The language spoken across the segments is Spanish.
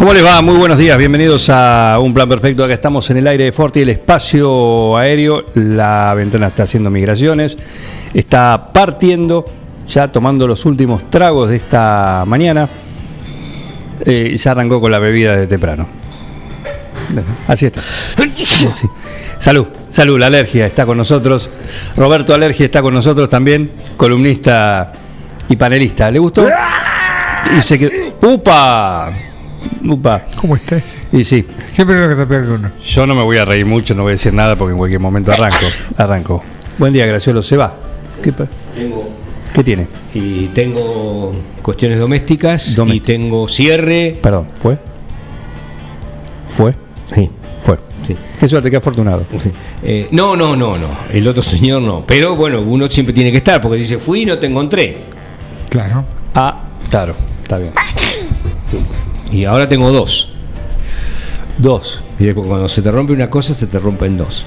¿Cómo les va? Muy buenos días, bienvenidos a Un Plan Perfecto. Acá estamos en el aire de Forti, el espacio aéreo. La ventana está haciendo migraciones, está partiendo, ya tomando los últimos tragos de esta mañana. Eh, ya arrancó con la bebida de temprano. Así está. Salud, salud, la alergia está con nosotros. Roberto Alergia está con nosotros también, columnista y panelista. ¿Le gustó? Y se quedó. ¡Upa! Upa. ¿Cómo estás? Y sí, Siempre creo que está peor que uno. yo no me voy a reír mucho, no voy a decir nada porque en cualquier momento arranco. Arranco. Buen día, Graciolo, se va. ¿Qué, pa- ¿Qué tiene? Y tengo cuestiones domésticas y tengo cierre. Perdón, ¿fue? ¿Fue? Sí, Fue. sí. Qué suerte, qué afortunado. sí. Eh, no, no, no, no. El otro señor no. Pero bueno, uno siempre tiene que estar porque dice, fui y no te encontré. Claro. Ah, claro, está bien. Y ahora tengo dos. Dos. Y después cuando se te rompe una cosa, se te rompen dos.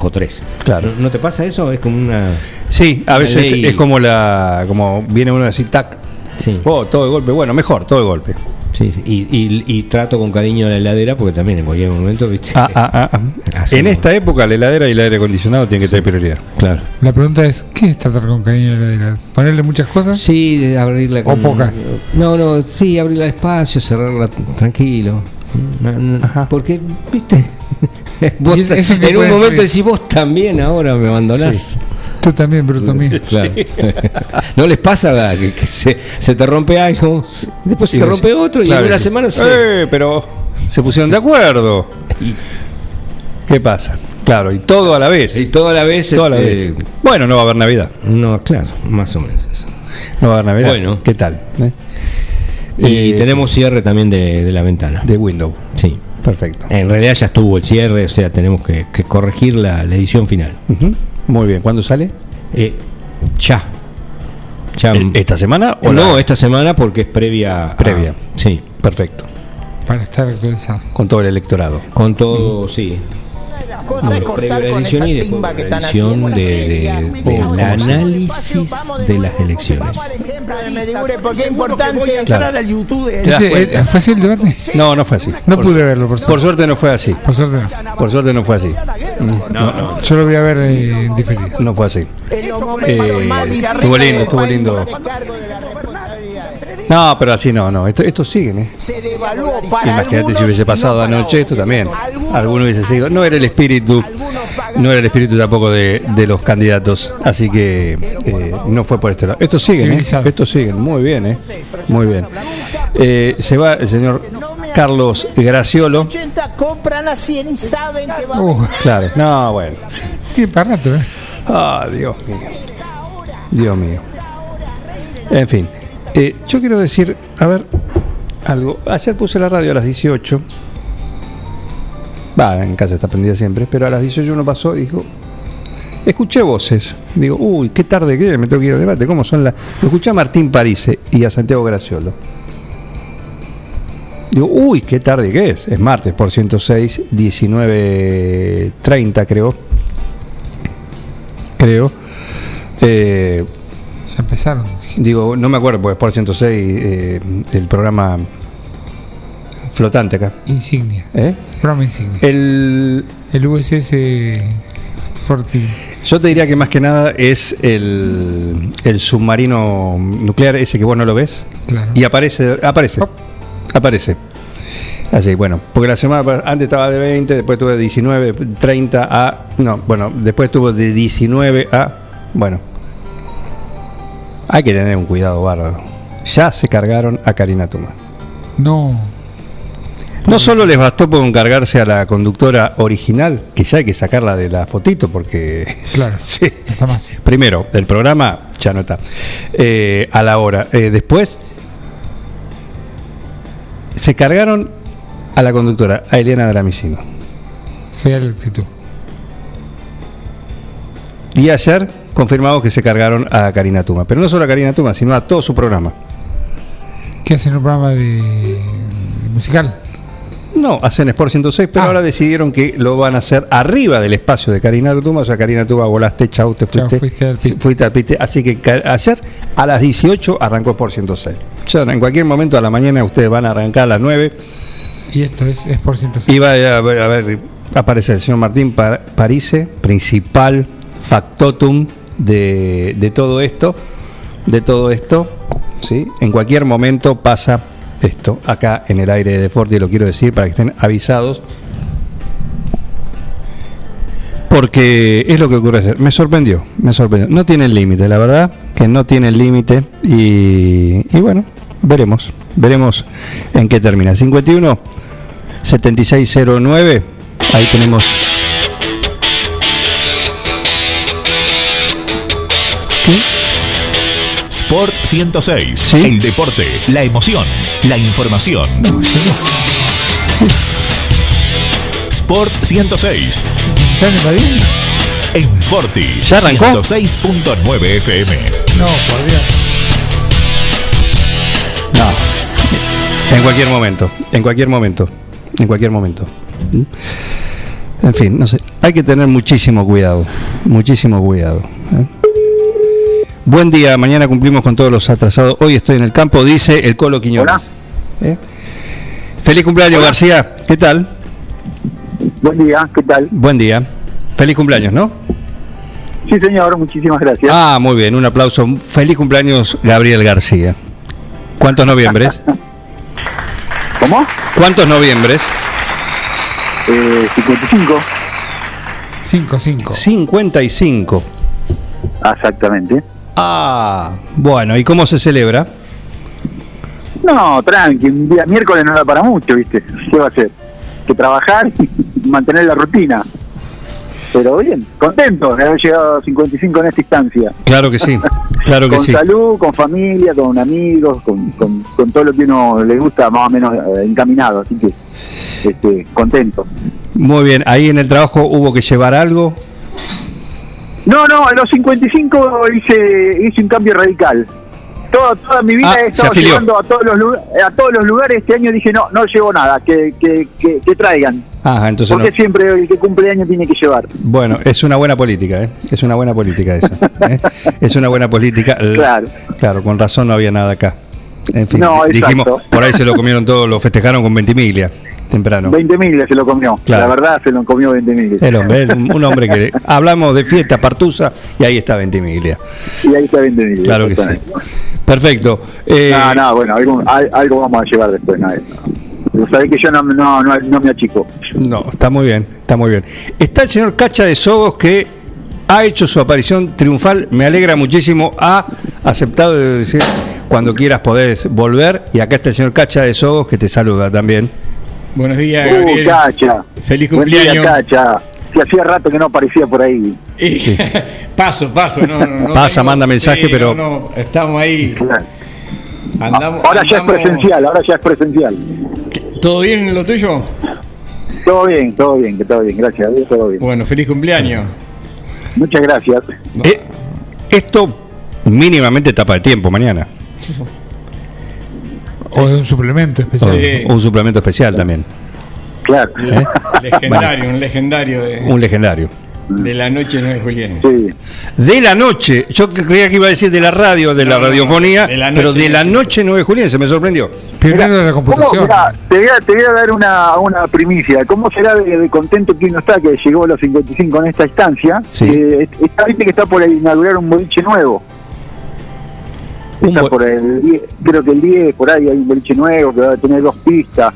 O tres. Claro. ¿No, te pasa eso? Es como una. Sí, a veces ley- es como la. como viene uno así, tac. Sí. Oh, todo de golpe. Bueno, mejor, todo de golpe. Sí, sí. Y, y- y trato con cariño a la heladera porque también en cualquier momento, ¿viste? Ah, ah, ah, En esta época la heladera y el aire acondicionado tienen que tener prioridad. Claro. La pregunta es, ¿qué es tratar con cariño la heladera? ¿Ponerle muchas cosas? Sí, abrirla ¿O pocas? No, no, sí, abrirla despacio, cerrarla tranquilo. No, no, Ajá. Porque, viste, vos ¿Y eso- eso qué en un momento decís vos también ahora me abandonás. Tú también, bruto mío. Claro. ¿No les pasa nada? que, que se, se te rompe algo, después se te rompe otro y en una sí. semana se... Eh, pero se pusieron de acuerdo. ¿Qué pasa? Claro, y todo a la vez. Y la vez... Toda la este, vez. Bueno, no va a haber Navidad. No, claro, más o menos eso. No va a haber Navidad. Bueno. ¿Qué tal? ¿Eh? Y Eh, tenemos cierre también de, de la ventana. De Windows. Sí. Perfecto. En realidad ya estuvo el cierre, o sea, tenemos que, que corregir la, la edición final. Ujú. Muy bien. ¿Cuándo sale? Eh, ya. Ya. ¿E- ¿Esta semana o no, la- esta semana porque es previa. a- Previa. sí. Perfecto. Para estar actualizado. Con todo el electorado. Con todo, sí. Bueno, previo a la edición y después de la edición de, de- del análisis de las elecciones. porque es importante entrar al YouTube. Te das cuenta. eh, ¿Fue así el debate? No, no fue así. No Por- pude verlo, por suerte. Por suerte no fue así. Por suerte no. Por suerte no fue así. Yo lo voy a ver eh, diferido. No fue así. Eh, estuvo lindo, estuvo lindo. No pero así no, no. Esto, estos siguen, ¿eh? Se devaluó para Imagínate si hubiese pasado anoche esto también. Algunos- Alguno hubiese seguido. No era el espíritu, no era el espíritu tampoco de, de los candidatos. Así que eh, no fue por este lado. Estos siguen, ¿eh? Estos siguen. Muy bien, ¿eh? Muy bien. Eh, se va el señor Carlos Graciolo. 80 compran a 100 y saben que va a Uh, Claro. No, bueno. qué para rato, ¿eh? Ah, Dios mío. Dios mío. En fin. Eh, yo quiero decir, a ver, algo. Ayer puse la radio a las 18. Va, en casa está prendida siempre, pero a las 18 uno pasó y dijo. Escuché voces. Digo, uy, qué tarde que me tengo que ir al debate. ¿Cómo son las.? Lo escuché a Martín Parise y a Santiago Graciolo. Digo, uy, qué tarde que es. Es martes por 106, 19.30 creo. Creo. Eh, Ya empezaron. Digo, no me acuerdo, porque es por 106 eh, el programa flotante acá. Insignia. ¿Eh? Programa insignia. El, El USS Forti. yo te diría que más que nada es el, el submarino nuclear, ese que vos no lo ves. Claro. Y aparece, aparece, aparece. Así, bueno, porque la semana antes estaba de 20, después tuve de 19, 30 a... No, bueno, después tuvo de 19 a... Bueno, hay que tener un cuidado bárbaro. Ya se cargaron a Karina Tuma. No. No solo les bastó con cargarse a la conductora original, que ya hay que sacarla de la fotito porque... Claro. Sí. Está más. Primero, el programa ya no está. Eh, a la hora. Eh, después, se cargaron a la conductora, a Eliana Dramicino. Fea la actitud. Y ayer confirmamos que se cargaron a Karina Tuma. Pero no solo a Karina Tuma, sino a todo su programa. ¿Qué hacen un programa de musical? No, hacen Sport 106, pero Ah. ahora decidieron que lo van a hacer arriba del espacio de Karina Tuma. O sea, Karina Tuma, volaste, chau, te Chau, fuiste. fuiste al piste. fuiste al piste. Así que ayer a las 18 arrancó Sport 106. Ya en cualquier momento a la mañana ustedes van a arrancar a las 9 Y esto es, por 106. y va a a ver, aparece el señor Martín Pa- Parise, principal factotum de, de todo esto. De todo esto. ¿sí? En cualquier momento pasa esto acá en el aire de Forti, lo quiero decir para que estén avisados. Porque es lo que ocurre ayer. Me sorprendió, me sorprendió. No tiene límite, la verdad que no tiene límite. Y, y bueno, veremos. Veremos en qué termina. 51 7609. Ahí tenemos. Sport 106. Sí. El deporte, la emoción, la información. Sport 106. ¿Se están invadiendo? En Forti. ¿Ya arrancó? 106.9 FM. No, por Dios. No. En cualquier momento. En cualquier momento. En cualquier momento. En fin, no sé. Hay que tener muchísimo cuidado. Muchísimo cuidado. ¿eh? Buen día. Mañana cumplimos con todos los atrasados. Hoy estoy en el campo, dice el Colo Quiñones. ¿Eh? Feliz cumpleaños, García. ¿Qué tal? Buen día, ¿qué tal? Buen día. Feliz cumpleaños, ¿no? Sí, señor, muchísimas gracias. Ah, muy bien, un aplauso. Feliz cumpleaños, Gabriel García. ¿Cuántos noviembres? ¿Cómo? ¿Cuántos noviembres? Eh, 55. 5-5. 55. Exactamente. Ah, bueno, ¿y cómo se celebra? No, tranqui, un día miércoles no da para mucho, ¿viste? ¿Qué va a hacer? Que trabajar y mantener la rutina. Pero bien, contento de haber llegado a 55 en esta instancia. Claro que sí, claro que con sí. salud, con familia, con amigos, con, con, con todo lo que uno le gusta más o menos eh, encaminado. Así que, este, contento. Muy bien, ahí en el trabajo hubo que llevar algo. No, no, a los 55 hice, hice un cambio radical. Toda, toda mi vida Ah, he estado afilió. llevando a todos los lugares, a todos los lugares. Este año dije no, no llevo nada, que, que, que, que traigan. Ah, entonces no. Porque siempre el que cumple año tiene que llevar. Bueno, es una buena política, ¿eh? Es una buena política esa. ¿eh? Es una buena política. Claro. Claro, con razón no había nada acá. En fin, No, dijimos, por ahí se lo comieron todos, lo festejaron con ventimiglia, temprano. 20 mil se lo comió. Claro. La verdad se lo comió 20 mil. El hombre, un hombre que hablamos de fiesta, partusa, y ahí está Ventimiglia. Y ahí está 20 mil. Claro que sí. Perfecto. Eh, No, no, bueno, algo, al- algo vamos a llevar después. No, sabés que yo no, no, no, no me achico. No, está muy bien, está muy bien. Está el señor Cacha de Sogos que ha hecho su aparición triunfal, me alegra muchísimo, ha aceptado de decir cuando quieras podés volver y acá está el señor Cacha de Sogos que te saluda también. Buenos días, Uh, Gabriel. Cacha. Feliz Buen día, cumpleaños. Cacha. Que hacía rato que no aparecía por ahí. Sí. paso, paso. No, no, no Pasa, manda mensaje, pero- No, no, estamos ahí. Andamos, ahora ya es presencial, ahora ya es presencial. ¿Todo bien en lo tuyo? Todo bien, todo bien, que todo bien, gracias a Dios, todo bien. Bueno, feliz cumpleaños. Muchas gracias. Eh, esto mínimamente tapa el tiempo mañana. O de un suplemento especial. Sí. O un suplemento especial también. Claro. ¿eh? Legendario, un legendario de. Un legendario. De la noche no es Julián. Sí. De la noche, yo creía que iba a decir de la radio, de la No, no, radiofonía, de la pero noche de la no. noche 9 juliense, me sorprendió. Pionero de la computación. Mirá, te, voy a, te voy a dar una, una primicia. ¿Cómo será de, de contento que uno está que llegó a los 55 en esta instancia? Sí. Eh, está, viste que está por inaugurar un boliche nuevo. Un Está por el 10, creo que el 10, por ahí hay un boliche nuevo que va a tener dos pistas.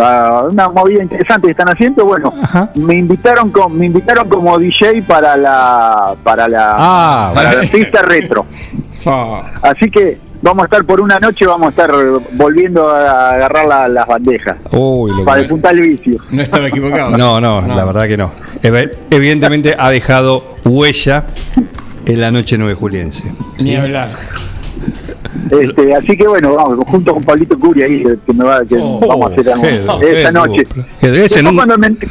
Va, una movida interesante que están haciendo. Bueno, Ajá. me invitaron con, me invitaron como DJ para la para la Ah, para la pista retro. Fa. Así que vamos a estar por una noche, vamos a estar volviendo a agarrar la- las bandejas Uy, lo para despuntar el vicio. No estaba equivocado. No, no, la verdad que no. Evidentemente ha dejado huella en la noche 9 juliense. Ni hablar. Este, así que bueno, vamos, junto con Pablito Curi ahí, que, me va, que Oh, vamos a hacer algo qué- qué esta noche. Qué- cuando, me, ent-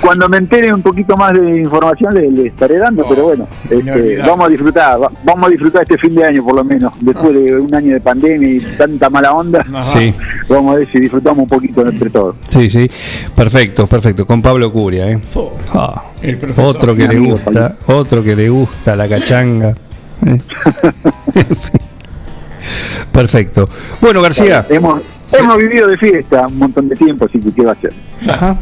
cuando me entere un poquito más de información le, le estaré dando, Oh, pero bueno, este, vamos a disfrutar, va- vamos a disfrutar este fin de año por lo menos, después de un año de pandemia y tanta mala onda. Sí, vamos a ver si disfrutamos un poquito entre todos. sí, sí. Perfecto, perfecto. Con Pablo Curia, ¿eh? Oh, Ah, El profesor. otro que le Amigo, gusta, otro que le gusta la cachanga. Perfecto. Bueno, García, Hemos, hemos vivido de fiesta un montón de tiempo, así que qué va a ser. ajá.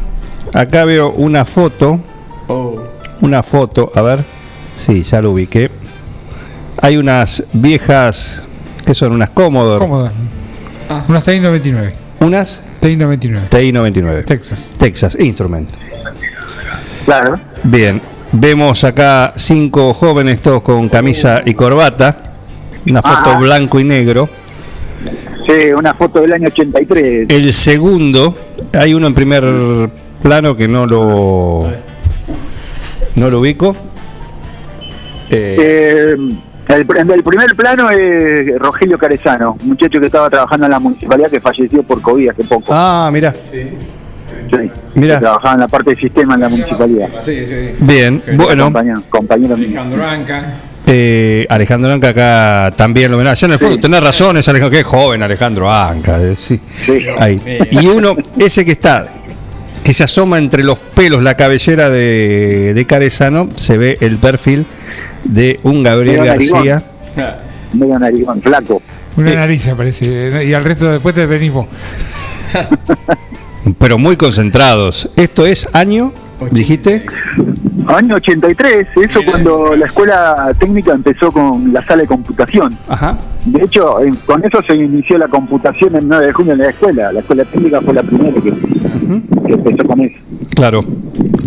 acá veo una foto, Oh, una foto, a ver, sí, ya lo ubiqué. Hay unas viejas, que son? Unas cómodas, Cómoda. Ah. Unas TI 99. unas TI 99. TI 99, Texas. Texas Instrument. Claro. Bien, vemos acá cinco jóvenes todos con camisa y corbata, una foto Ajá. blanco y negro. Sí, una foto del año 83. El segundo, hay uno en primer plano que no lo no lo ubico. Eh, Eh, el, el primer plano es Rogelio Carezano, un muchacho que estaba trabajando en la municipalidad que falleció por COVID hace poco. ah, mira, Sí, mira. trabajaba en la parte de sistema en la municipalidad. sí, sí. Bien, bueno, Compañero, compañero mío. Alejandro Anca. Eh, Alejandro Anca acá también lo ven. Allá en el fondo, tenés razón, es Alejandro, qué joven Alejandro Anca, eh, sí. Sí. Ahí. Y uno, ese que está, que se asoma entre los pelos, la cabellera de, de Carezano, se ve el perfil de un Gabriel Medio García. Ah, medio narigón, flaco. Una Eh. nariz aparece. Y al resto después te venimos. pero muy concentrados. Esto es año, dijiste, Año 83, eso cuando la escuela técnica empezó con la sala de computación. ajá, De hecho, en- con eso se inició la computación el 9 de junio en la escuela. La escuela técnica fue la primera que, que empezó con eso. claro,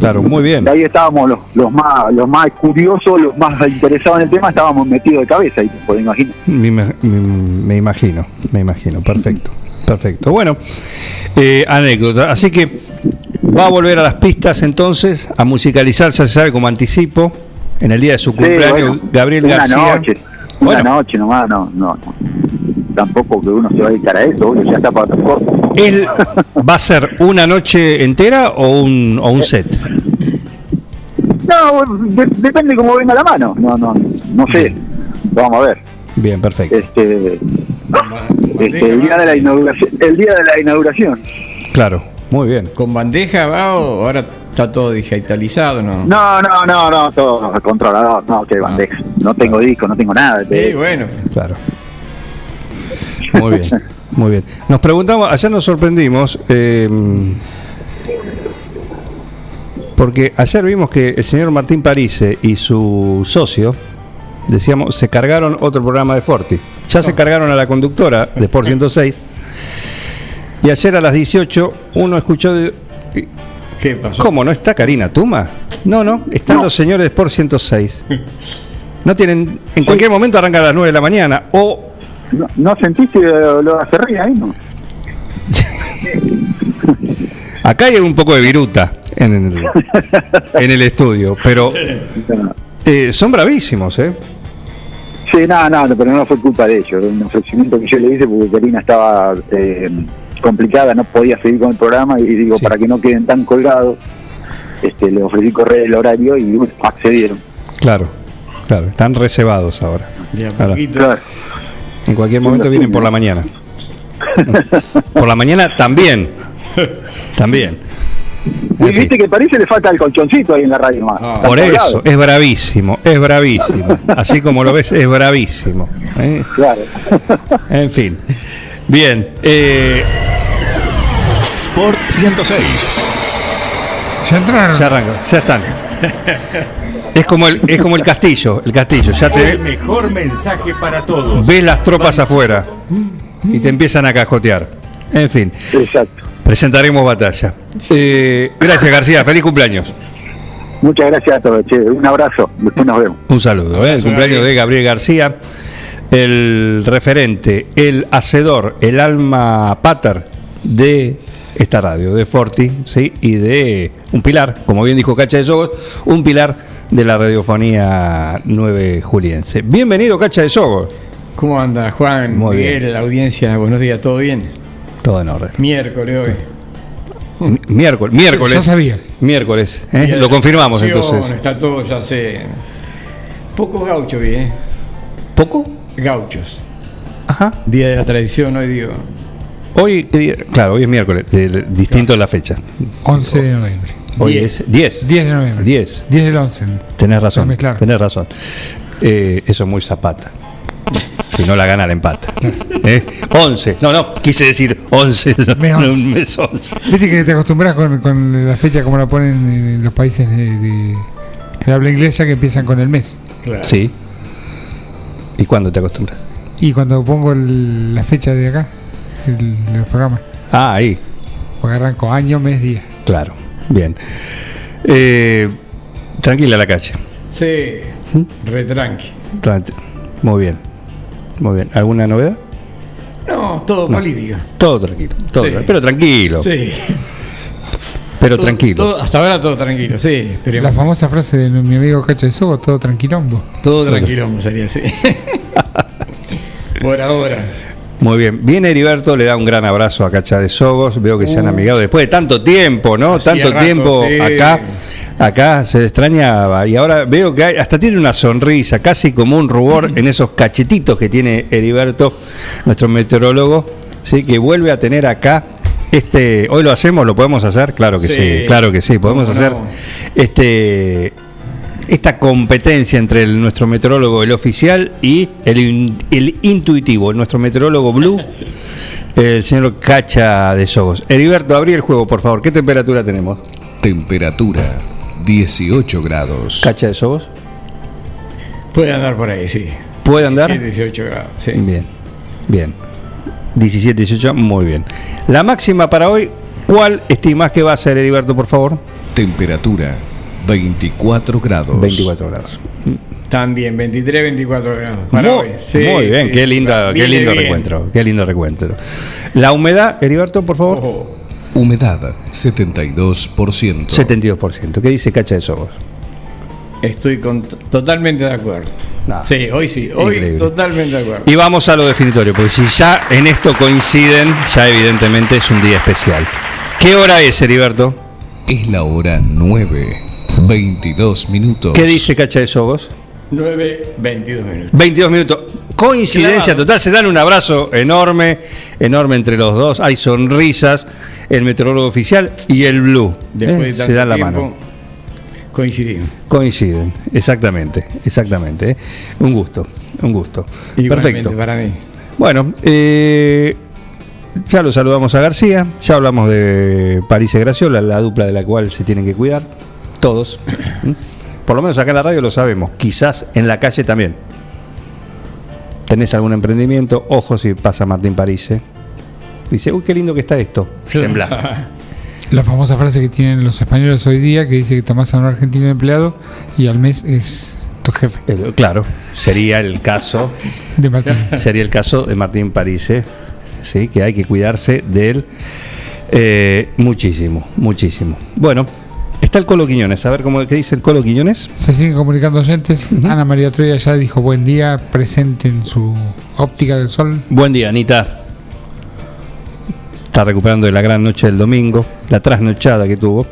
claro, muy bien. Ahí estábamos los, los más los más curiosos, los más interesados en el tema, estábamos metidos de cabeza, te puedes imaginar. Me, me- me imagino, me imagino, perfecto, perfecto. Bueno, eh, anécdota. Así que va a volver a las pistas entonces, a musicalizar, ya se sabe como anticipo, en el día de su Sí, cumpleaños, bueno, Gabriel una García. Noche, Bueno. Una noche nomás, no, no. Tampoco que uno se va a dedicar a eso, uno ya está para. ¿Él va a ser una noche entera o un, o un set? No, de- depende cómo venga la mano. No, no, no sé. Vamos a ver. Bien, perfecto. Este, este, el día de la inauguración, el día de la inauguración. Claro, muy bien. ¿Con bandeja va o ahora está todo digitalizado? No. No, no, no, no, todo controlado, no, que bandeja. No tengo disco, no tengo nada. Sí, bueno. Claro. Muy bien, muy bien. Nos preguntamos, ayer nos sorprendimos, eh, porque ayer vimos que el señor Martín Parise y su socio, decíamos, se cargaron otro programa de Forti. Ya se cargaron a la conductora de Sport 106. Y ayer a las 18 uno escuchó, de- ¿Qué pasó? ¿cómo? ¿No está Karina Tuma? No, no, están los señores de Sport 106. No tienen, en cualquier momento arranca a las 9 de la mañana o ¿No, no sentiste lo lo acerré ahí, no? Acá hay un poco de viruta en el, en el estudio, pero eh, son bravísimos, ¿eh? Sí, no, no, pero no fue culpa de ellos. Era un ofrecimiento que yo le hice porque Karina estaba eh, complicada, no podía seguir con el programa y digo, Sí. para que no queden tan colgados, este, le ofrecí correr el horario y bueno, accedieron. Claro, claro, están reservados ahora. Poquito. Claro. en cualquier momento vienen por la mañana. Por la mañana también. También. Y viste que parece le falta el colchoncito ahí en la radio más. Está Por eso, es bravísimo, es bravísimo. Así como lo ves, es bravísimo. ¿eh? Claro. En fin. Bien. eh, Sport 106. Ya entraron. ya arranco, ya están. Es como el, es como el castillo, el castillo. Ya te mejor mensaje para todos. ves las tropas afuera y te empiezan a cascotear. En fin, Exacto. presentaremos batalla. Eh, gracias García, feliz cumpleaños. Muchas gracias a todos, che. Un abrazo. Después nos vemos. Un saludo, ¿eh? el cumpleaños de Gabriel García, el referente, el hacedor, el alma pater de esta radio, de Forti, ¿sí? y de un pilar, como bien dijo Cacha de Sogos, un pilar de la radiofonía 9 juliense. Bienvenido, Cacha de Sogos. ¿Cómo anda, Juan? Muy Miguel, bien. la audiencia, buenos días, ¿todo bien? Todo en orden. Miércoles hoy. Mi- Miércoles, miércoles. Ya sabía. Miércoles, ¿eh? Lo confirmamos entonces. Está todo, ya sé. Pocos gauchos vi, ¿eh? ¿Poco? Gauchos. Ajá. Día de la tradición, hoy digo. Hoy, claro, hoy es miércoles, distinto la fecha. 11 de noviembre. Hoy Diez. es 10. 10 de noviembre. 10. 10 del 11. Tenés razón, tenés razón. Eh, eso es muy zapata. Si no la gana, la empata. ¿Eh? 11. No, no, quise decir 11. Mes 11. Un mes 11. Viste que te acostumbras con, con la fecha como la ponen en los países de, de- de habla inglesa que empiezan con el mes. Claro. Sí. ¿Y cuándo te acostumbras? Y cuando pongo el- la fecha de acá, el, programas, Ah, ahí. porque arranco año, mes, día. Claro. Bien. Eh, tranquila la calle. Sí, ¿Mm? re tranqui. Tranqui. Muy bien. Muy bien. ¿Alguna novedad? No, todo política. Todo tranquilo. Todo Sí. tranquilo. Pero tranquilo. Sí. Pero Todo- tranquilo. todo- hasta ahora todo tranquilo, sí. La Esperemos. famosa frase de mi amigo Cacho de Sogo, todo tranquilombo. Todo tranquilo, sería así. Por ahora. Muy bien. Viene Heriberto, le da un gran abrazo a Cacha de Sogos. Veo que se han amigado después de tanto tiempo, ¿no? Tanto rato, tiempo sí. acá. Acá se extrañaba y ahora veo que hay- hasta tiene una sonrisa, casi como un rubor en esos cachetitos que tiene Heriberto, nuestro meteorólogo, ¿sí? que vuelve a tener acá este. Hoy lo hacemos, lo podemos hacer, claro que sí, Sí. claro que sí, podemos ¿Cómo hacer no? este esta competencia entre el- nuestro meteorólogo, el oficial, y el, el intuitivo, nuestro meteorólogo blue, el señor Cacha de Sogos. Heriberto, abrí el juego, por favor. ¿Qué temperatura tenemos? Temperatura 18 grados. Cacha de Sogos. Puede andar por ahí, sí. ¿Puede andar? 17, 18 grados, sí. Bien, bien. 17, 18, muy bien. La máxima para hoy, ¿cuál estimás que va a ser, Heriberto, por favor? Temperatura 24 grados. 24 grados. También, 23, 24 grados. Para Muy, hoy. Sí, muy bien, sí. qué linda, qué lindo bien. recuentro, qué lindo recuentro. La humedad, Heriberto, por favor. Ojo. Humedad 72%. 72%. ¿Qué dice Cacha de Sogos? Estoy con- totalmente de acuerdo. No. Sí, hoy sí, hoy Increíble. totalmente de acuerdo. Y vamos a lo definitorio, porque si ya en esto coinciden, ya evidentemente es un día especial. ¿Qué hora es, Heriberto? Es la hora 9. 22 minutos. ¿Qué dice Cacha de Sogos? 9, 22 minutos. 22 minutos. Coincidencia Claro. total, se dan un abrazo enorme, enorme entre los dos. Hay sonrisas, el meteorólogo oficial y el blue. Después ¿eh? de tanto Se dan la tiempo, mano. Coincidimos. Coinciden, exactamente, exactamente. ¿eh? Un gusto, un gusto. Igualmente Perfecto. para mí. Bueno, eh, ya lo saludamos a García, ya hablamos de París y Graciola, la dupla de la cual se tienen que cuidar, todos. Por lo menos acá en la radio lo sabemos, quizás en la calle también. ¿Tenés algún emprendimiento? Ojo si pasa Martín Parise. Dice, uy, qué lindo que está esto. Tembla. La famosa frase que tienen los españoles hoy día que dice que tomás a un argentino empleado y al mes es tu jefe. Eh, Claro, sería el caso De Martín. sería el caso de Martín Parise, ¿sí? que hay que cuidarse de él eh, muchísimo, muchísimo. Bueno, está el Colo Quiñones, a ver cómo qué dice el Colo Quiñones. Se siguen comunicando oyentes. Ana María Troya ya dijo buen día, presente en su óptica del sol. Buen día, Anita. Está recuperando de la gran noche del domingo, la trasnochada que tuvo.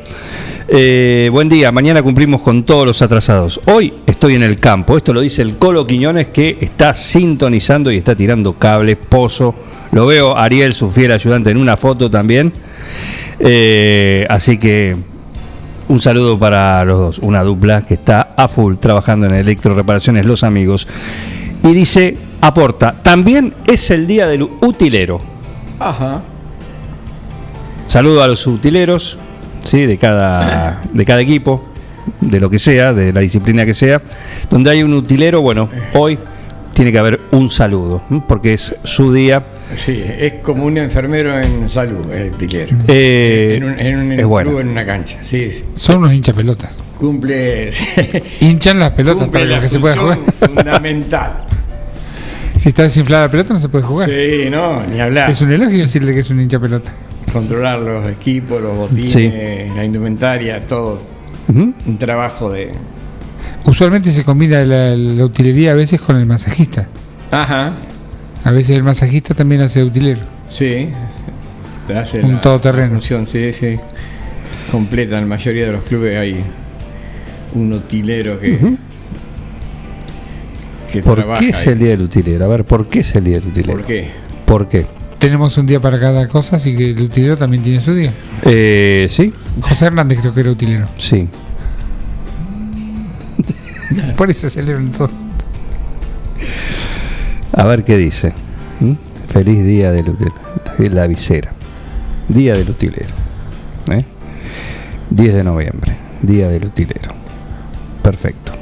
Eh, buen día, mañana cumplimos con todos los atrasados. Hoy estoy en el campo, esto lo dice el Colo Quiñones que está sintonizando y está tirando cables, pozo. Lo veo Ariel, su fiel ayudante, en una foto también. Eh, así que un saludo para los dos, una dupla que está a full trabajando en electro reparaciones Los Amigos. Y dice, aporta, también es el día del utilero. Ajá. Saludo a los utileros, ¿sí? de, cada, de cada equipo, de lo que sea, de la disciplina que sea. Donde hay un utilero, bueno, hoy tiene que haber un saludo, ¿m? porque es su día. Sí, es como un enfermero en salud, el utilero. Eh, en un, en un es club, bueno. en una cancha. Sí, sí. Son unos hinchas pelotas. Cumple, Hinchan las pelotas para la que se pueda jugar. fundamental. Si está desinflada la pelota no se puede jugar. Sí, no, ni hablar. Es un elogio decirle que es un hincha pelota. Controlar los equipos, los botines, Sí. la indumentaria, todo. Un trabajo de. Usualmente se combina la, la utilería a veces con el masajista. Ajá, A veces el masajista también hace utilero. sí. Hace Un la- todoterreno. la función, sí, sí. Completa, en la mayoría de los clubes hay un utilero que. que ¿Por trabaja qué es ahí. el día del utilero? A ver, ¿por qué es el día del utilero? ¿Por qué? ¿Por qué? Tenemos un día para cada cosa, así que el utilero también tiene su día. Eh, sí, José Hernández creo que era utilero. sí. Por eso celebran todo. A ver qué dice. ¿Mm? Feliz día del utilero. La visera. Día del utilero. ¿Eh? 10 de noviembre. Día del utilero. Perfecto.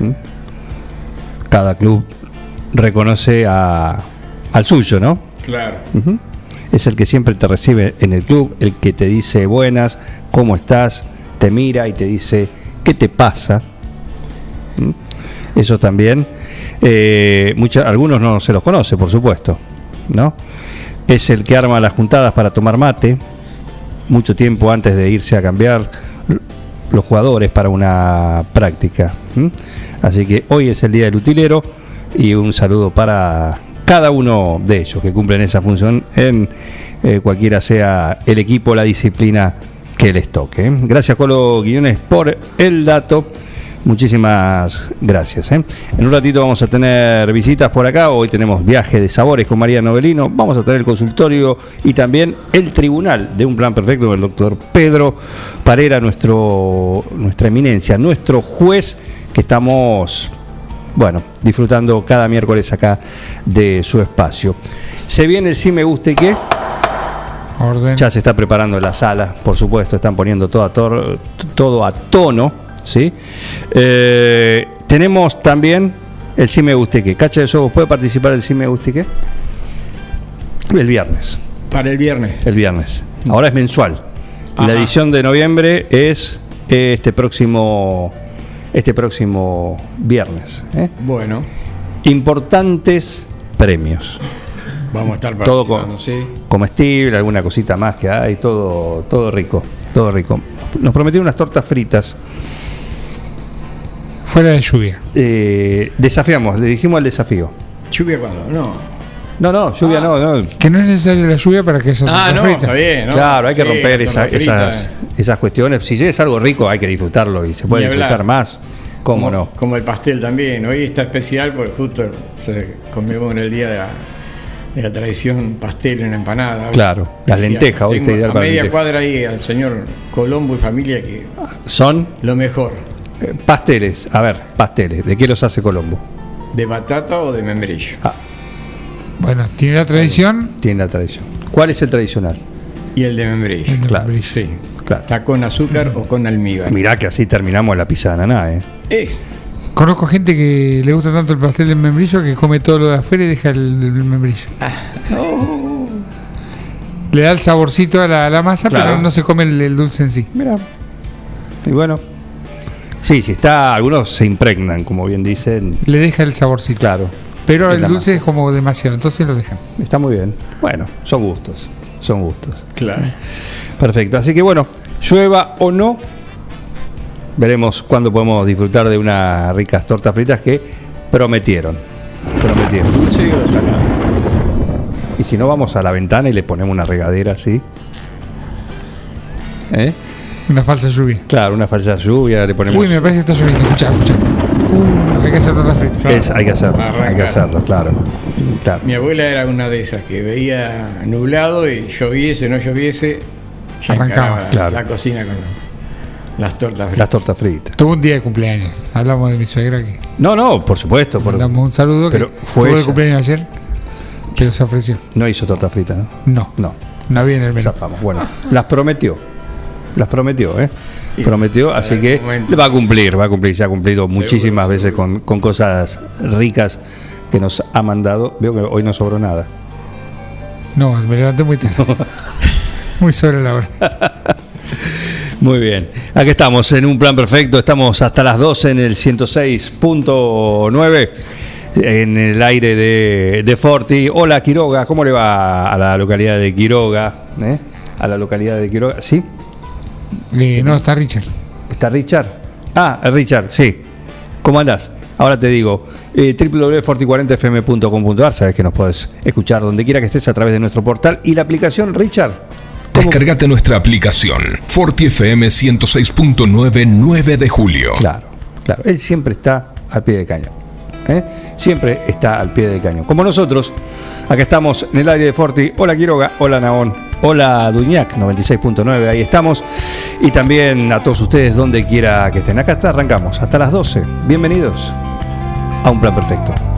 ¿Mm? Cada club reconoce a, al suyo, ¿no? Claro. Es el que siempre te recibe en el club, el que te dice buenas, cómo estás, te mira y te dice qué te pasa. ¿Mm? Eso también. eh, mucha- algunos no se los conoce, por supuesto. ¿no? Es el que arma las juntadas para tomar mate, mucho tiempo antes de irse a cambiar los jugadores para una práctica. Así que hoy es el Día del Utilero y un saludo para cada uno de ellos que cumplen esa función en eh, cualquiera sea el equipo, la disciplina que les toque. ¿eh? Gracias Colo Guillones por el dato. Muchísimas gracias. ¿eh? En un ratito vamos a tener visitas por acá. Hoy tenemos viaje de sabores con María Novelino. Vamos a tener el consultorio y también el tribunal de un plan perfecto con el doctor Pedro Parera, nuestro, nuestra eminencia, nuestro juez que estamos, bueno, disfrutando cada miércoles acá de su espacio. Se viene el sí me guste qué. Orden. Ya se está preparando la sala, por supuesto, están poniendo todo a, tor- todo a tono. ¿sí? Eh, tenemos también el Sí Me Guste Que. Cacha de Sobos, ¿puede participar del Sí Me Guste Que? El viernes. Para el viernes. El viernes. Ahora es mensual. La edición de noviembre es este próximo, este próximo viernes. ¿eh? Bueno, Importantes premios. vamos a estar Todo con- sí. comestible, alguna cosita más que hay, todo, todo rico, todo rico. Nos prometieron unas tortas fritas. Fuera de lluvia. Eh, desafiamos, le dijimos el desafío. ¿Lluvia cuando? No. No, no, lluvia no, no. Que no es necesario la lluvia para que eso Ah, no, está bien. ¿no? Claro, hay que Sí, romper la esa- torta frita, esas, esas cuestiones. Si es algo rico, hay que disfrutarlo y se puede Ni hablar. disfrutar más. ¿Cómo como, no? Como el pastel también. Hoy está especial porque justo se conmemora el día de la, de la tradición pastel en empanada. Claro, las lentejas, hoy está tengo ideal a para media lentejas. cuadra ahí al señor Colombo y familia que Son lo mejor. eh, pasteles. A ver, pasteles. ¿De qué los hace Colombo? ¿De batata o de membrillo? Ah, Bueno, tiene la tradición. tiene la tradición. ¿Cuál es el tradicional? Y el de membrillo. El de Claro. membrillo. Sí. Claro. ¿Está con azúcar o con almíbar? Mirá que así terminamos la pizza de naná, ¿eh? Es. Conozco gente que le gusta tanto el pastel de membrillo que come todo lo de afuera y deja el, el membrillo. Le da el saborcito a la, a la masa, Claro. pero no se come el, el dulce en sí. Mira. Y bueno. Sí, si está, algunos se impregnan, como bien dicen. Le deja el saborcito. Claro. Pero el dulce es como demasiado, entonces lo dejan. Está muy bien. Bueno, son gustos. Son gustos. Claro. Perfecto. Así que bueno, llueva o no, veremos cuándo podemos disfrutar de unas ricas tortas fritas que prometieron. Prometieron. Dulce o salado. Y si no, vamos a la ventana y le ponemos una regadera así. ¿Eh? Una falsa lluvia. Claro, una falsa lluvia, le ponemos. Uy, me parece que está lloviendo. Escucha, escucha. Uh, hay que hacer tortas fritas. Es- hay que hacerlo, hay que hacerlo, claro. claro. Mi abuela era una de esas que veía nublado y lloviese, no lloviese, ya Arrancaba. la, Claro. la cocina con las tortas fritas. Las tortas fritas. Tuvo un día de cumpleaños. Hablamos de mi suegra que No, no, por supuesto. por- mandamos un saludo. pero que fue tuvo ella. cumpleaños ayer, pero se ofreció. no hizo torta frita, ¿no? No, No. no había en el menú. Zafamos. Bueno, las prometió. Las prometió, ¿eh? Y Prometió, así que momento. va a cumplir, va a cumplir. Se ha cumplido muchísimas seguro. veces con, con cosas ricas que nos ha mandado. Veo que hoy no sobró nada. No, me levanté muy tarde. muy sobre la hora. Muy bien. Aquí estamos en un plan perfecto. Estamos hasta las 12 en el 106.9 en el aire de, de Forti. Hola Quiroga, ¿cómo le va a la localidad de Quiroga? ¿Eh? A la localidad de Quiroga. ¿Sí? Eh, no, está Richard. ¿Está Richard? Ah, Richard, sí. ¿Cómo andás? Ahora te digo, eh, www.forti40fm.com.ar, sabes que nos puedes escuchar donde quiera que estés a través de nuestro portal y la aplicación Richard. ¿cómo? Descargate nuestra aplicación Forti FM 106.9 9 de julio. Claro, claro. Él siempre está al pie de cañón. ¿eh? Siempre está al pie de cañón. Como nosotros, acá estamos en el aire de Forti. Hola Quiroga, hola Naón, hola Duñac 96.9, ahí estamos. Y también a todos ustedes donde quiera que estén. Acá está, arrancamos hasta las 12. Bienvenidos a un plan perfecto.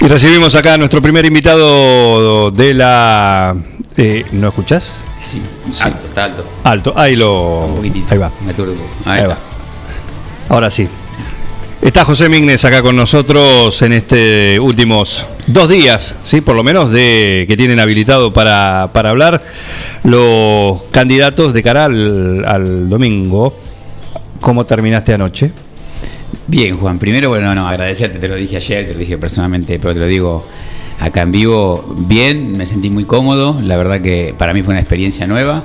Y recibimos acá a nuestro primer invitado de la... eh, ¿No escuchás? Sí, alto, está alto. Alto, ahí lo... Un poquitito. Ahí va. Me. Ahí, Ahí, va. Ahora sí. Está José Mignes acá con nosotros en este últimos dos días, sí, por lo menos, de que tienen habilitado para, para hablar los candidatos de cara al, al domingo. ¿Cómo terminaste anoche? Bien, Juan. Primero, bueno, no, agradecerte, te lo dije ayer, te lo dije personalmente, pero te lo digo acá en vivo. Bien, me sentí muy cómodo. La verdad que para mí fue una experiencia nueva.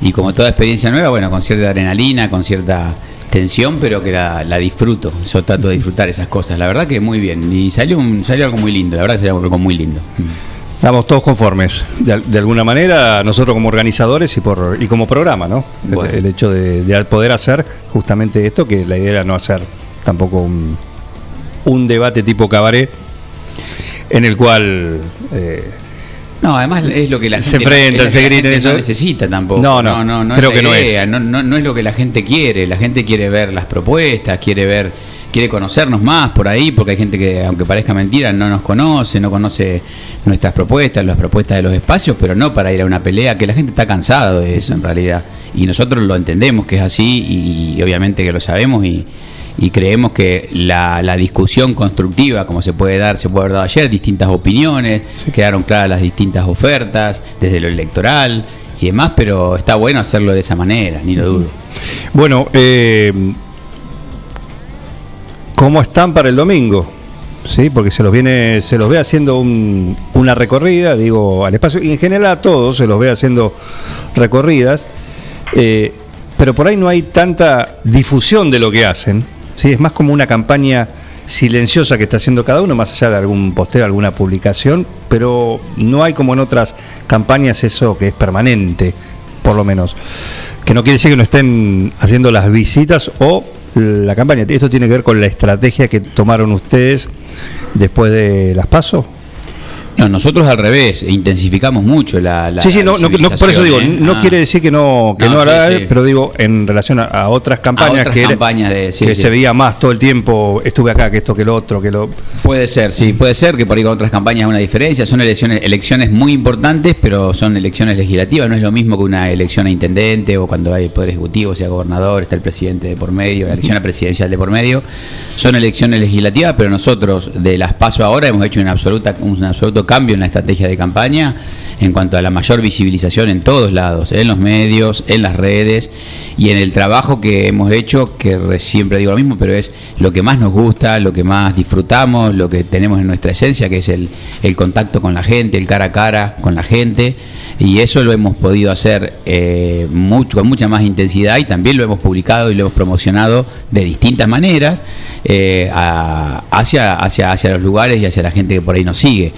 Y como toda experiencia nueva, bueno, con cierta adrenalina, con cierta tensión, pero que la, la disfruto. Yo trato de disfrutar esas cosas. La verdad que muy bien. Y salió, un, salió algo muy lindo. La verdad que salió algo muy lindo. Estamos todos conformes, de, al- de alguna manera, nosotros como organizadores y, por, y como programa, ¿no? El, hecho de, de poder hacer justamente esto, que la idea era no hacer tampoco un, un debate tipo cabaret, en el cual... eh, No, además es lo que la Se gente, enfrentan, se que gritan, eso- no necesita tampoco. No, no, creo es que la no es. No, no- no es lo que la gente quiere. La gente quiere ver las propuestas, quiere ver, quiere conocernos más por ahí, porque hay gente que, aunque parezca mentira, no nos conoce, no conoce nuestras propuestas, las propuestas de los espacios, pero no para ir a una pelea, que la gente está cansado de eso en realidad. Y nosotros lo entendemos que es así y, y obviamente que lo sabemos y, y creemos que la, la discusión constructiva, como se puede dar, se puede haber dado ayer, distintas opiniones, quedaron claras las distintas ofertas, desde lo electoral y demás, pero está bueno hacerlo de esa manera, ni lo dudo. Bueno, eh, ¿cómo están para el domingo? Sí, porque se los viene, se los ve haciendo un- una recorrida, digo, al espacio, y en general a todos se los ve haciendo recorridas, eh, pero por ahí no hay tanta difusión de lo que hacen, ¿sí? es más como una campaña silenciosa que está haciendo cada uno, más allá de algún posteo, alguna publicación, pero no hay como en otras campañas eso que es permanente, por lo menos. Que no quiere decir que no estén haciendo las visitas o la campaña. Esto tiene que ver con la estrategia que tomaron ustedes después de las pasos. No, nosotros al revés, intensificamos mucho la, la sí, sí, no, no, no, por eso digo, ¿eh? no Ah. quiere decir que no, que No, sí, hará, sí. pero digo, en relación a, a otras campañas otras que, era- campañas de- sí, que se veía más todo el tiempo, estuve acá, que esto, que lo otro, que lo... Puede ser, sí, puede ser que por ahí con otras campañas hay una diferencia. Son elecciones, elecciones muy importantes, pero son elecciones legislativas. No es lo mismo que una elección a intendente o cuando hay poder ejecutivo, sea gobernador, está el presidente de por medio, la elección a presidencial de por medio. Son elecciones legislativas, pero nosotros de las paso ahora hemos hecho un, absoluta, un absoluto cambio en la estrategia de campaña en cuanto a la mayor visibilización en todos lados, en los medios, en las redes y en el trabajo que hemos hecho, que re- siempre digo lo mismo, pero es lo que más nos gusta, lo que más disfrutamos, lo que tenemos en nuestra esencia, que es el, el contacto con la gente, el cara a cara con la gente. Y eso lo hemos podido hacer eh, mucho, con mucha más intensidad y también lo hemos publicado y lo hemos promocionado de distintas maneras eh, hacia, hacia, hacia los lugares y hacia la gente que por ahí nos sigue.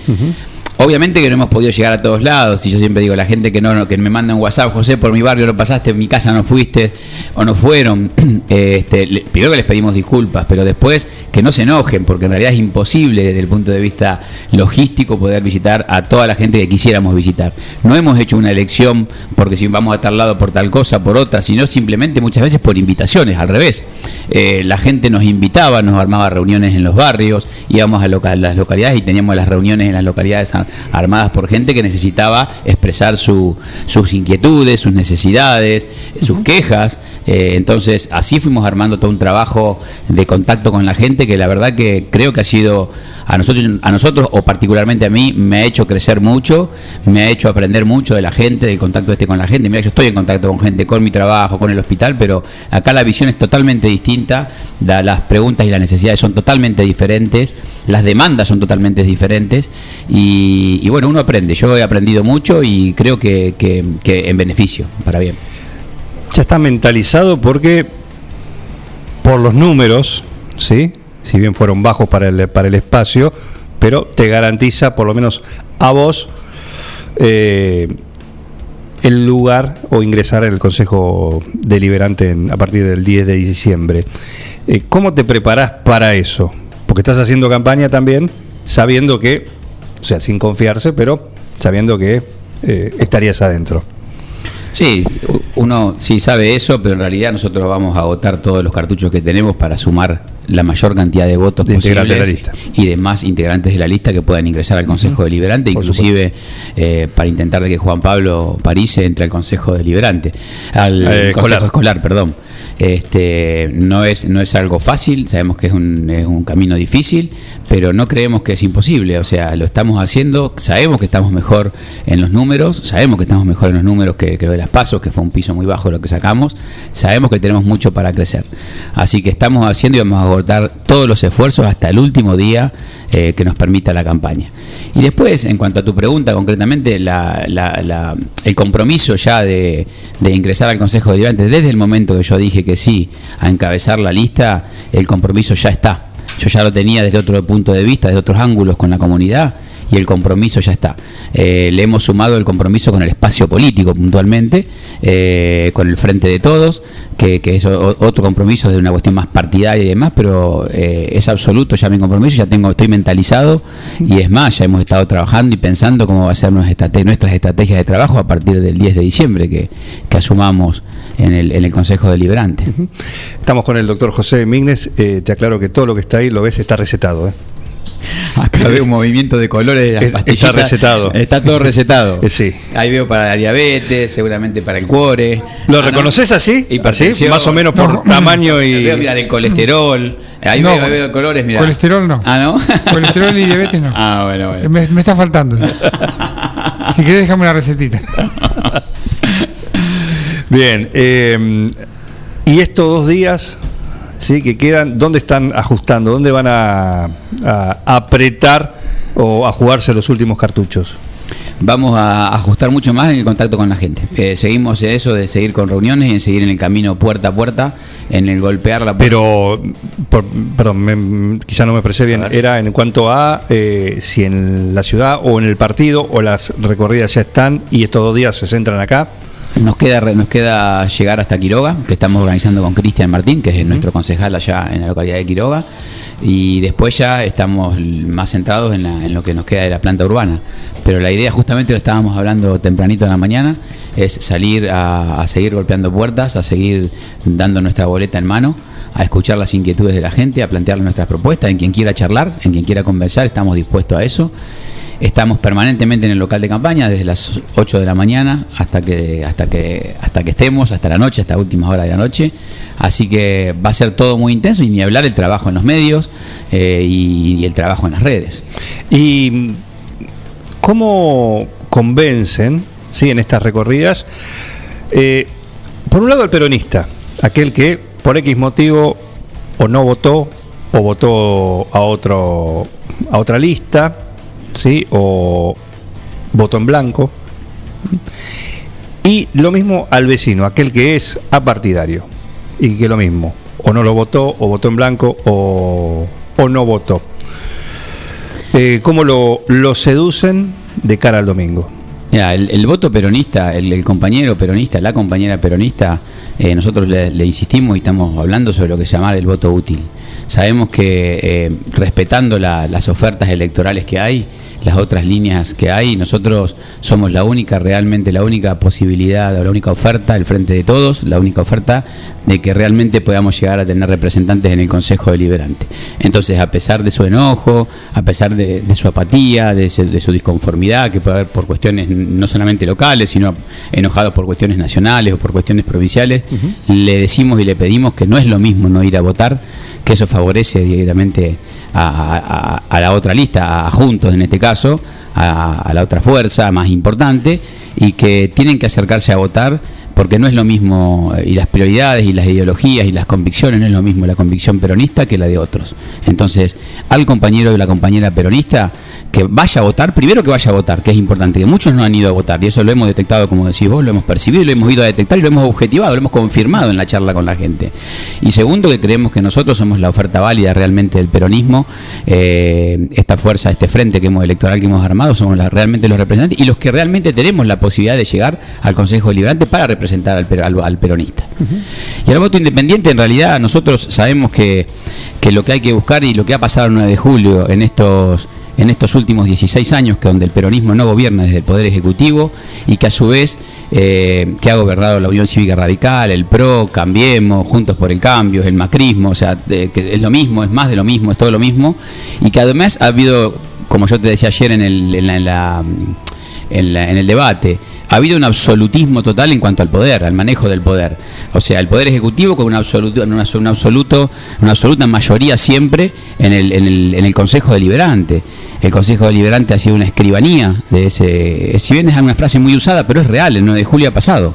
Obviamente que no hemos podido llegar a todos lados y yo siempre digo, la gente que no que me manda un WhatsApp, José, por mi barrio no pasaste, en mi casa no fuiste o no fueron, eh, este, primero que les pedimos disculpas, pero después que no se enojen, porque en realidad es imposible desde el punto de vista logístico poder visitar a toda la gente que quisiéramos visitar. No hemos hecho una elección porque si vamos a tal lado por tal cosa, por otra, sino simplemente muchas veces por invitaciones, al revés. Eh, la gente nos invitaba, nos armaba reuniones en los barrios, íbamos a las localidades y teníamos las reuniones en las localidades ar- armadas por gente que necesitaba expresar su- sus inquietudes, sus necesidades, sus quejas. Eh, entonces, así fuimos armando todo un trabajo de contacto con la gente que la verdad que creo que ha sido a nosotros, a nosotros o particularmente a mí me ha hecho crecer mucho, me ha hecho aprender mucho de la gente, del contacto este con la gente. Mira, yo estoy en contacto con gente, con mi trabajo, con el hospital, pero acá la visión es totalmente distinta, la- las preguntas y las necesidades son totalmente diferentes, las demandas son totalmente diferentes y, bueno, uno aprende. Yo he aprendido mucho y creo que en beneficio, para bien. Ya está mentalizado porque por los números, ¿sí? Si bien fueron bajos para el, para el espacio, pero te garantiza, por lo menos a vos, eh, el lugar o ingresar en el Consejo Deliberante en- a partir del 10 de diciembre. Eh, ¿Cómo te preparás para eso? Porque estás haciendo campaña también sabiendo que, o sea, sin confiarse, pero sabiendo que eh, estarías adentro. Sí, uno sí sabe eso, pero en realidad nosotros vamos a votar todos los cartuchos que tenemos para sumar la mayor cantidad de votos De posibles de la lista. y de más integrantes de la lista que puedan ingresar al Consejo Deliberante, Por inclusive eh, para intentar de que Juan Pablo París entre al Consejo Deliberante, al Eh, Consejo escolar. escolar, perdón. Este, no es no es algo fácil, sabemos que es un, es un camino difícil, pero no creemos que es imposible, o sea, lo estamos haciendo, sabemos que estamos mejor en los números, sabemos que estamos mejor en los números que, que lo de las pasos, que fue un piso muy bajo lo que sacamos, sabemos que tenemos mucho para crecer. Así que estamos haciendo y vamos a agotar todos los esfuerzos hasta el último día eh, que nos permita la campaña. Y después, en cuanto a tu pregunta concretamente, el compromiso ya de, de ingresar al Consejo Deliberante, desde el momento que yo dije que sí a encabezar la lista, el compromiso ya está. Yo ya lo tenía desde otro punto de vista, desde otros ángulos con la comunidad y el compromiso ya está. Eh, le hemos sumado el compromiso con el espacio político puntualmente, eh, con el Frente de Todos, que, que es otro compromiso de una cuestión más partidaria y demás, pero eh, es absoluto ya mi compromiso, ya tengo, estoy mentalizado y es más, ya hemos estado trabajando y pensando cómo va a ser nuestras estrategias de trabajo a partir del 10 de diciembre que, que asumamos en el, en el Consejo Deliberante. Estamos con el doctor José Mignes. te aclaro que todo lo que está ahí, lo ves, está recetado. Acá veo un movimiento de colores de las pastillitas. está recetado. Está todo recetado. Eh, sí. Ahí veo para la diabetes, seguramente para el cuore. ¿Lo Ah, ¿no? reconoces así? Hipertensión. ¿Así? Más o menos por tamaño y. Veo, mira, del colesterol. Ahí No, veo, veo colores, mira. Colesterol no. Ah, ¿no? Colesterol y diabetes no. Ah, bueno, bueno. Me, me está faltando. si querés, déjame una recetita. Bien. eh, y estos dos días, sí, que quedan, ¿dónde están ajustando? ¿Dónde van a, a apretar o a jugarse los últimos cartuchos? Vamos a ajustar mucho más en el contacto con la gente. Eh, seguimos en eso de seguir con reuniones y en seguir en el camino puerta a puerta, en el golpear la puerta. Pero, por- perdón, me- quizá no me expresé bien. Era en cuanto a eh, si en la ciudad o en el partido o las recorridas ya están y estos dos días se centran acá. Nos queda, nos queda llegar hasta Quiroga, que estamos organizando con Cristian Martín, que es nuestro concejal allá en la localidad de Quiroga. Y después ya estamos más centrados en, la- en lo que nos queda de la planta urbana. Pero la idea, justamente lo estábamos hablando tempranito en la mañana, es salir a, a seguir golpeando puertas, a seguir dando nuestra boleta en mano, a escuchar las inquietudes de la gente, a plantearle nuestras propuestas. En quien quiera charlar, en quien quiera conversar, estamos dispuestos a eso. Estamos permanentemente en el local de campaña desde las 8 de la mañana hasta que hasta que hasta que estemos, hasta la noche, hasta últimas horas de la noche. Así que va a ser todo muy intenso y ni hablar el trabajo en los medios eh, y, el trabajo en las redes. ¿Y cómo convencen ¿sí? en estas recorridas? eh, por un lado, el peronista, aquel que por X motivo o no votó o votó a, otro, a otra lista, ¿sí? o votó en blanco. Y lo mismo al vecino, aquel que es apartidario y que lo mismo, o no lo votó, o votó en blanco, o, o no votó. Eh, ¿Cómo lo, lo seducen de cara al domingo? Mira, el, voto peronista, el, compañero peronista, la compañera peronista, eh, nosotros le, insistimos y estamos hablando sobre lo que se llama el voto útil. Sabemos que eh, respetando la- las ofertas electorales que hay, las otras líneas que hay, nosotros somos la única, realmente la única posibilidad, o la única oferta, el frente de todos, la única oferta de que realmente podamos llegar a tener representantes en el Consejo Deliberante. Entonces, a pesar de su enojo, a pesar de, de su apatía, de, su- de su disconformidad, que puede haber por cuestiones no solamente locales, sino enojados por cuestiones nacionales o por cuestiones provinciales, le decimos y le pedimos que no es lo mismo no ir a votar, que eso favorece directamente a, a- la otra lista, a Juntos en este caso, a, a la otra fuerza más importante, y que tienen que acercarse a votar porque no es lo mismo, y las prioridades y las ideologías y las convicciones no es lo mismo la convicción peronista que la de otros. Entonces, al compañero y la compañera peronista que vaya a votar, primero que vaya a votar, que es importante, que muchos no han ido a votar, y eso lo hemos detectado, como decís vos, lo hemos percibido, lo hemos ido a detectar y lo hemos objetivado, lo hemos confirmado en la charla con la gente. Y segundo, que creemos que nosotros somos la oferta válida realmente del peronismo, eh, esta fuerza, este frente que hemos electoral que hemos armado, somos realmente los representantes y los que realmente tenemos la posibilidad de llegar al Consejo Deliberante para representar al, per- al- al peronista. Y al voto independiente, en realidad, nosotros sabemos que, que lo que hay que buscar y lo que ha pasado el 9 de julio en estos en estos últimos 16 años, que donde el peronismo no gobierna desde el Poder Ejecutivo y que a su vez eh, que ha gobernado la Unión Cívica Radical, el PRO, Cambiemos, Juntos por el Cambio, el Macrismo, o sea, que es lo mismo, es más de lo mismo, es todo lo mismo, y que además ha habido, como yo te decía ayer en, el, en la en, la- en el debate. Ha habido un absolutismo total en cuanto al poder, al manejo del poder. O sea, el poder ejecutivo con un absoluto, una, un absoluto, una absoluta mayoría siempre en el, en, el, en el Consejo Deliberante. El Consejo Deliberante ha sido una escribanía de ese, si bien es una frase muy usada, pero es real, el 9 de julio ha pasado.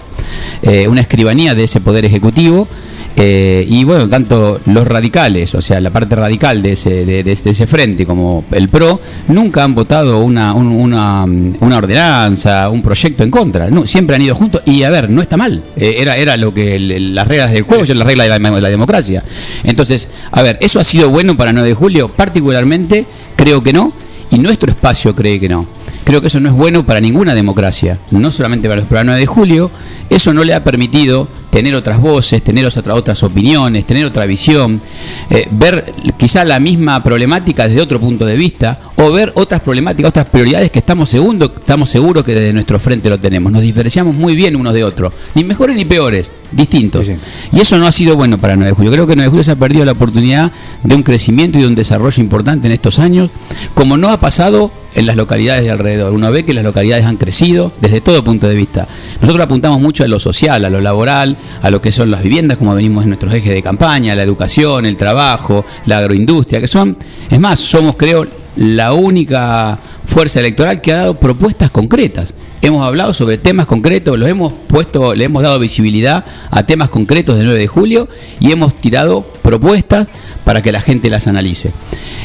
Eh, una escribanía de ese poder ejecutivo eh, y bueno, tanto los radicales, o sea, la parte radical de ese, de, ese frente como el PRO, nunca han votado una, un- una, una ordenanza, un proyecto en contra. No, siempre han ido juntos y a ver, no está mal. Eh, era, era lo que el- las reglas del juego, son las reglas de la, de la democracia. Entonces, a ver, ¿eso ha sido bueno para 9 de julio? Particularmente, creo que no, y nuestro espacio cree que no. Creo que eso no es bueno para ninguna democracia, no solamente para los 9 de julio. Eso no le ha permitido tener otras voces, tener otra- otras opiniones, tener otra visión, eh, ver quizá la misma problemática desde otro punto de vista o ver otras problemáticas, otras prioridades que estamos seguros, estamos seguros que desde nuestro frente lo tenemos. Nos diferenciamos muy bien unos de otros, ni mejores ni peores, distintos. Y eso no ha sido bueno para 9 de julio. Creo que 9 de julio se ha perdido la oportunidad de un crecimiento y de un desarrollo importante en estos años, como no ha pasado en las localidades de alrededor. Uno ve que las localidades han crecido desde todo punto de vista. Nosotros apuntamos mucho a lo social, a lo laboral, a lo que son las viviendas, como venimos en nuestros ejes de campaña, la educación, el trabajo, la agroindustria, que son, es más, somos creo la única fuerza electoral que ha dado propuestas concretas. Hemos hablado sobre temas concretos, los hemos puesto, le hemos dado visibilidad a temas concretos del 9 de julio y hemos tirado propuestas para que la gente las analice.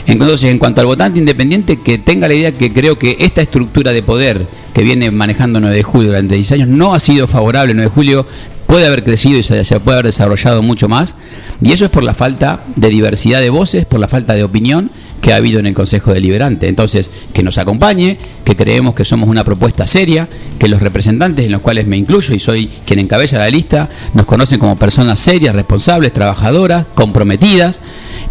Entonces, en cuanto al votante independiente, que tenga la idea que creo que esta estructura de poder que viene manejando 9 de julio durante 10 años no ha sido favorable. 9 de julio puede haber crecido y se, se puede haber desarrollado mucho más. Y eso es por la falta de diversidad de voces, por la falta de opinión que ha habido en el Consejo Deliberante. Entonces, que nos acompañe, que creemos que somos una propuesta seria, que los representantes en los cuales me incluyo y soy quien encabeza la lista, nos conocen como personas serias, responsables, trabajadoras, comprometidas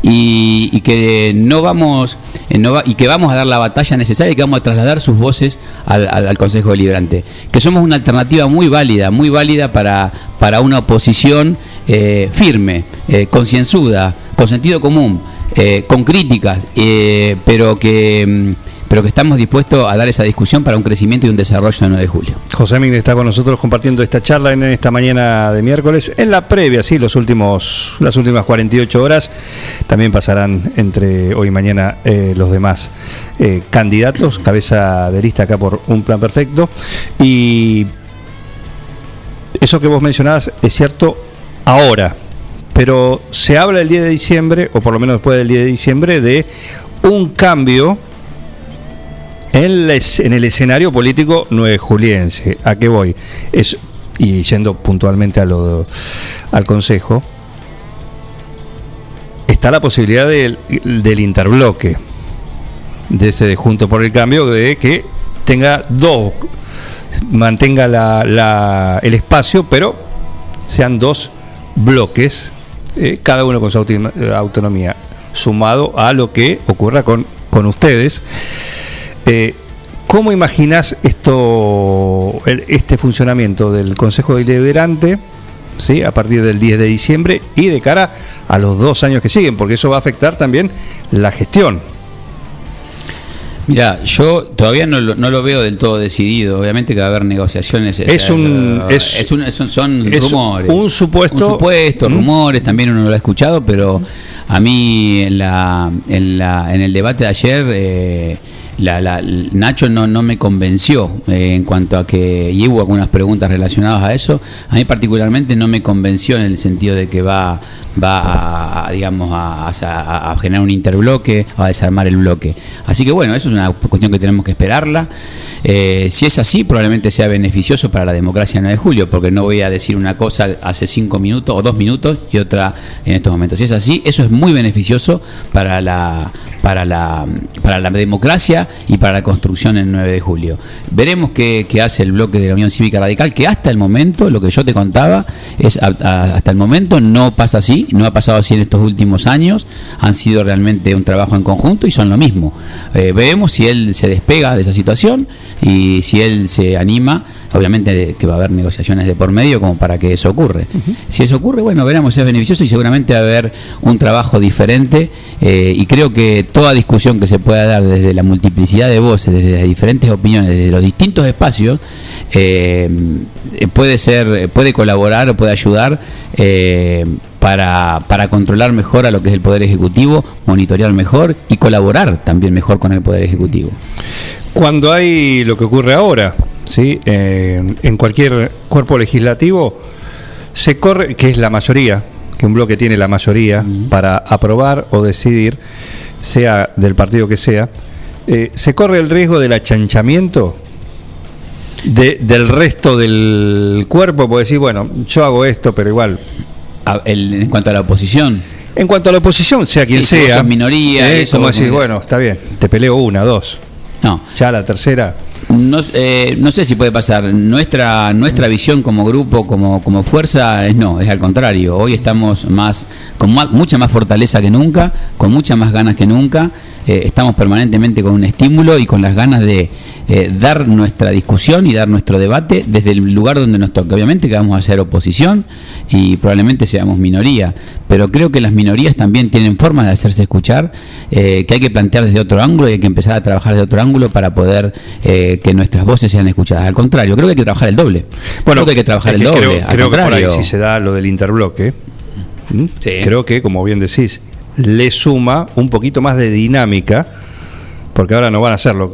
y, que no vamos eh, no y que vamos a dar la batalla necesaria y que vamos a trasladar sus voces al Consejo Deliberante. Que somos una alternativa muy válida, muy válida para, para una oposición eh, firme, eh, concienzuda, con sentido común, eh, con críticas, eh, pero que mm, pero que estamos dispuestos a dar esa discusión para un crecimiento y un desarrollo el 9 de julio. José Ming está con nosotros compartiendo esta charla en esta mañana de miércoles. En la previa, sí, los últimos, las últimas 48 horas. También pasarán entre hoy y mañana eh, los demás candidatos, cabeza de lista acá por un plan perfecto. Y eso que vos mencionabas es cierto ahora, pero se habla el 10 de diciembre, o por lo menos después del 10 de diciembre, de un cambio en, la es- en el escenario político nueve juliense. ¿A qué voy? Es, y yendo puntualmente a lo, al Consejo, está la posibilidad del, del interbloque, de ese de Junto por el Cambio, de que tenga dos, mantenga la- la- el espacio, pero sean dos bloques, eh, cada uno con su auti- autonomía, sumado a lo que ocurra con, con ustedes. Eh, ¿Cómo imaginas esto, el- este funcionamiento del Consejo Deliberante ¿sí? a partir del 10 de diciembre y de cara a los dos años que siguen? Porque eso va a afectar también la gestión. Mira, yo todavía no lo, no lo veo del todo decidido. Obviamente que va a haber negociaciones. Es eh, un- eh, es- un- son, son es rumores. un supuesto- Un supuesto, ¿Mm? rumores, también uno lo ha escuchado, pero a mí en, la, en, la, en el debate de ayer, eh, la, la- Nacho no, no me convenció eh, en cuanto a que, y hubo algunas preguntas relacionadas a eso, a mí particularmente no me convenció en el sentido de que va, va a, digamos, a- a generar un interbloque, a desarmar el bloque. Así que bueno, eso es una cuestión que tenemos que esperarla. Eh, si es así, probablemente sea beneficioso para la democracia el 9 de julio, porque no voy a decir una cosa hace cinco minutos o dos minutos y otra en estos momentos. Si es así, eso es muy beneficioso para la, para la, para la democracia y para la construcción el 9 de julio. Veremos qué, hace el bloque de la Unión Cívica Radical, que hasta el momento, lo que yo te contaba, es hasta el momento no pasa así, no ha pasado así en estos últimos años, han sido realmente un trabajo en conjunto y son lo mismo. Eh, veremos si él se despega de esa situación y si él se anima, obviamente que va a haber negociaciones de por medio como para que eso ocurre. Si eso ocurre, bueno, veremos si es beneficioso y seguramente va a haber un trabajo diferente eh, y creo que toda discusión que se pueda dar desde la multiplicidad de voces, desde las diferentes opiniones, desde los distintos espacios, eh, puede ser, puede colaborar o puede ayudar eh, para, para controlar mejor a lo que es el Poder Ejecutivo, monitorear mejor y colaborar también mejor con el Poder Ejecutivo. Cuando hay lo que ocurre ahora, ¿sí? Eh, en cualquier cuerpo legislativo, se corre, que es la mayoría, que un bloque tiene la mayoría para aprobar o decidir, sea del partido que sea, eh, se corre el riesgo del achanchamiento de- del resto del cuerpo, porque decir, bueno, yo hago esto, pero igual. en cuanto a la oposición. En cuanto a la oposición, sea quien Sí, si sea. sos minoría, eh, eso como como- bueno, está bien, te peleo una, dos. No. Ya la tercera. No, eh, no sé si puede pasar. Nuestra, nuestra visión como grupo, como, como fuerza, es no, es al contrario. Hoy estamos más, con mucha más fortaleza que nunca, con muchas más ganas que nunca. Eh, estamos permanentemente con un estímulo y con las ganas de eh, dar nuestra discusión y dar nuestro debate desde el lugar donde nos toque. Obviamente que vamos a ser oposición y probablemente seamos minoría, pero creo que las minorías también tienen formas de hacerse escuchar, eh, que hay que plantear desde otro ángulo y hay que empezar a trabajar desde otro ángulo para poder eh, que nuestras voces sean escuchadas. Al contrario, creo que hay que trabajar el doble. creo que hay que trabajar es el doble. Creo, al creo que por ahí contrario. si se da lo del interbloque, creo que, como bien decís, le suma un poquito más de dinámica, porque ahora no van a hacerlo.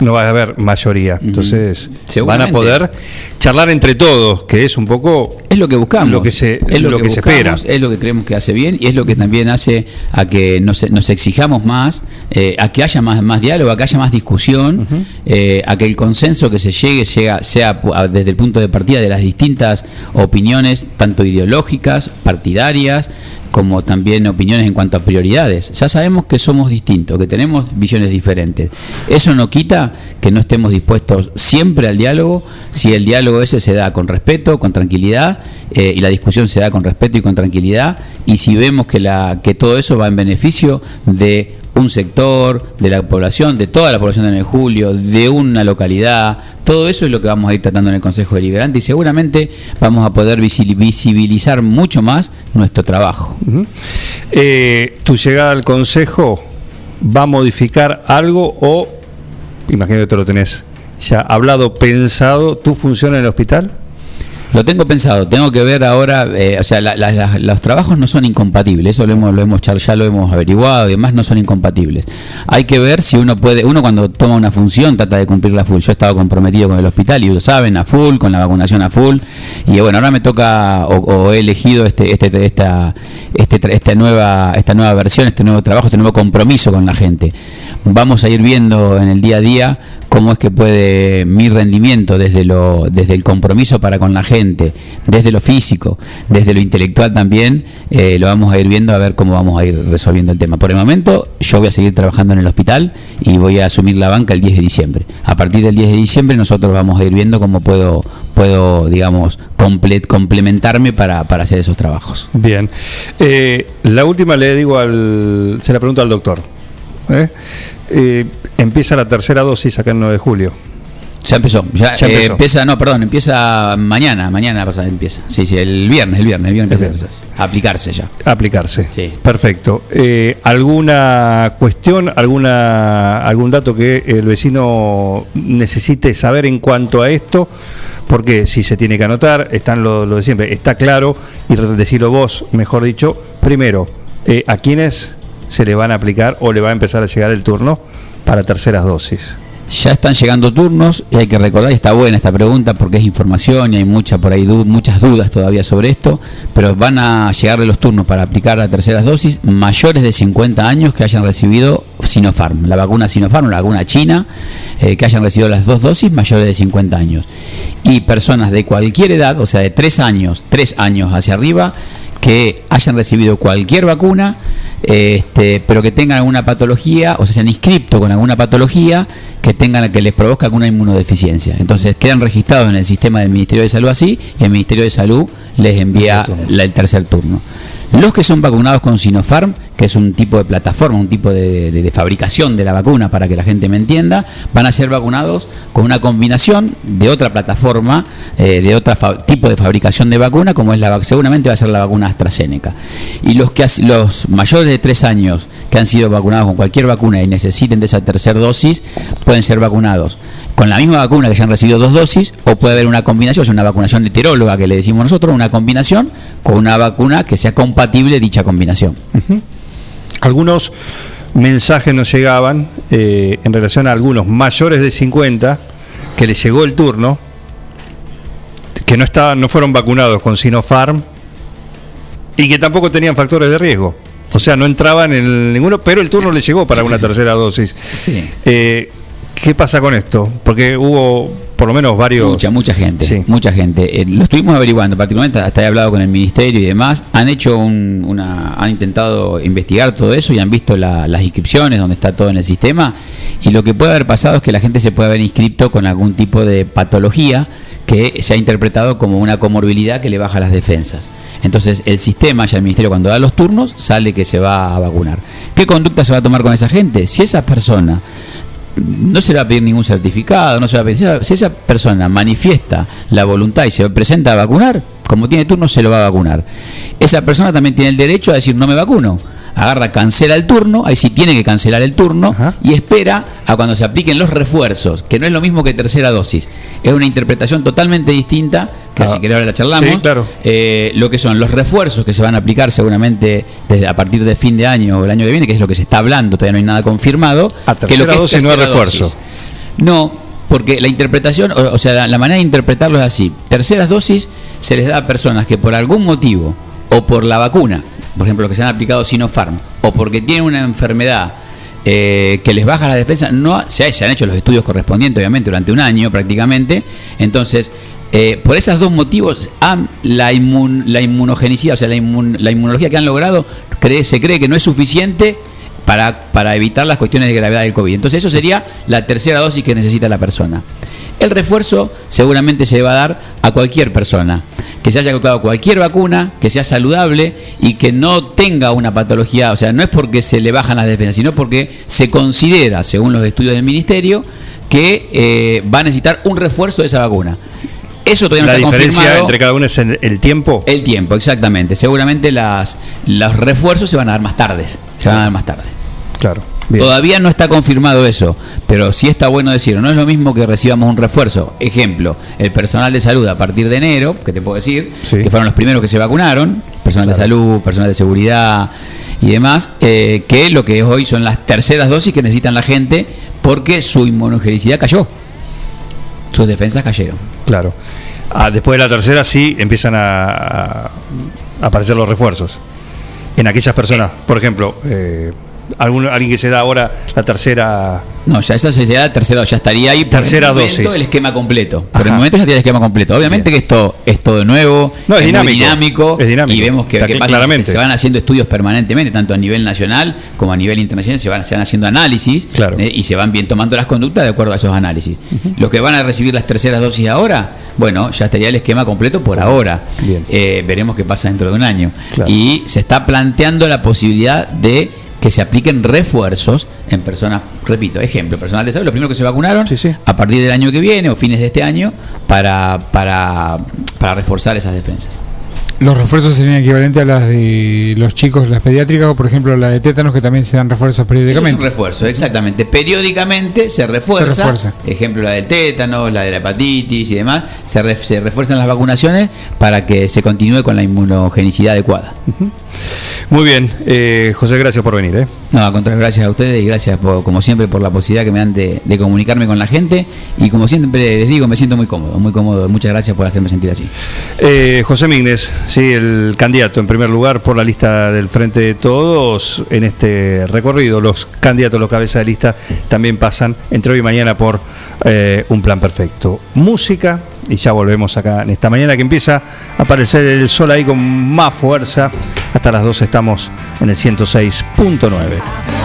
No va a haber mayoría, entonces van a poder charlar entre todos, que es un poco es lo que buscamos, lo que se, es lo, lo que, que se espera. es lo que creemos que hace bien y es lo que también hace a que nos, nos exijamos más, eh, a que haya más, más diálogo, a que haya más discusión, eh, a que el consenso que se llegue sea pu- a- desde el punto de partida de las distintas opiniones, tanto ideológicas, partidarias, como también opiniones en cuanto a prioridades. Ya sabemos que somos distintos, que tenemos visiones diferentes. Eso no quita que no estemos dispuestos siempre al diálogo, si el diálogo ese se da con respeto, con tranquilidad, eh, y la discusión se da con respeto y con tranquilidad, y si vemos que, la, que todo eso va en beneficio de un sector, de la población, de toda la población de 9 de julio, de una localidad, todo eso es lo que vamos a ir tratando en el Consejo Deliberante y seguramente vamos a poder visi- visibilizar mucho más nuestro trabajo. Eh, ¿Tu llegada al Consejo va a modificar algo o, imagino que te lo tenés ya hablado, pensado, tu función en el hospital? Lo tengo pensado, tengo que ver ahora, eh, o sea, la- los trabajos no son incompatibles, eso lo hemos, lo hemos ya lo hemos averiguado y demás, no son incompatibles. Hay que ver si uno puede, uno cuando toma una función trata de cumplirla full. Yo he estado comprometido con el hospital y lo saben, a full, con la vacunación a full, y bueno, ahora me toca o, o he elegido este, este, esta, este, esta nueva, esta nueva versión, este nuevo trabajo, este nuevo compromiso con la gente. Vamos a ir viendo en el día a día cómo es que puede mi rendimiento desde lo desde el compromiso para con la gente, desde lo físico, desde lo intelectual también, eh, lo vamos a ir viendo a ver cómo vamos a ir resolviendo el tema. Por el momento yo voy a seguir trabajando en el hospital y voy a asumir la banca el 10 de diciembre. A partir del 10 de diciembre nosotros vamos a ir viendo cómo puedo puedo digamos comple- complementarme para, para hacer esos trabajos. Bien. Eh, la última le digo al. Se la pregunto al doctor. ¿Eh? Eh, empieza la tercera dosis acá el 9 de julio. Ya empezó, ya, Ya eh, empieza, no, perdón, empieza mañana, mañana pasa, empieza. Sí, sí, el viernes, el viernes, el viernes empieza a aplicarse ya. Aplicarse. Sí. Perfecto. Eh, ¿Alguna cuestión, alguna, algún dato que el vecino necesite saber en cuanto a esto? Porque si se tiene que anotar, están lo, lo de siempre. Está claro, y decirlo vos, mejor dicho, primero, ¿a quiénes se le van a aplicar o le va a empezar a llegar el turno para terceras dosis? Ya están llegando turnos y hay que recordar, y está buena esta pregunta porque es información y hay mucha por ahí muchas dudas todavía sobre esto, pero van a llegarle los turnos para aplicar las terceras dosis mayores de 50 años que hayan recibido Sinopharm, la vacuna Sinopharm, la vacuna china, eh, que hayan recibido las dos dosis mayores de 50 años. Y personas de cualquier edad, o sea, de 3 años, 3 años hacia arriba, que hayan recibido cualquier vacuna, este, pero que tengan alguna patología, o sea, se han inscrito con alguna patología que tengan que les provoque alguna inmunodeficiencia. Entonces quedan registrados en el sistema del Ministerio de Salud así y el Ministerio de Salud les envía la- el tercer turno. Los que son vacunados con Sinopharm, que es un tipo de plataforma, un tipo de, fabricación de la vacuna, para que la gente me entienda, van a ser vacunados con una combinación de otra plataforma, eh, de otro tipo de fabricación de vacuna, como es la seguramente va a ser la vacuna AstraZeneca. Y los que los mayores de tres años que han sido vacunados con cualquier vacuna y necesiten de esa tercera dosis, pueden ser vacunados con la misma vacuna que ya han recibido dos dosis, o puede haber una combinación, sea, una vacunación heteróloga que le decimos nosotros, una combinación con una vacuna que sea compatible dicha combinación. Algunos mensajes nos llegaban eh, en relación a algunos mayores de 50 que les llegó el turno, que no, estaban, no fueron vacunados con Sinopharm y que tampoco tenían factores de riesgo. O sea, no entraban en ninguno, pero el turno les llegó para una tercera dosis. Sí. Eh, ¿Qué pasa con esto? Porque hubo por lo menos varios... Mucha, mucha gente, mucha gente. Eh, lo estuvimos averiguando, particularmente hasta he hablado con el ministerio y demás. Han hecho un- una, han intentado investigar todo eso y han visto la- las inscripciones donde está todo en el sistema. Y lo que puede haber pasado es que la gente se puede haber inscrito con algún tipo de patología que se ha interpretado como una comorbilidad que le baja las defensas. Entonces el sistema, ya el ministerio cuando da los turnos, sale que se va a vacunar. ¿Qué conducta se va a tomar con esa gente? Si esa persona no se le va a pedir ningún certificado, no se va a pedir. Si esa, persona manifiesta la voluntad y se presenta a vacunar, como tiene turno, se lo va a vacunar. Esa persona también tiene el derecho a decir no me vacuno. Agarra, cancela el turno, ahí sí tiene que cancelar el turno y espera a cuando se apliquen los refuerzos, que no es lo mismo que tercera dosis. Es una interpretación totalmente distinta, que Ah. si querés ahora la charlamos. Sí, claro. Eh, lo que son los refuerzos que se van a aplicar seguramente desde a partir de fin de año o el año que viene, que es lo que se está hablando, todavía no hay nada confirmado. A que tercera lo que es dosis no hay refuerzo. dosis. No, porque la interpretación, o, o sea, la, la manera de interpretarlo es así. Terceras dosis se les da a personas que por algún motivo, o por la vacuna, por ejemplo, que se han aplicado Sinopharm, o porque tienen una enfermedad eh, que les baja la defensa, no se, se han hecho los estudios correspondientes, obviamente, durante un año prácticamente. Entonces, eh, por esos dos motivos, la, la inmunogenicidad, o sea, la, inmun- la inmunología que han logrado, se cree que no es suficiente para, para evitar las cuestiones de gravedad del COVID. Entonces, eso sería la tercera dosis que necesita la persona. El refuerzo seguramente se va a dar a cualquier persona que se haya colocado cualquier vacuna, que sea saludable y que no tenga una patología, o sea, no es porque se le bajan las defensas, sino porque se considera, según los estudios del ministerio, que eh, va a necesitar un refuerzo de esa vacuna. Eso todavía no La está diferencia confirmado. entre cada uno es en el tiempo. El tiempo, exactamente. Seguramente las, los refuerzos se van a dar más tardes. Se van a dar más tarde. Claro. Todavía no está confirmado eso, pero sí está bueno decirlo. No es lo mismo que recibamos un refuerzo. Ejemplo, el personal de salud a partir de enero, que te puedo decir, que fueron los primeros que se vacunaron, personal de salud, personal de seguridad y demás, eh, que lo que hoy son las terceras dosis que necesitan la gente porque su inmunogenicidad cayó. Sus defensas cayeron. Claro. Ah, después de la tercera sí empiezan a, a aparecer los refuerzos. En aquellas personas, por ejemplo, eh, algún, alguien que se da ahora la tercera... No, ya esa se da tercera, ya estaría ahí por Tercera el momento dosis. el esquema completo. Por el Ajá. momento ya tiene el esquema completo. Obviamente que esto es todo nuevo, No, es dinámico. dinámico, Es dinámico. y vemos que, que pasa, se van haciendo estudios permanentemente, tanto a nivel nacional como a nivel internacional, se van, se van haciendo análisis eh, y se van bien tomando las conductas de acuerdo a esos análisis. Los que van a recibir las terceras dosis ahora, bueno, ya estaría el esquema completo por ahora. Eh, veremos qué pasa dentro de un año. Y se está planteando la posibilidad de que se apliquen refuerzos en personas, repito, ejemplo, personal de salud, los primeros que se vacunaron a partir del año que viene o fines de este año para, para, para reforzar esas defensas. Los refuerzos serían equivalentes a las de los chicos, las pediátricas, o por ejemplo la de tétanos, que también se dan refuerzos es periódicamente. un refuerzo, exactamente. Periódicamente se refuerza, Se refuerza. ejemplo la del tétano, la de la hepatitis y demás, se, re- se refuerzan las vacunaciones para que se continúe con la inmunogenicidad adecuada. Muy bien, eh, José, gracias por venir. ¿eh? No, al contrario, gracias a ustedes y gracias por, como siempre por la posibilidad que me dan de, de comunicarme con la gente y como siempre les digo, me siento muy cómodo, muy cómodo. Muchas gracias por hacerme sentir así. Eh, José Mignes, sí, el candidato en primer lugar por la lista del Frente de Todos en este recorrido. Los candidatos, los cabezas de lista también pasan entre hoy y mañana por eh, un plan perfecto. Música, y ya volvemos acá en esta mañana que empieza a aparecer el sol ahí con más fuerza. Hasta las 12 estamos en el 106.9.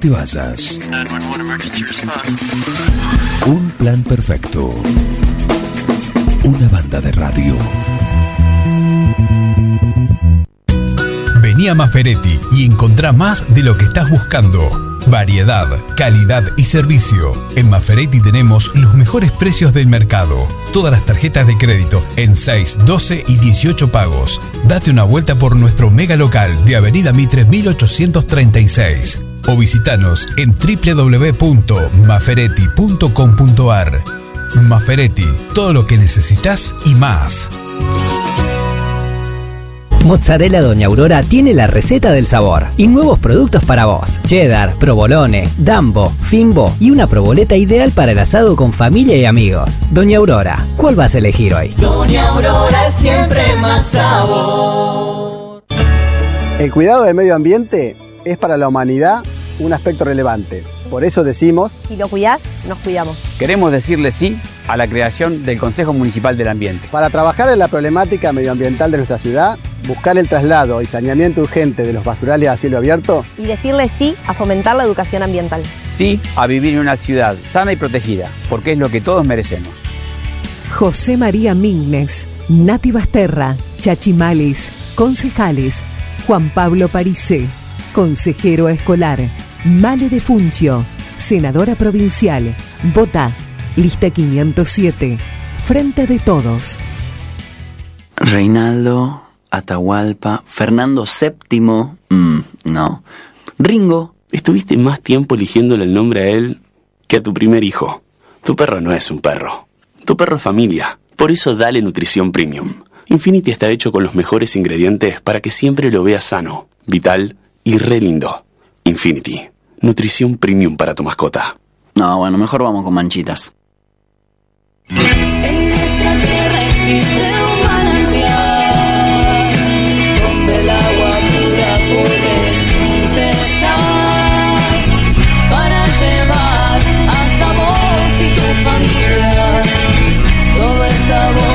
te vayas. Un plan perfecto. Una banda de radio. Vení a Maferetti y encontrá más de lo que estás buscando. Variedad, calidad y servicio. En Maferetti tenemos los mejores precios del mercado. Todas las tarjetas de crédito en 6, 12 y 18 pagos. Date una vuelta por nuestro mega local de Avenida Mitre 1836 o visitanos en www.maferetti.com.ar. Maferetti, todo lo que necesitas y más. Mozzarella Doña Aurora tiene la receta del sabor y nuevos productos para vos. Cheddar, provolone, dambo, fimbo y una proboleta ideal para el asado con familia y amigos. Doña Aurora, ¿cuál vas a elegir hoy? Doña Aurora es siempre más sabor. El cuidado del medio ambiente es para la humanidad un aspecto relevante. Por eso decimos, Si lo cuidás, nos cuidamos. Queremos decirle sí a la creación del Consejo Municipal del Ambiente. para trabajar en la problemática medioambiental de nuestra ciudad, buscar el traslado y saneamiento urgente de los basurales a cielo abierto? Y decirle sí a fomentar la educación ambiental. Sí a vivir en una ciudad sana y protegida, porque es lo que todos merecemos. José María Mignes, Nati Basterra, Chachimalis, concejales, Juan Pablo Parise, consejero escolar, Male de Funcio, senadora provincial, Vota, lista 507, Frente de Todos. Reinaldo, Atahualpa, Fernando VII, mm, no. Ringo, estuviste más tiempo eligiéndole el nombre a él que a tu primer hijo. Tu perro no es un perro. Tu perro es familia. Por eso dale nutrición premium. Infinity está hecho con los mejores ingredientes para que siempre lo veas sano, vital y re lindo. Infinity. Nutrición premium para tu mascota. No, bueno, mejor vamos con manchitas. En nuestra tierra existe un manantial donde el agua pura corre sin cesar para llevar hasta vos y tu familia todo el sabor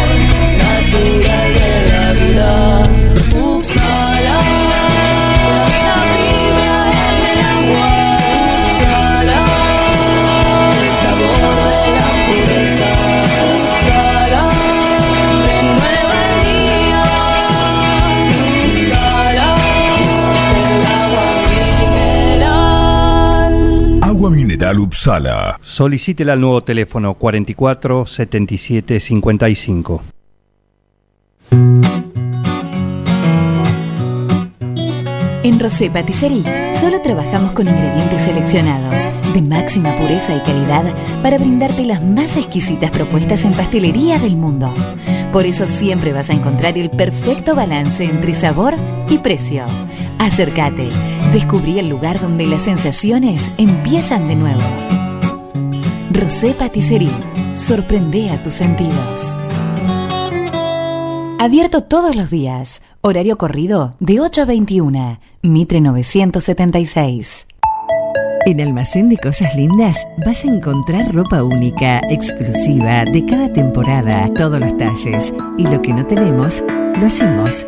Solicítela al nuevo teléfono 44 77 55. En Rosé Patisserie solo trabajamos con ingredientes seleccionados de máxima pureza y calidad para brindarte las más exquisitas propuestas en pastelería del mundo. Por eso siempre vas a encontrar el perfecto balance entre sabor y precio. Acércate, descubrí el lugar donde las sensaciones empiezan de nuevo. Rosé Patisserie, sorprende a tus sentidos. Abierto todos los días. Horario corrido de 8 a 21. Mitre 976. En Almacén de Cosas Lindas vas a encontrar ropa única, exclusiva, de cada temporada, todos los talles. Y lo que no tenemos, lo hacemos.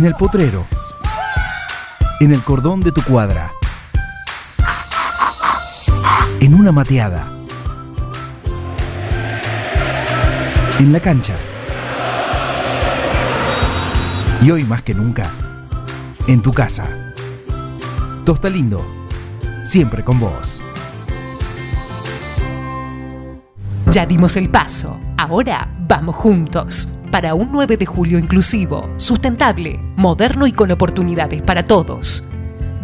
En el potrero. En el cordón de tu cuadra. En una mateada. En la cancha. Y hoy más que nunca, en tu casa. Tosta Lindo, siempre con vos. Ya dimos el paso, ahora vamos juntos para un 9 de julio inclusivo, sustentable, moderno y con oportunidades para todos.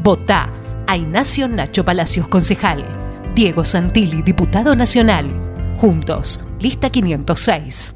Votá a Ignacio Nacho Palacios Concejal, Diego Santilli Diputado Nacional. Juntos, lista 506.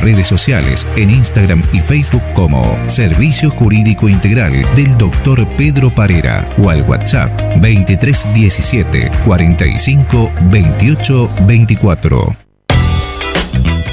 redes sociales en Instagram y Facebook como Servicio Jurídico Integral del Dr. Pedro Parera o al WhatsApp 2317 45 28 24.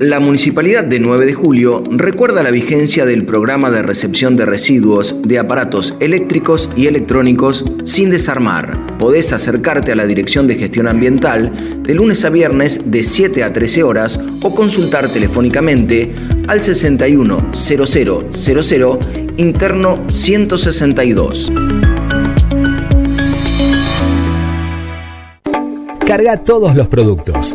La Municipalidad de 9 de Julio recuerda la vigencia del programa de recepción de residuos de aparatos eléctricos y electrónicos sin desarmar. Podés acercarte a la Dirección de Gestión Ambiental de lunes a viernes de 7 a 13 horas o consultar telefónicamente al 610000 interno 162. Carga todos los productos.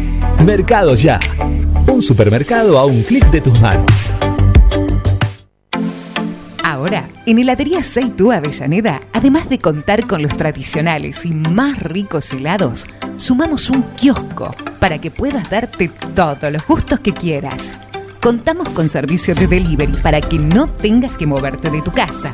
Mercado Ya. Un supermercado a un clic de tus manos. Ahora, en Heladería Seitú Avellaneda, además de contar con los tradicionales y más ricos helados, sumamos un kiosco para que puedas darte todos los gustos que quieras. Contamos con servicio de delivery para que no tengas que moverte de tu casa.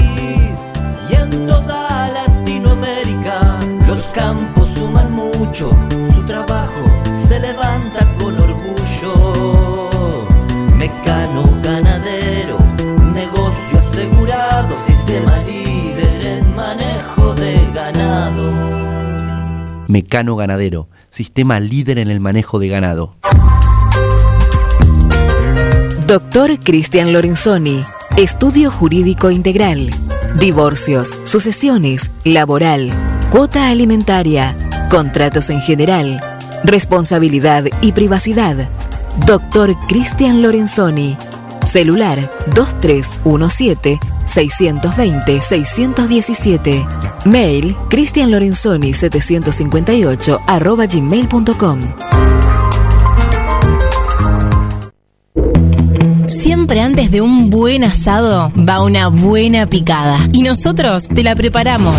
campos suman mucho, su trabajo se levanta con orgullo. Mecano ganadero, negocio asegurado, sistema líder en manejo de ganado. Mecano Ganadero, sistema líder en el manejo de ganado. Doctor Cristian Lorenzoni, Estudio Jurídico Integral. Divorcios, sucesiones, laboral, cuota alimentaria, contratos en general, responsabilidad y privacidad. Doctor Cristian Lorenzoni. Celular 2317-620-617. Mail cristianlorenzoni758 arroba gmail.com. Siempre antes de un buen asado va una buena picada. Y nosotros te la preparamos.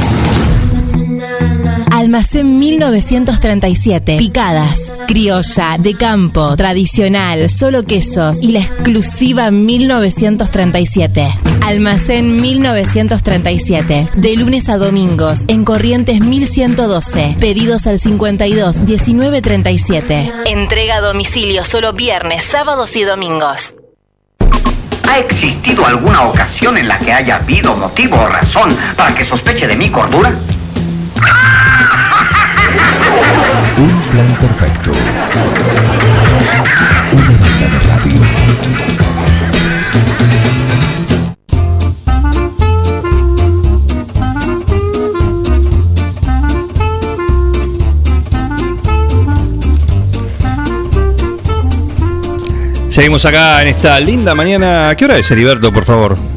Almacén 1937. Picadas. Criolla, de campo, tradicional, solo quesos y la exclusiva 1937. Almacén 1937. De lunes a domingos en Corrientes 1112. Pedidos al 52 1937. Entrega a domicilio solo viernes, sábados y domingos. ¿Ha existido alguna ocasión en la que haya habido motivo o razón para que sospeche de mi cordura? Un plan perfecto. Una banda de. Seguimos acá en esta linda mañana. ¿A qué hora es, Heriberto, por favor?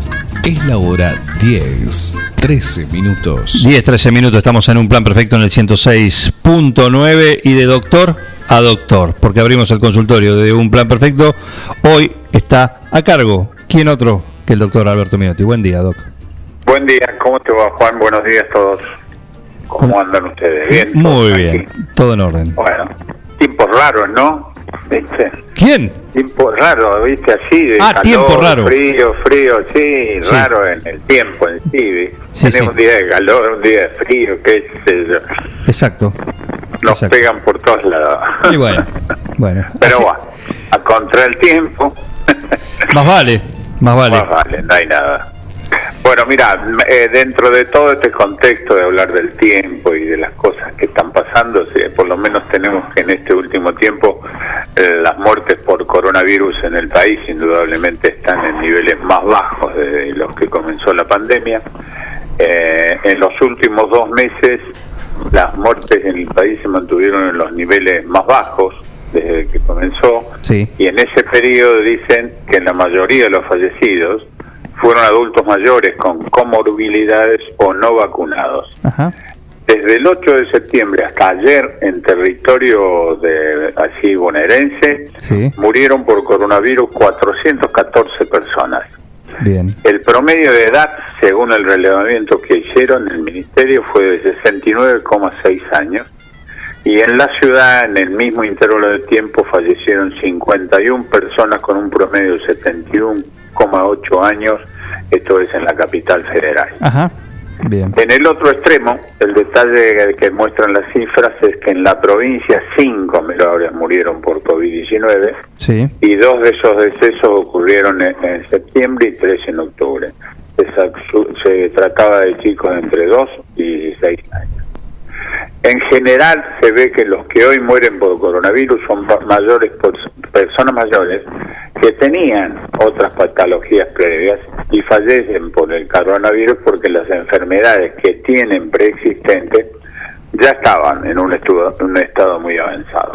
Es la hora 10, 13 minutos. 10, 13 minutos. Estamos en un plan perfecto en el 106.9 y de doctor a doctor, porque abrimos el consultorio de un plan perfecto. Hoy está a cargo. ¿Quién otro que el doctor Alberto Minotti? Buen día, doc. Buen día, ¿cómo te va Juan? Buenos días a todos. ¿Cómo andan ustedes? ¿Bien? Muy bien, todo en orden. Bueno, tiempos raros, ¿no? ¿Viste? ¿Quién? Tiempos raros, ¿viste? Así de Ah, calor, tiempo raro. Frío, frío, sí, Sí. raro en el tiempo en sí. Sí, Tenemos sí. un día de calor, un día de frío, qué sé yo. Exacto. nos Exacto. pegan por todos lados. Y bueno, bueno. Pero así- bueno, a contra el tiempo, más vale, más vale. más vale, no hay nada. Bueno, mira, eh, dentro de todo este contexto de hablar del tiempo y de las cosas que están pasando, sí, por lo menos tenemos que en este último tiempo eh, las muertes por coronavirus en el país indudablemente están en niveles más bajos de los que comenzó la pandemia. Eh, en los últimos dos meses las muertes en el país se mantuvieron en los niveles más bajos desde que comenzó Sí. y en ese periodo dicen que la mayoría de los fallecidos fueron adultos mayores con comorbilidades o no vacunados. Ajá. Desde el 8 de septiembre hasta ayer en territorio de así bonaerense Sí. murieron por coronavirus 414 personas. Bien. El promedio de edad, según el relevamiento que hicieron el ministerio, fue de 69,6 años. Y en la ciudad, en el mismo intervalo de tiempo, fallecieron 51 personas con un promedio de 71,8 años. Esto es en la capital federal. Ajá. Bien. En el otro extremo, el detalle que muestran las cifras es que en la provincia cinco menores murieron por COVID-19 Sí. y dos de esos decesos ocurrieron en, en septiembre y tres en octubre. Se trataba de chicos de entre 2 y 16 años. En general se ve que los que hoy mueren por coronavirus son mayores por- personas mayores que tenían otras patologías previas y fallecen por el coronavirus porque las enfermedades que tienen preexistentes ya estaban en un, estudo- un estado muy avanzado.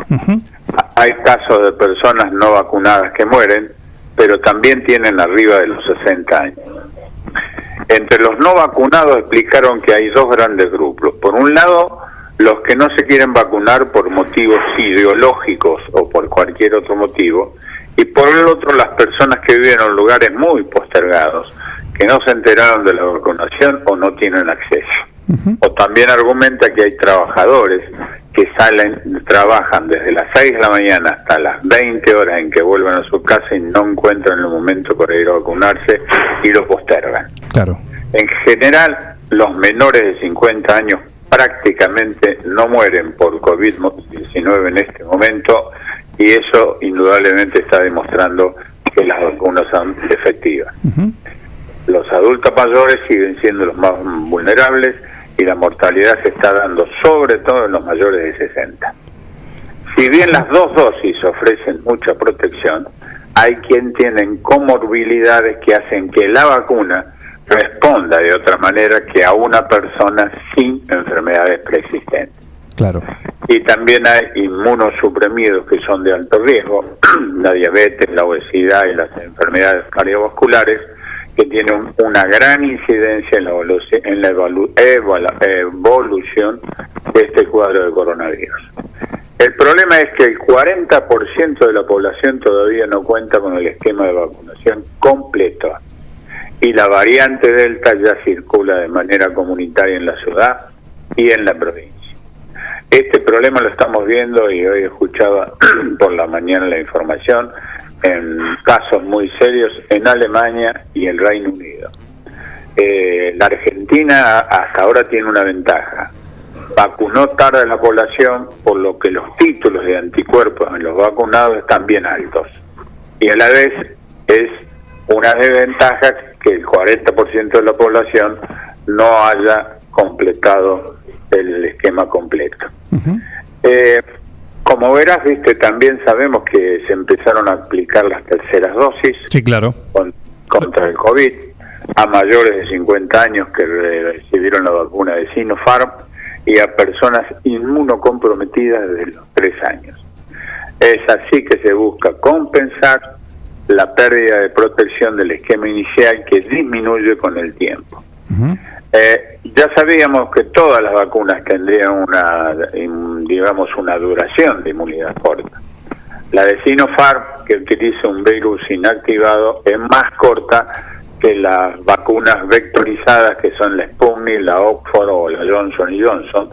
Hay casos de personas no vacunadas que mueren, pero también tienen arriba de los 60 años. Entre los no vacunados explicaron que hay dos grandes grupos. Por un lado, los que no se quieren vacunar por motivos ideológicos o por cualquier otro motivo, y por el otro las personas que viven en lugares muy postergados, que no se enteraron de la vacunación o no tienen acceso. O también argumenta que hay trabajadores que salen, trabajan desde las 6 de la mañana hasta las 20 horas en que vuelven a su casa y no encuentran el momento para ir a vacunarse y lo postergan. Claro. En general, los menores de 50 años prácticamente no mueren por COVID-19 en este momento y eso indudablemente está demostrando que las vacunas son efectivas. Los adultos mayores siguen siendo los más vulnerables y la mortalidad se está dando sobre todo en los mayores de 60. Si bien las dos dosis ofrecen mucha protección, hay quien tienen comorbilidades que hacen que la vacuna responda de otra manera que a una persona sin enfermedades preexistentes. Claro. Y también hay inmunosuprimidos que son de alto riesgo, la diabetes, la obesidad y las enfermedades cardiovasculares, que tienen una gran incidencia en la, evoluci- en la evalu- evala- evolución de este cuadro de coronavirus. El problema es que el 40% de la población todavía no cuenta con el esquema de vacunación completo y la variante Delta ya circula de manera comunitaria en la ciudad y en la provincia. Este problema lo estamos viendo y hoy escuchaba por la mañana la información en casos muy serios en Alemania y el Reino Unido. Eh, la Argentina hasta ahora tiene una ventaja. Vacunó tarde a la población, por lo que los títulos de anticuerpos en los vacunados están bien altos. Y a la vez es una desventaja que el 40% de la población no haya completado el esquema completo. Eh, como verás, viste, también sabemos que se empezaron a aplicar las terceras dosis Sí, claro. con- contra el COVID a mayores de 50 años que re- recibieron la vacuna de Sinopharm y a personas inmunocomprometidas desde los 3 años. Es así que se busca compensar la pérdida de protección del esquema inicial que disminuye con el tiempo. Eh, ya sabíamos que todas las vacunas tendrían una, digamos, una duración de inmunidad corta. La de Sinopharm, que utiliza un virus inactivado, es más corta que las vacunas vectorizadas, que son la Sputnik, la Oxford o la Johnson Johnson,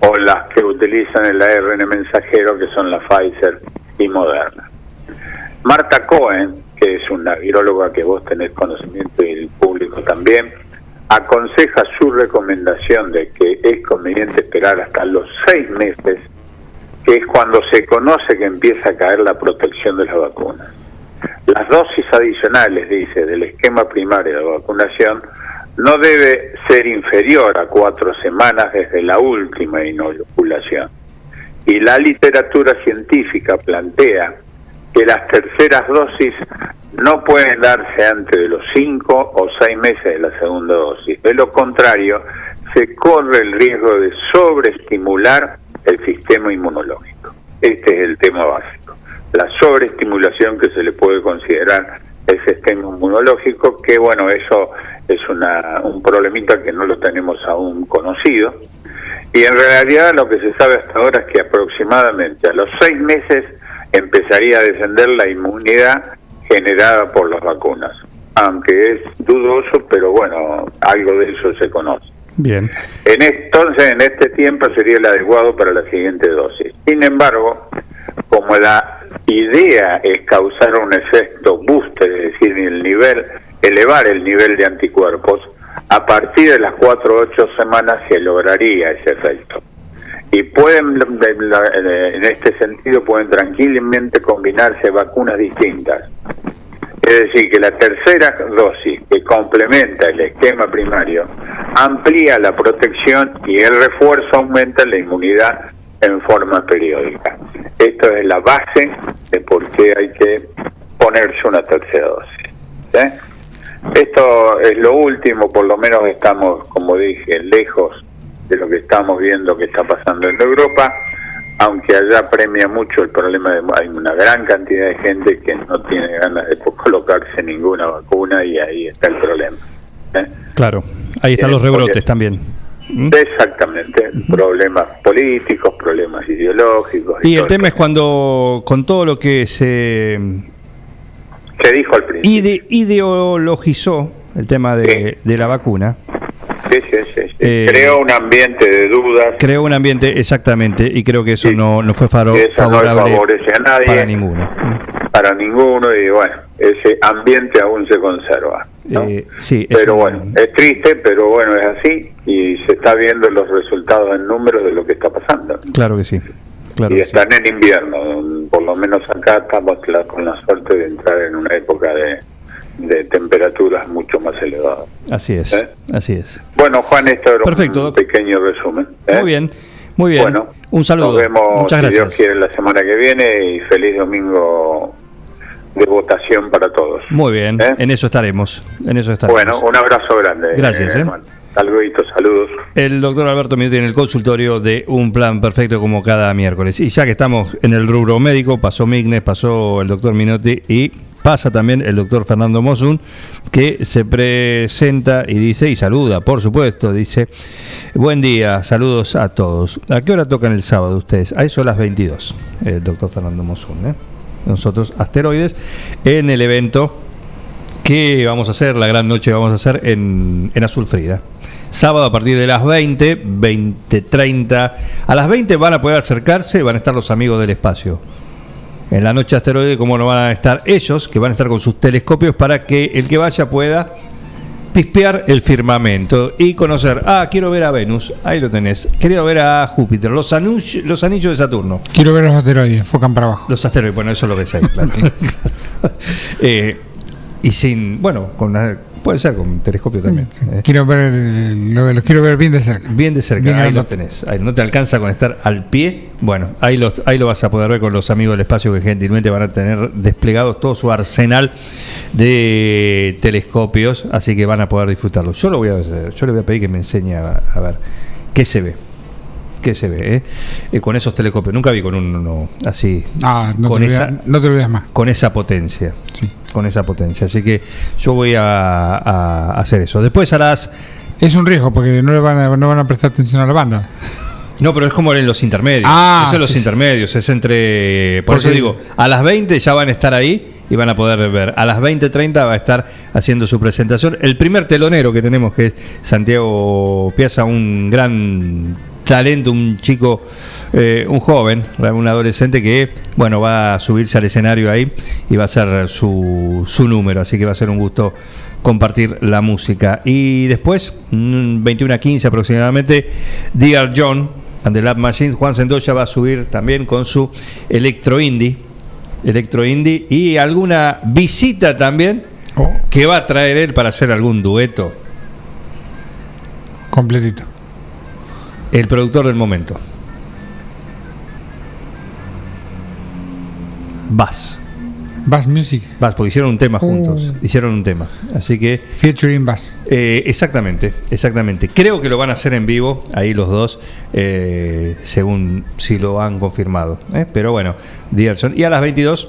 o las que utilizan el ARN mensajero, que son la Pfizer y Moderna. Marta Cohen, que es una viróloga que vos tenés conocimiento y el público también, aconseja su recomendación de que es conveniente esperar hasta los seis meses es cuando se conoce que empieza a caer la protección de las vacunas. Las dosis adicionales, dice, del esquema primario de vacunación no debe ser inferior a cuatro semanas desde la última inoculación. Y la literatura científica plantea que las terceras dosis no pueden darse antes de los cinco o seis meses de la segunda dosis. De lo contrario, se corre el riesgo de sobreestimular el sistema inmunológico. Este es el tema básico. La sobreestimulación que se le puede considerar el sistema inmunológico, que bueno, eso es una, un problemita que no lo tenemos aún conocido. Y en realidad lo que se sabe hasta ahora es que aproximadamente a los seis meses empezaría a descender la inmunidad generada por las vacunas. Aunque es dudoso, pero bueno, algo de eso se conoce. Bien. En entonces, en este tiempo sería el adecuado para la siguiente dosis. Sin embargo, como la idea es causar un efecto booster, es decir, el nivel, elevar el nivel de anticuerpos, a partir de las 4 o 8 semanas se lograría ese efecto. Y pueden, en este sentido, pueden tranquilamente combinarse vacunas distintas. Es decir, que la tercera dosis que complementa el esquema primario amplía la protección y el refuerzo aumenta la inmunidad en forma periódica. Esto es la base de por qué hay que ponerse una tercera dosis. ¿eh? Esto es lo último, por lo menos estamos, como dije, lejos de lo que estamos viendo que está pasando en Europa aunque allá premia mucho el problema de hay una gran cantidad de gente que no tiene ganas de colocarse ninguna vacuna y ahí está el problema. ¿eh? Claro, ahí están los rebrotes también. Exactamente, problemas políticos, problemas ideológicos. Y el tema es cuando, con todo lo que se Se dijo al principio. ide- ideologizó el tema de, de la vacuna, Sí, sí, sí, sí. Eh, Creó un ambiente de dudas creó un ambiente exactamente y creo que eso no, no fue faro- no favorable favorece a nadie. para ninguno. para ninguno y bueno, ese ambiente aún se conserva. ¿no? Eh, sí, es pero un- bueno, es triste, pero bueno, es así y se está viendo los resultados en números de lo que está pasando. Claro que sí. Claro y sí. están en invierno, por lo menos acá estamos la- con la suerte de entrar en una época de, de temperaturas mucho más elevadas. Así es, ¿Eh? así es. Bueno, Juan, esto era Perfecto, un pequeño resumen. ¿eh? Muy bien, muy bien. Bueno, un saludo. Nos vemos, Muchas si Dios gracias. quiere, la semana que viene y feliz domingo de votación para todos. Muy bien, ¿Eh? en eso estaremos. En eso estaremos. Bueno, un abrazo grande. Gracias, ¿eh? Juan. Saludos. El doctor Alberto Minuti en el consultorio de Un Plan Perfecto como cada miércoles. Y ya que estamos en el rubro médico, pasó Mignes, pasó el doctor Minotti y pasa también el doctor Fernando Mosun, que se presenta y dice, y saluda, por supuesto, dice, buen día, saludos a todos. ¿A qué hora tocan el sábado ustedes? A eso a las 22, el doctor Fernando Mosun. ¿eh? Nosotros, asteroides, en el evento que vamos a hacer, la gran noche vamos a hacer en, en Azul Frida. Sábado a partir de las 20, 20, 30. A las 20 van a poder acercarse, van a estar los amigos del espacio. En la noche asteroide, como no van a estar ellos, que van a estar con sus telescopios para que el que vaya pueda pispear el firmamento y conocer, ah, quiero ver a Venus, ahí lo tenés, quiero ver a Júpiter, los, anillos de Saturno. Quiero ver los asteroides, enfocan para abajo. Los asteroides, bueno, eso es lo que sé, claro. Eh, y sin, bueno, con una- puede ser con telescopio también. eh. Quiero ver, lo- los quiero ver bien de cerca. Bien de cerca, Bien ahí lo grandote. tenés. Ahí no te alcanza con estar al pie. Bueno, ahí, los, ahí lo vas a poder ver con los amigos del espacio que gentilmente van a tener desplegados todo su arsenal de telescopios, así que van a poder disfrutarlo. Yo lo voy a hacer, yo le voy a pedir que me enseñe a, a ver qué se ve. ¿Qué se ve? eh? Eh, con esos telescopios. Nunca vi con uno así. Ah, no, con te esa, olvidas, no te olvides más. con esa potencia. Con esa potencia. Así que yo voy a, a hacer eso. Después a las. Es un riesgo porque no, le van a, no van a prestar atención a la banda. No, pero es como en los intermedios. Ah, eso es los sí, sí. intermedios. Es entre. Por eso digo, a las 20 ya van a estar ahí y van a poder ver. A las 20.30 va a estar haciendo su presentación. El primer telonero que tenemos, que es Santiago Piazza, un gran talento, un chico, eh, un joven, un adolescente que, bueno, va a subirse al escenario ahí y va a hacer su, su número. Así que va a ser un gusto compartir la música. Y después, mm, 21 a 15 aproximadamente, Dear John, and the Lab Machines. Juan Sendoya va a subir también con su Electro Indie. Electro Indie y alguna visita también que va a traer él para hacer algún dueto. Completito. El productor del momento. Bass. Bass Music. Bass, porque hicieron un tema Uh. juntos. Hicieron un tema. Así que. Featuring Bass. Eh, exactamente, exactamente. Creo que lo van a hacer en vivo, ahí los dos, eh, según si lo han confirmado. ¿eh? Pero bueno, Dierson. Y a las 22,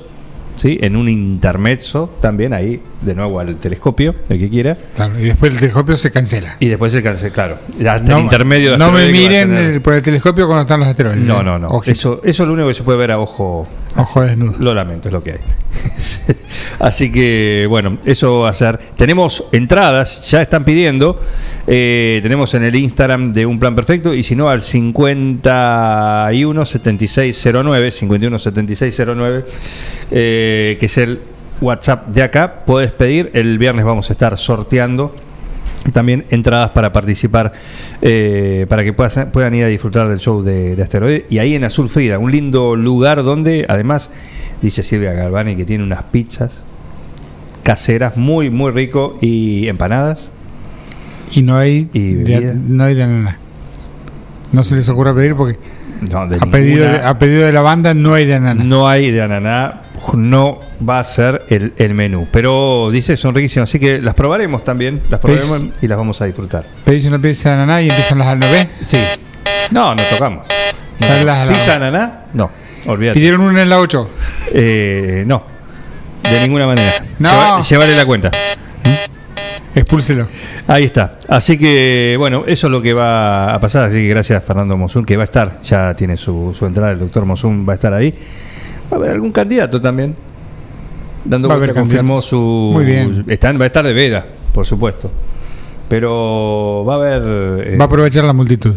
¿sí? en un intermezzo también, ahí de nuevo al telescopio, el que quiera. Claro, y después el telescopio se cancela. Y después se cancela, claro. Hasta No- el intermedio de No me miren tener. por el telescopio cuando están los asteroides. No, no, no. Eso, eso es lo único que se puede ver a ojo. Ojo desnudo. Lo lamento, es lo que hay. Así que, bueno, eso va a ser. Tenemos entradas, ya están pidiendo. eh, tenemos en el Instagram de Un Plan Perfecto y si no al 51 7609, 51 7609, eh, que es el WhatsApp de acá. Puedes pedir. El viernes vamos a estar sorteando también entradas para participar, eh, para que puedan, puedan ir a disfrutar del show de, de Asteroide. Y ahí en Azul Frida, un lindo lugar donde además, dice Silvia Galvani, que tiene unas pizzas caseras muy, muy rico y empanadas. Y no hay, Y de, no hay de. No se les ocurra pedir porque No, de a, pedido ninguna- a pedido de la banda no hay de ananá. No hay de ananá, no va a ser el, el menú. Pero dice son riquísimas, así que las probaremos también, las probaremos y las vamos a disfrutar. Pedís una pizza ananá y empiezan las al ¿ves? Sí. No, no tocamos. Las a la- ¿Pizza ananá? No, olvídate. Pidieron una en la 8. Eh, no, de ninguna manera. No. Lleva- llévale la cuenta. Expúlselo. Ahí está. Así que, bueno, eso es lo que va a pasar. Así que gracias Fernando Mosun, que va a estar, ya tiene su, su entrada, el doctor Mosun va a estar ahí. Va a haber algún candidato también. Dando Va a vuelta, haber confirmó su. Muy bien. Va a estar de veda, por supuesto. Pero va a haber. eh, Va a aprovechar la multitud.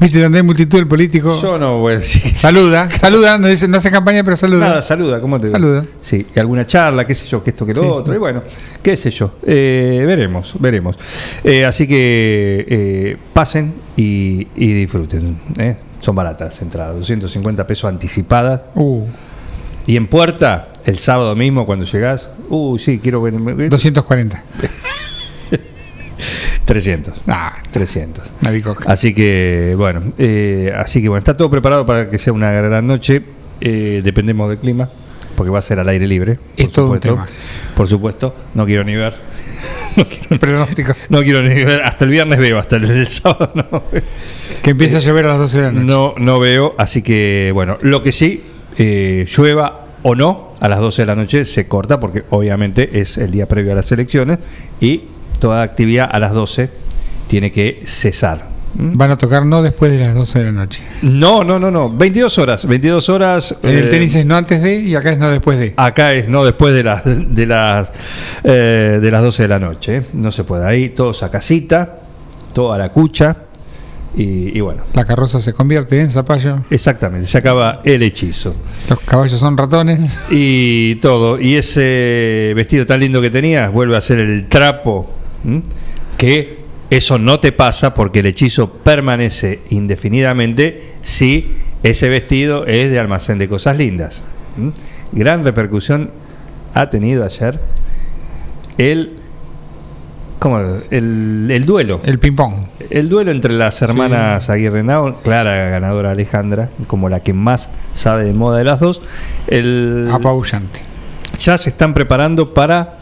¿Viste? Donde hay multitud, el político. Yo no decir. Saluda, saluda, no, dice, no hace campaña, pero saluda. Nada, saluda, ¿cómo te digo? Saluda. Sí, y alguna charla, qué sé yo, que esto, que lo Sí, otro, sí. y bueno, qué sé yo. Eh, veremos, veremos. Eh, así que eh, pasen y, y disfruten. Son baratas entradas, 250 pesos anticipadas. Uh, Y en puerta, el sábado mismo, cuando llegás, uh, sí, quiero ver. 240. 300. Ah, 300. una bicoca. Así que, bueno, eh, así que bueno, está todo preparado para que sea una gran noche. Eh, dependemos del clima, porque va a ser al aire libre. Por Es todo un supuesto. tema. Por supuesto, no quiero ni ver. Pronósticos. No quiero ni ver. Hasta el viernes veo, hasta el, el sábado no. Que empieza a llover a las 12 de la noche. No, no veo, así que bueno, lo que sí, eh, llueva o no, a las 12 de la noche se corta porque obviamente es el día previo a las elecciones y toda actividad a las 12 tiene que cesar. ¿Mm? Van a tocar no después de las 12 de la noche. No, no, no, no, 22 horas, 22 horas. En el eh, tenis es no antes de y acá es no después de. Acá es no después de las de las eh, de las 12 de la noche, ¿eh? no se puede ahí, todos a casita, todo a la cucha y, y bueno, La carroza se convierte en zapallo. exactamente, se acaba el hechizo. Los caballos son ratones. Y todo, y ese vestido tan lindo que tenías vuelve a ser el trapo, ¿m? que eso no te pasa porque el hechizo permanece indefinidamente si ese vestido es de almacén de cosas lindas. ¿m? Gran repercusión ha tenido ayer el, ¿cómo? el, el duelo. El ping-pong. El duelo entre las hermanas Aguirre Nao, clara ganadora Alejandra, como la que más sabe de moda de las dos. El, Apabullante. ya se están preparando para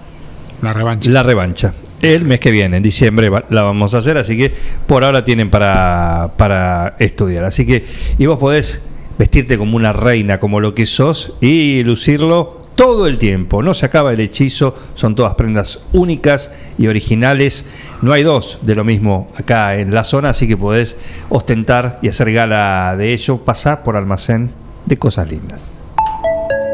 La revancha. la revancha. El mes que viene, en diciembre, la vamos a hacer, así que por ahora tienen para, para estudiar. Así que, y vos podés vestirte como una reina, como lo que sos, y lucirlo todo el tiempo. No se acaba el hechizo, son todas prendas únicas y originales. No hay dos de lo mismo acá en la zona, así que podés ostentar y hacer gala de ello. Pasá por almacén de cosas lindas.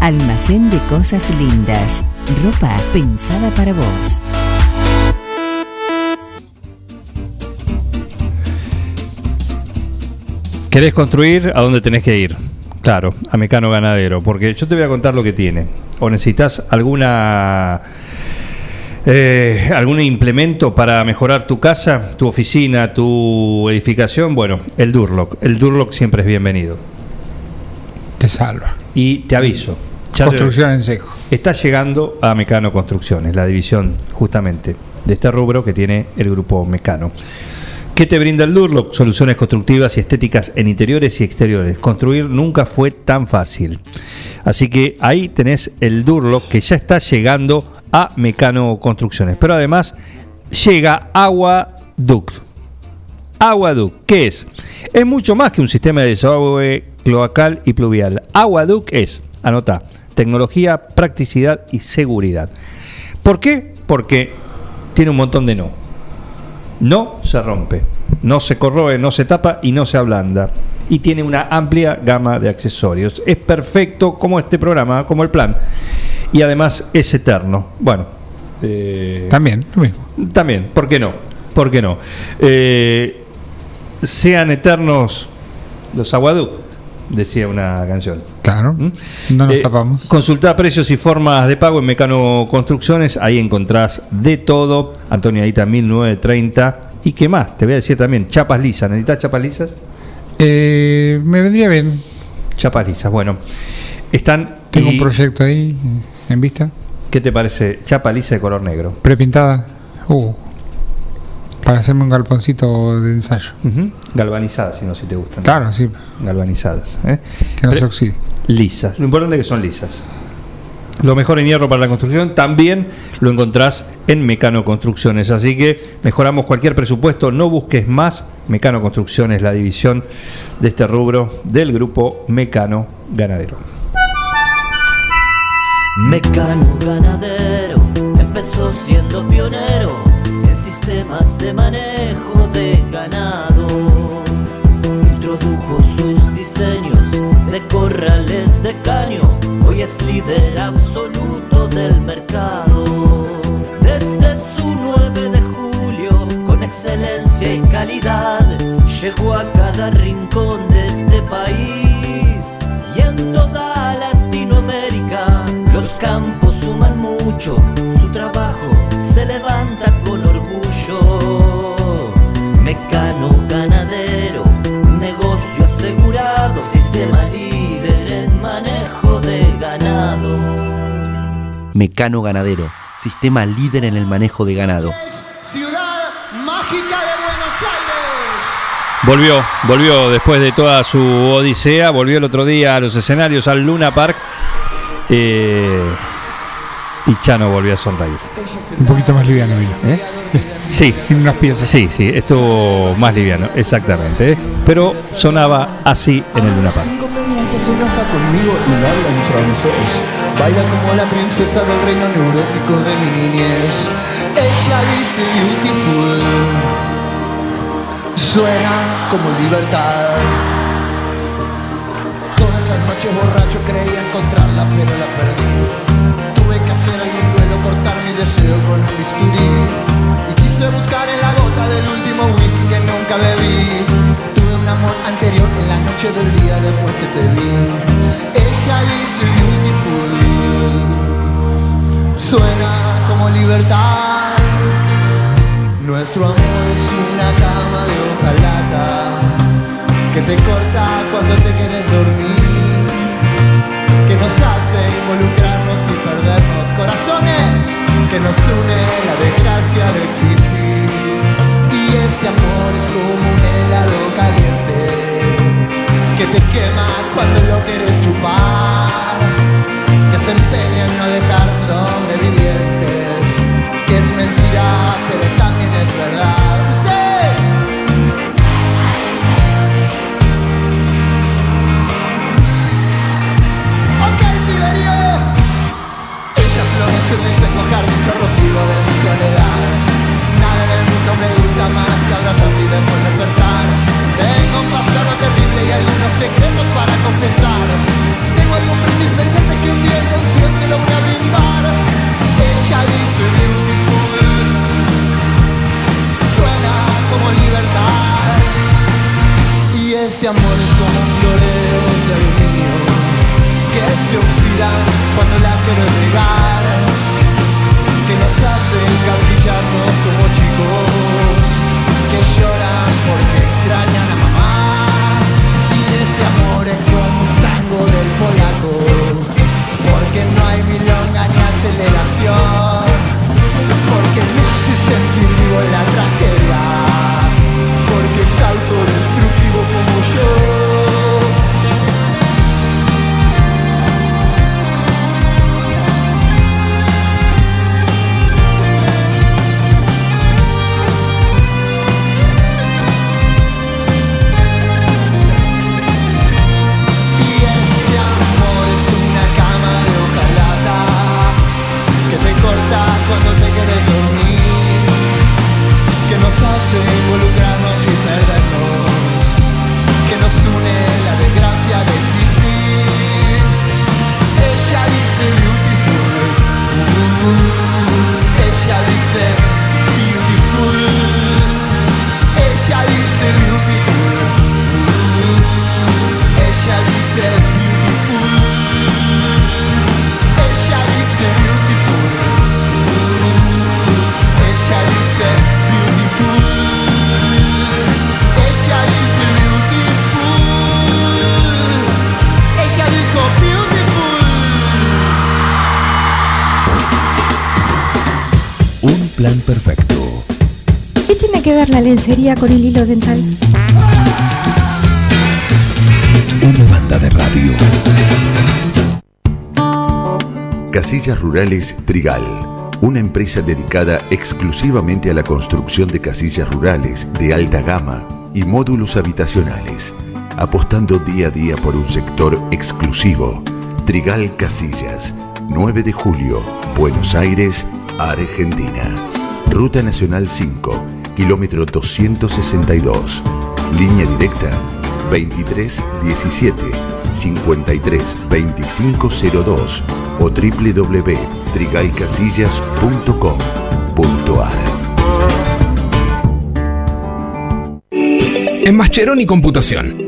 Almacén de Cosas Lindas. Ropa pensada para vos. ¿Querés construir? ¿A dónde tenés que ir? Claro, a Mecano Ganadero, porque yo te voy a contar lo que tiene. O necesitas alguna eh, algún implemento para mejorar tu casa, tu oficina, tu edificación. Bueno, el Durlock. El Durlock siempre es bienvenido. Te salva. Y te aviso. Construcción en seco. Está llegando a Mecano Construcciones, la división justamente de este rubro que tiene el grupo Mecano. ¿Qué te brinda el Durlock? Soluciones constructivas y estéticas en interiores y exteriores. Construir nunca fue tan fácil. Así que ahí tenés el Durlock que ya está llegando a Mecano Construcciones. Pero además llega Agua Duct. Aguaduc, ¿qué es? Es mucho más que un sistema de desagüe cloacal y pluvial. Aguaduc es, anota, tecnología, practicidad y seguridad. ¿Por qué? Porque tiene un montón de no. No se rompe, no se corroe, no se tapa y no se ablanda. Y tiene una amplia gama de accesorios. Es perfecto como este programa, como el plan. Y además es eterno. Bueno. eh, También, lo mismo. también, ¿por qué no? ¿Por qué no? Eh, sean eternos los aguaduc, decía una canción. Claro. ¿Mm? No nos Eh, tapamos. Consultá precios y formas de pago en Mecano Construcciones, ahí encontrás de todo. Antonio Aita 1930. ¿Y qué más? Te voy a decir también, chapas lisas. ¿Necesitas chapas lisas? Eh, me vendría bien. Chapas lisas, bueno. Están. Tengo y- un proyecto ahí en vista. ¿Qué te parece? Chapa lisa de color negro. Prepintada. Uh. Para hacerme un galponcito de ensayo. Galvanizadas, si no, si te gustan. Claro, sí. Galvanizadas. ¿eh? Que no se oxide. lisas. Lo importante es que son lisas. Lo mejor en hierro para la construcción también lo encontrás en Mecano Construcciones. Así que mejoramos cualquier presupuesto, no busques más. Mecano Construcciones, la división de este rubro del grupo Mecano Ganadero. Mecano ganadero empezó siendo pionero sistemas de manejo de ganado. Introdujo sus diseños de corrales de caño, hoy es líder absoluto del mercado. Desde su 9 de julio, con excelencia y calidad, llegó a cada rincón Mecano Ganadero, sistema líder en el manejo de ganado. Ciudad mágica de Buenos Aires. Volvió, volvió después de toda su odisea, volvió el otro día a los escenarios, al Luna Park. eh, y Chano volvió a sonreír. Un poquito más liviano, vino. ¿Eh? Sí. Sin unas piezas. Sí, sí, estuvo más liviano, exactamente. ¿eh? Pero sonaba así en el Luna Park. Baila como la princesa del reino neurótico de mi niñez. Ella dice beautiful. Suena como libertad. Todas esas noches borracho creía encontrarla, pero la perdí. Tuve que hacer algún duelo, cortar mi deseo con un bisturí. Y quise buscar en la gota del último whisky que nunca bebí. Amor anterior en la noche del día después que te vi. Ella dice beautiful. Suena como libertad. Nuestro amor es una cama de hojalata que te corta cuando te quieres dormir, que nos hace involucrarnos y perdernos corazones, que nos une la desgracia de existir. Y este amor es como un helado caliente que te quema cuando lo quieres chupar, que se empeña en no dejar sobrevivientes, que es mentira pero también es verdad. se me hizo jardín corrosivo de mi soledad más que habrás olvidado por despertar. Tengo un pasado terrible y algunos secretos para confesar. Tengo algún brindis pendiente que un día inconsciente lo voy a brindar. Ella dice beautiful, suena como libertad. Y este amor es como flores de aluminio que se oxidan cuando la quiero regar que nos hacen capricharnos como chicos la tragedia, porque es autodestructivo como yo. Lencería con el hilo dental? Una banda de radio. Casillas Rurales Trigal. Una empresa dedicada exclusivamente a la construcción de casillas rurales de alta gama y módulos habitacionales, apostando día a día por un sector exclusivo. Trigal Casillas, 9 de julio, Buenos Aires, Argentina. Ruta Nacional 5, kilómetro 262. Línea directa 23 17 53 25 02 o www.trigaycasillas.com.ar En Mascheroni Computación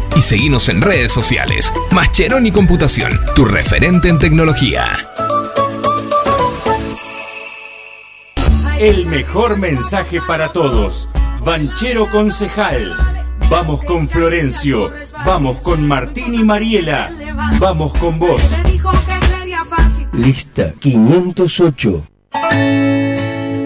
y seguinos en redes sociales. Mascheroni Computación, tu referente en tecnología. El mejor mensaje para todos. Banchero Concejal. Vamos con Florencio. Vamos con Martín y Mariela. Vamos con vos. Lista 508.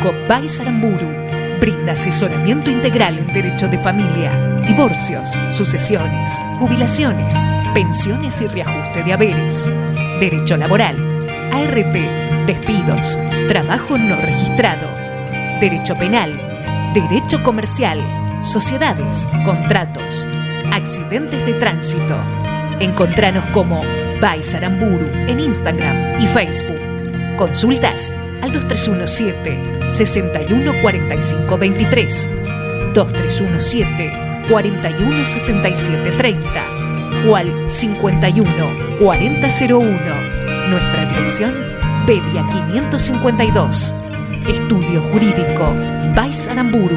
Jurídico Baisaramburu brinda asesoramiento integral en derecho de familia, divorcios, sucesiones, jubilaciones, pensiones y reajuste de haberes, derecho laboral, ART, despidos, trabajo no registrado, derecho penal, derecho comercial, sociedades, contratos, accidentes de tránsito. Encontranos como Baisaramburu en Instagram y Facebook. Consultas al 2317 614523 2317 417730 o al 51 4001. Nuestra dirección, Pedia 552. Estudio Jurídico, Baisaramburu.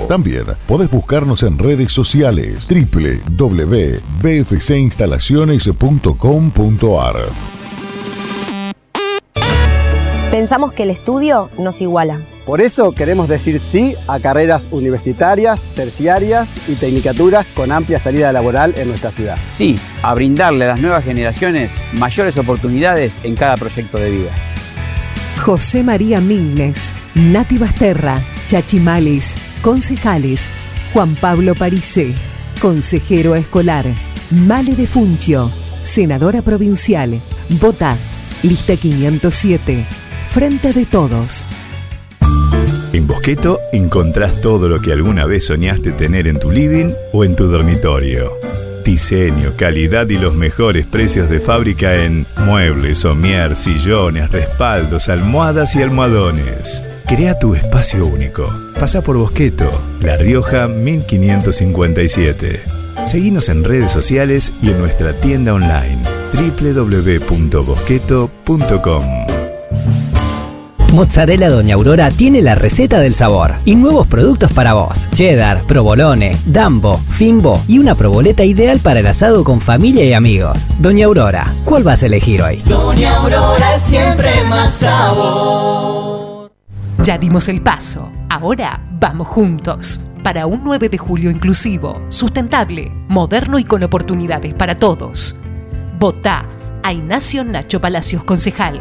También podés buscarnos en redes sociales www.bfcinstalaciones.com.ar. Pensamos que el estudio nos iguala. Por eso queremos decir sí a carreras universitarias, terciarias y tecnicaturas con amplia salida laboral en nuestra ciudad. Sí, a brindarle a las nuevas generaciones mayores oportunidades en cada proyecto de vida. José María Mingles, Nati Basterra, Chachimalis, concejales, Juan Pablo Parise, consejero escolar, Male de Funcio, senadora provincial, Vota, lista 507, Frente de Todos. En Bosqueto encontrás todo lo que alguna vez soñaste tener en tu living o en tu dormitorio. Diseño, calidad y los mejores precios de fábrica en muebles, somier, sillones, respaldos, almohadas y almohadones. Crea tu espacio único. Pasa por Bosqueto, La Rioja 1557. Seguinos en redes sociales y en nuestra tienda online www.bosqueto.com. Mozzarella Doña Aurora tiene la receta del sabor y nuevos productos para vos. Cheddar, provolone, dambo, fimbo y una proboleta ideal para el asado con familia y amigos. Doña Aurora, ¿cuál vas a elegir hoy? Doña Aurora es siempre más sabor. Ya dimos el paso, ahora vamos juntos. Para un 9 de julio inclusivo, sustentable, moderno y con oportunidades para todos. Votá a Ignacio Nacho Palacios Concejal,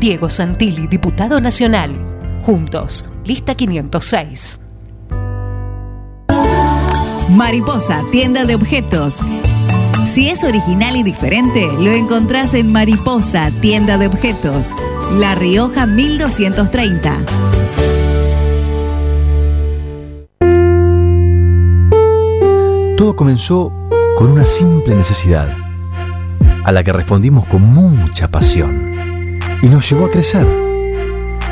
Diego Santilli Diputado Nacional. Juntos, lista 506. Mariposa, tienda de objetos. Si es original y diferente, lo encontrás en Mariposa, tienda de objetos. La Rioja 1230. Todo comenzó con una simple necesidad, a la que respondimos con mucha pasión, y nos llevó a crecer,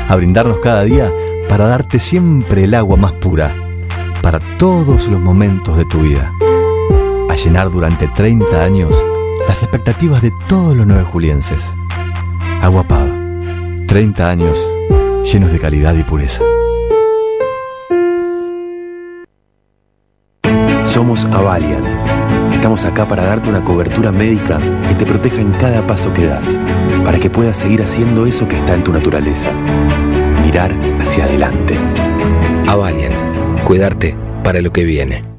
a brindarnos cada día para darte siempre el agua más pura, para todos los momentos de tu vida, llenar durante 30 años las expectativas de todos los nueve julienses. Agua Pava, 30 años llenos de calidad y pureza. Somos Avalian. Estamos acá para darte una cobertura médica que te proteja en cada paso que das, para que puedas seguir haciendo eso que está en tu naturaleza. Mirar hacia adelante. Avalian, cuidarte para lo que viene.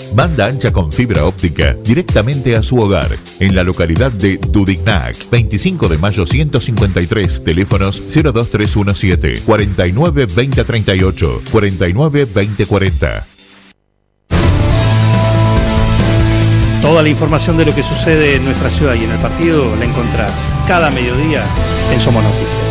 Banda ancha con fibra óptica directamente a su hogar, en la localidad de Dudignac, 25 de mayo 153, teléfonos 02317 49 2038, 49 2040. Toda la información de lo que sucede en nuestra ciudad y en el partido la encontrás cada mediodía en Somos Noticias.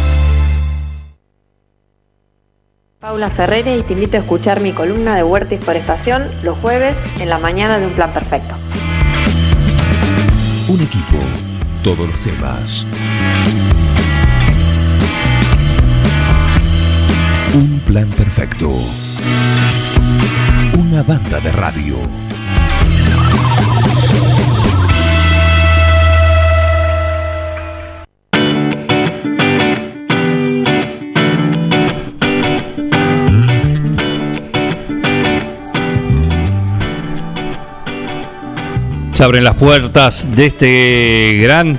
Paula Ferrere y te invito a escuchar mi columna de Huerta y Forestación los jueves en la mañana de Un Plan Perfecto. Un equipo, todos los temas. Un plan perfecto. Un una banda de radio. Se abren las puertas de este gran,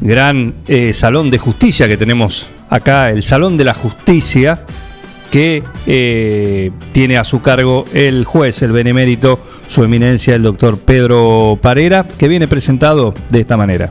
gran eh, salón de justicia que tenemos acá, el Salón de la Justicia, que eh, tiene a su cargo el juez, el benemérito, su eminencia, el doctor Pedro Parera, que viene presentado de esta manera.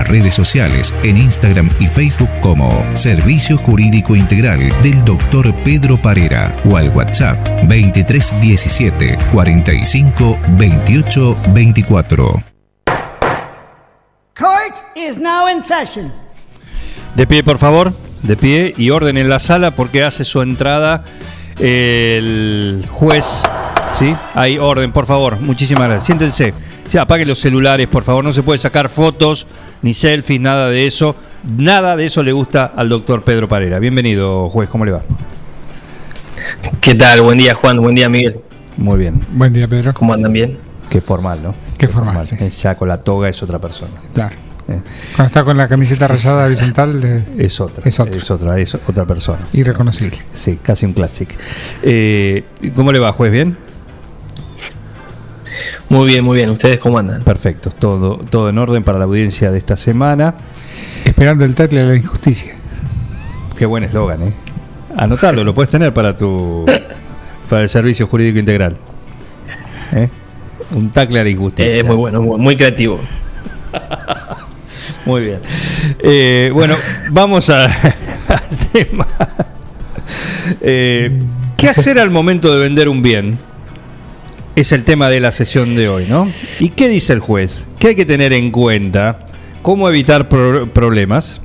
nuestras redes sociales en Instagram y Facebook como Servicio Jurídico Integral del Dr. Pedro Parera o al WhatsApp 2317 45 28 24. Court is now in session. De pie, por favor, de pie y orden en la sala porque hace su entrada el juez. ¿Sí? Hay orden, por favor. Muchísimas gracias. Siéntense. Ya, apaguen los celulares, por favor. No se puede sacar fotos, ni selfies, nada de eso. Nada de eso le gusta al doctor Pedro Parera. Bienvenido, juez. ¿Cómo le va? ¿Qué tal? Buen día, Juan. Buen día, Miguel. Muy bien. Buen día, Pedro. ¿Cómo andan bien? Qué formal, ¿no? Qué formal, sí. Ya con la toga es otra persona. Claro. Eh, Cuando está con la camiseta rayada horizontal, eh, Es otra. Es otra. Es otra, es otra persona. irreconocible. Sí, casi un clásico. Eh, ¿Cómo le va, juez? ¿Bien? Muy bien, muy bien. ¿Ustedes cómo andan? Perfecto. Todo, todo en orden para la audiencia de esta semana. Esperando el tackle de la injusticia. Qué buen eslogan, ¿eh? Anotalo, lo puedes tener para tu para el servicio jurídico integral. ¿Eh? Un tacle a la injusticia. Eh, es muy bueno, muy, muy creativo. Muy bien. Eh, bueno, vamos a- al tema. Eh, ¿Qué hacer al momento de vender un bien? Es el tema de la sesión de hoy, ¿no? ¿Y qué dice el juez? ¿Qué hay que tener en cuenta? ¿Cómo evitar pro- problemas?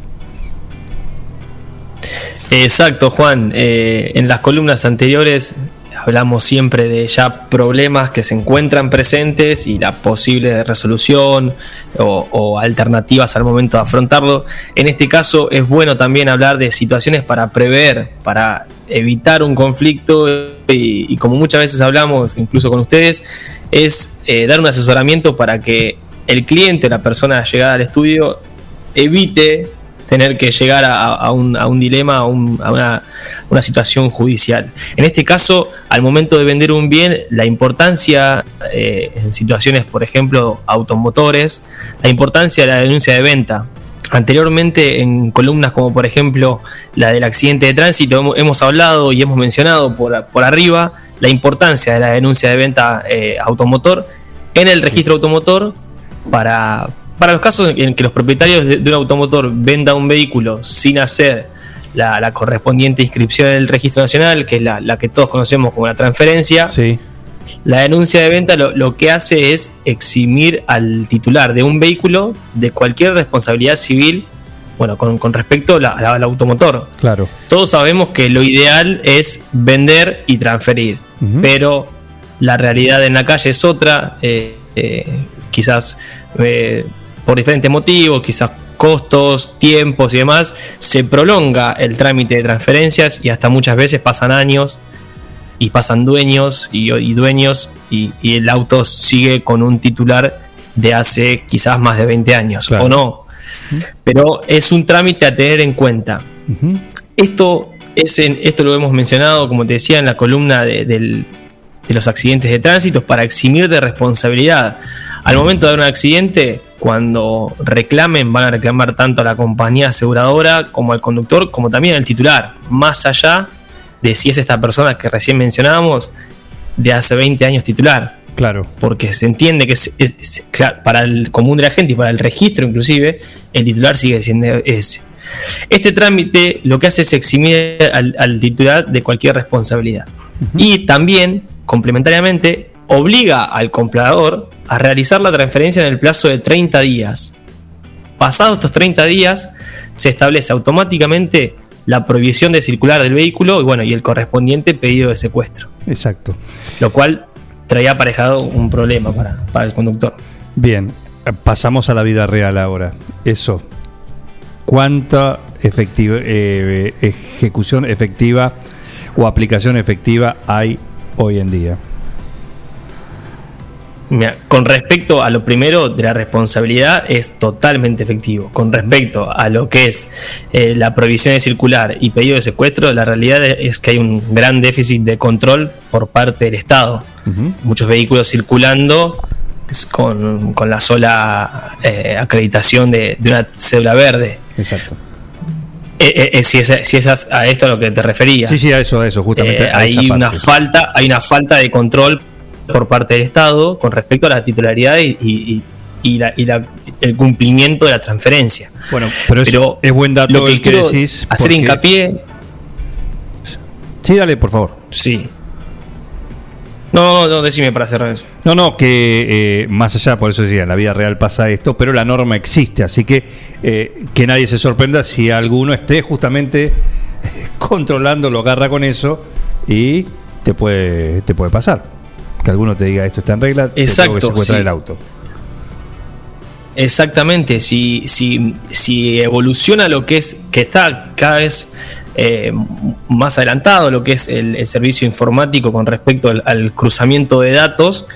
Exacto, Juan. Eh, en las columnas anteriores hablamos siempre de ya problemas que se encuentran presentes y la posible resolución o alternativas al momento de afrontarlo. En este caso es bueno también hablar de situaciones para prever, para evitar un conflicto y, como muchas veces hablamos, incluso con ustedes, es eh, dar un asesoramiento para que el cliente, la persona llegada al estudio, evite tener que llegar a, un, a un dilema, a, un- a una, una situación judicial. En este caso, al momento de vender un bien, la importancia eh, en situaciones, por ejemplo, automotores, la importancia de la denuncia de venta. Anteriormente, en columnas como por ejemplo la del accidente de tránsito, hemos, hablado y hemos mencionado por, por arriba la importancia de la denuncia de venta eh, automotor en el registro automotor para, para los casos en que los propietarios de, de un automotor vendan un vehículo sin hacer la, la correspondiente inscripción en el registro nacional, que es la, la que todos conocemos como la transferencia. La denuncia de venta lo, lo que hace es eximir al titular de un vehículo de cualquier responsabilidad civil, bueno, con, con respecto a la- al automotor. Claro. Todos sabemos que lo ideal es vender y transferir, pero la realidad en la calle es otra, eh, eh, quizás eh, por diferentes motivos, quizás costos, tiempos y demás, se prolonga el trámite de transferencias y hasta muchas veces pasan años y pasan dueños y, y dueños y, y el auto sigue con un titular de hace quizás más de 20 años o no. Pero es un trámite a tener en cuenta. Esto, es en- esto lo hemos mencionado, como te decía, en la columna de, del- de los accidentes de tránsito para eximir de responsabilidad. Al momento de un accidente, cuando reclamen, van a reclamar tanto a la compañía aseguradora como al conductor, como también al titular, más allá de si es esta persona que recién mencionábamos de hace 20 años titular. Claro. Porque se entiende que es, es- es- claro, para el común de la gente y para el registro inclusive, el titular sigue siendo, es, Este trámite lo que hace es eximir al, al titular de cualquier responsabilidad. Y también, complementariamente, obliga al comprador a realizar la transferencia en el plazo de 30 días. Pasados estos 30 días, se establece automáticamente la prohibición de circular del vehículo y, bueno, y el correspondiente pedido de secuestro. Exacto. Lo cual traía aparejado un problema para, para el conductor. Bien, pasamos a la vida real ahora. Eso. ¿Cuánta efectiva, eh, ejecución efectiva o aplicación efectiva hay hoy en día? Mira, con respecto a lo primero de la responsabilidad es totalmente efectivo. Con respecto a lo que es eh, la prohibición de circular y pedido de secuestro, la realidad es que hay un gran déficit de control por parte del Estado. Muchos vehículos circulando con, con la sola eh, acreditación de, de una cédula verde. Exacto. Eh, si, es, si es a, a esto a lo que te referías. Sí, sí, a eso, a eso, justamente. A hay una parte. falta, hay una falta de control por parte del Estado con respecto a la titularidad y, y- y la- y la- el cumplimiento de la transferencia. Bueno, pero es, es buen dato lo que el que decís. hacer porque- hincapié. Sí, dale, por favor. Sí. No, no, no, decime para cerrar eso. No, no, que eh, más allá, por eso decía, en la vida real pasa esto, pero la norma existe, así que eh, que nadie se sorprenda si alguno esté justamente controlando, lo agarra con eso y te puede, te puede pasar. Que alguno te diga esto está en regla, te tengo que Exacto, secuestrar sí. el auto. Exactamente, si, si, si evoluciona lo que es, que está cada vez eh, más adelantado lo que es el, el servicio informático con respecto al, al cruzamiento de datos,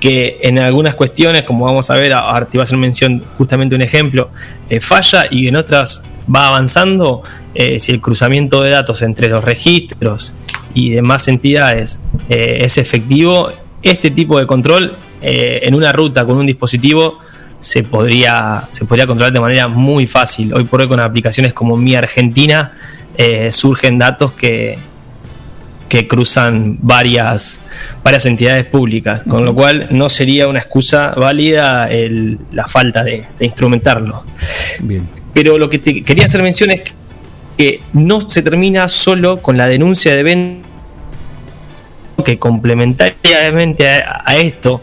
que en algunas cuestiones, como vamos a ver, ahora te iba a hacer mención justamente un ejemplo, eh, falla y en otras va avanzando, eh, si el cruzamiento de datos entre los registros y demás entidades es efectivo, este tipo de control eh, en una ruta con un dispositivo se podría, se podría controlar de manera muy fácil. Hoy por hoy con aplicaciones como Mi Argentina eh, surgen datos que, que cruzan varias, varias entidades públicas, con lo cual no sería una excusa válida el- la falta de, de instrumentarlo. Bien. Pero lo que te quería hacer mención es que no se termina solo con la denuncia de venta, que complementariamente a, a esto,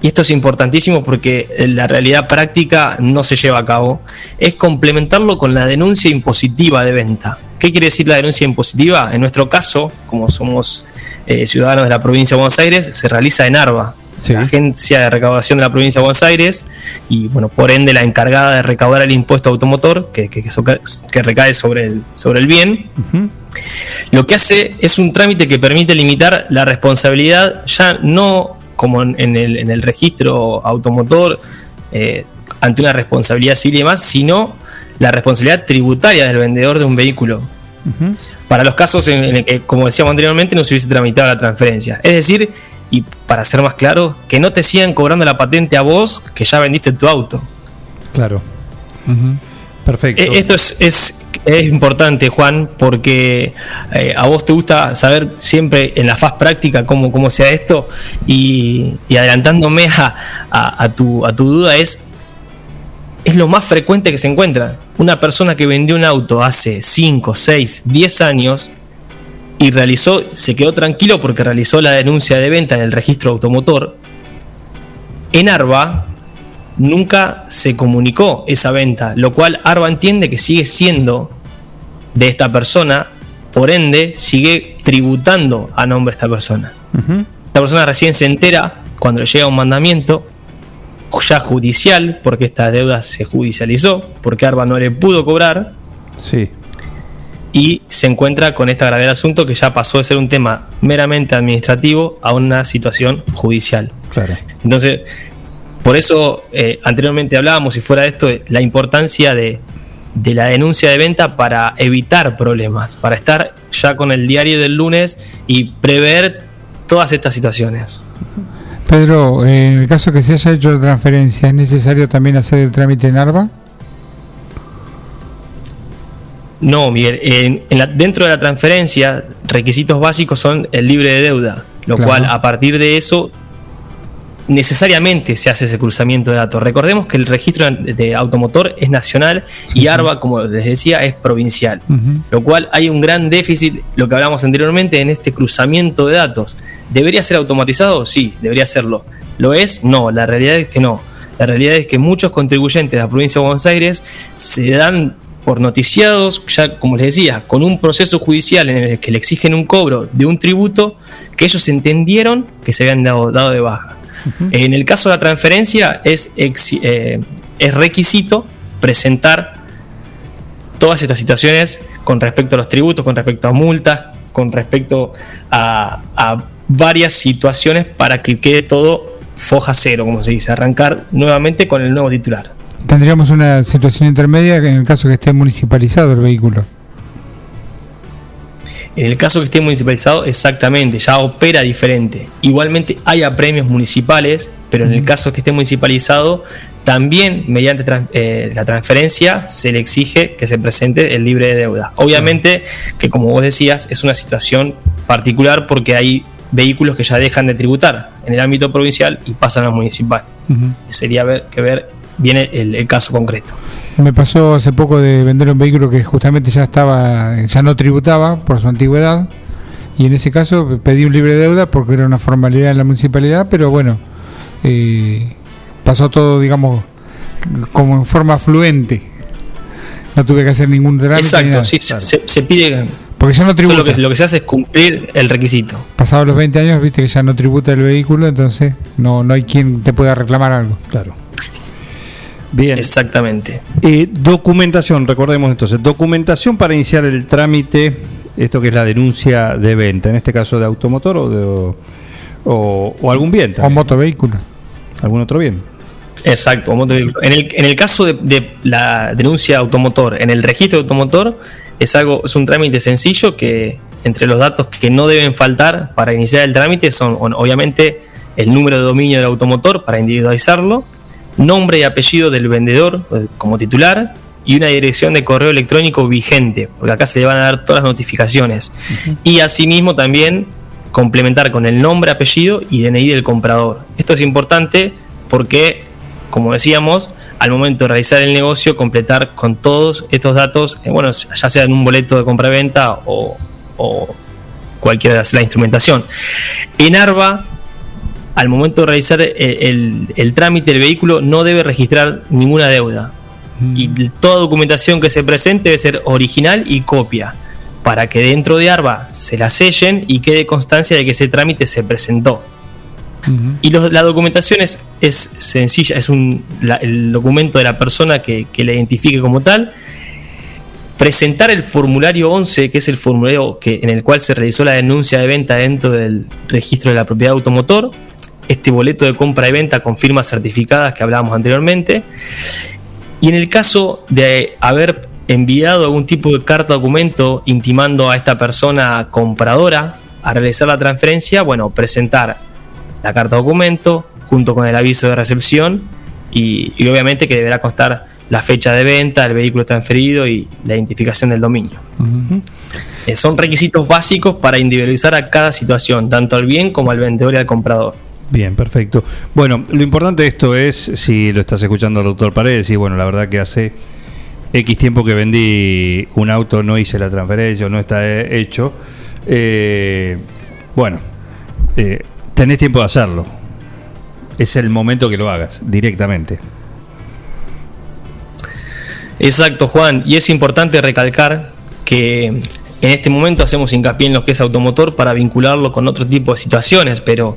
y esto es importantísimo porque la realidad práctica no se lleva a cabo, es complementarlo con la denuncia impositiva de venta. ¿Qué quiere decir la denuncia impositiva? En nuestro caso, como somos eh, ciudadanos de la provincia de Buenos Aires, se realiza en ARBA, la agencia de recaudación de la provincia de Buenos Aires, y bueno, por ende la encargada de recaudar el impuesto automotor que, que, que recae sobre el, sobre el bien. Lo que hace es un trámite que permite limitar la responsabilidad ya no como en, el, en el registro automotor eh, ante una responsabilidad civil y demás, sino la responsabilidad tributaria del vendedor de un vehículo. Para los casos en, en el que, como decíamos anteriormente, no se hubiese tramitado la transferencia. Es decir, y para ser más claro, que no te sigan cobrando la patente a vos que ya vendiste tu auto. Claro. Perfecto. Eh, Esto es, es, es importante, Juan, porque eh, a vos te gusta saber siempre en la faz práctica cómo, cómo sea esto y, adelantándome a tu, a tu duda es, es lo más frecuente que se encuentra. Una persona que vendió un auto hace 5, 6, 10 años y realizó, se quedó tranquilo porque realizó la denuncia de venta en el registro automotor. En Arba nunca se comunicó esa venta, lo cual Arba entiende que sigue siendo de esta persona, por ende sigue tributando a nombre de esta persona. Esta persona recién se entera cuando le llega un mandamiento ya judicial, porque esta deuda se judicializó, porque Arba no le pudo cobrar, Sí. y se encuentra con esta grave asunto que ya pasó de ser un tema meramente administrativo a una situación judicial. Claro. Entonces, por eso eh, anteriormente hablábamos, si fuera esto, de la importancia de, de la denuncia de venta para evitar problemas, para estar ya con el diario del lunes y prever todas estas situaciones. Pedro, en el caso que se haya hecho la transferencia, ¿es necesario también hacer el trámite en ARBA? No, Miguel, en- en la- dentro de la transferencia, requisitos básicos son el libre de deuda, lo Claro. cual a partir de eso necesariamente se hace ese cruzamiento de datos. Recordemos que el registro de automotor es nacional y ARBA, como les decía, es provincial. Lo cual hay un gran déficit, lo que hablamos anteriormente, en este cruzamiento de datos. ¿Debería ser automatizado? Sí, debería serlo. ¿Lo es? No, la realidad es que no. La realidad es que muchos contribuyentes de la provincia de Buenos Aires se dan por noticiados, ya como les decía, con un proceso judicial en el que le exigen un cobro de un tributo que ellos entendieron que se habían dado, dado de baja. En el caso de la transferencia es, ex- eh, es requisito presentar todas estas situaciones con respecto a los tributos, con respecto a multas, con respecto a, a varias situaciones para que quede todo foja cero, como se dice, arrancar nuevamente con el nuevo titular. Tendríamos una situación intermedia en el caso que esté municipalizado el vehículo. En el caso que esté municipalizado, exactamente, ya opera diferente. Igualmente hay apremios municipales, pero en el caso que esté municipalizado, también mediante eh, la transferencia se le exige que se presente el libre de deuda. Obviamente que como vos decías, es una situación particular porque hay vehículos que ya dejan de tributar en el ámbito provincial y pasan al municipal. Sería ver, que ver viene el, el caso concreto. Me pasó hace poco de vender un vehículo que justamente ya estaba, ya no tributaba por su antigüedad. Y en ese caso pedí un libre de deuda porque era una formalidad en la municipalidad, pero bueno, eh, pasó todo, digamos, como en forma fluente. No tuve que hacer ningún trámite. Exacto, sí, se, se pide. Porque ya no solo tributa. que, lo que se hace es cumplir el requisito. Pasados los 20 años, viste que ya no tributa el vehículo, entonces no, no hay quien te pueda reclamar algo. Claro. Bien. Exactamente. Eh, documentación, recordemos entonces, documentación para iniciar el trámite, esto que es la denuncia de venta, en este caso de automotor o, de, o, o algún bien. O también, ¿no? motovehículo. ¿Algún otro bien? Exacto. motovehículo. En el, en el caso de, de la denuncia automotor, en el registro de automotor, es algo, es un trámite sencillo que entre los datos que no deben faltar para iniciar el trámite son o- obviamente el número de dominio del automotor para individualizarlo, nombre y apellido del vendedor eh, como titular y una dirección de correo electrónico vigente, porque acá se le van a dar todas las notificaciones. Y asimismo también complementar con el nombre, apellido y DNI del comprador. Esto es importante porque, como decíamos, al momento de realizar el negocio, completar con todos estos datos, eh, bueno, ya sea en un boleto de compra-venta o, o cualquiera de la instrumentación. En ARBA, al momento de realizar el, el- el trámite del vehículo, no debe registrar ninguna deuda. Y toda documentación que se presente debe ser original y copia, para que dentro de ARBA se la sellen y quede constancia de que ese trámite se presentó. Y los- la documentación es, es sencilla, es un, la- el documento de la persona que, que la identifique como tal. Presentar el formulario 11, que es el formulario que, en el cual se realizó la denuncia de venta dentro del registro de la propiedad automotor. Este boleto de compra y venta con firmas certificadas que hablábamos anteriormente. Y en el caso de haber enviado algún tipo de carta documento intimando a esta persona compradora a realizar la transferencia, bueno, presentar la carta documento junto con el aviso de recepción y, y obviamente que deberá constar la fecha de venta, el vehículo transferido y la identificación del dominio. Eh, son requisitos básicos para individualizar a cada situación, tanto al bien como al vendedor y al comprador. Bien, perfecto. Bueno, lo importante de esto es, si lo estás escuchando el doctor Paredes, y bueno, la verdad que hace X tiempo que vendí un auto, no hice la transferencia, no está eh, hecho. Eh, bueno, eh, tenés tiempo de hacerlo. Es el momento que lo hagas directamente. Exacto, Juan. Y es importante recalcar que en este momento hacemos hincapié en lo que es automotor para vincularlo con otro tipo de situaciones, pero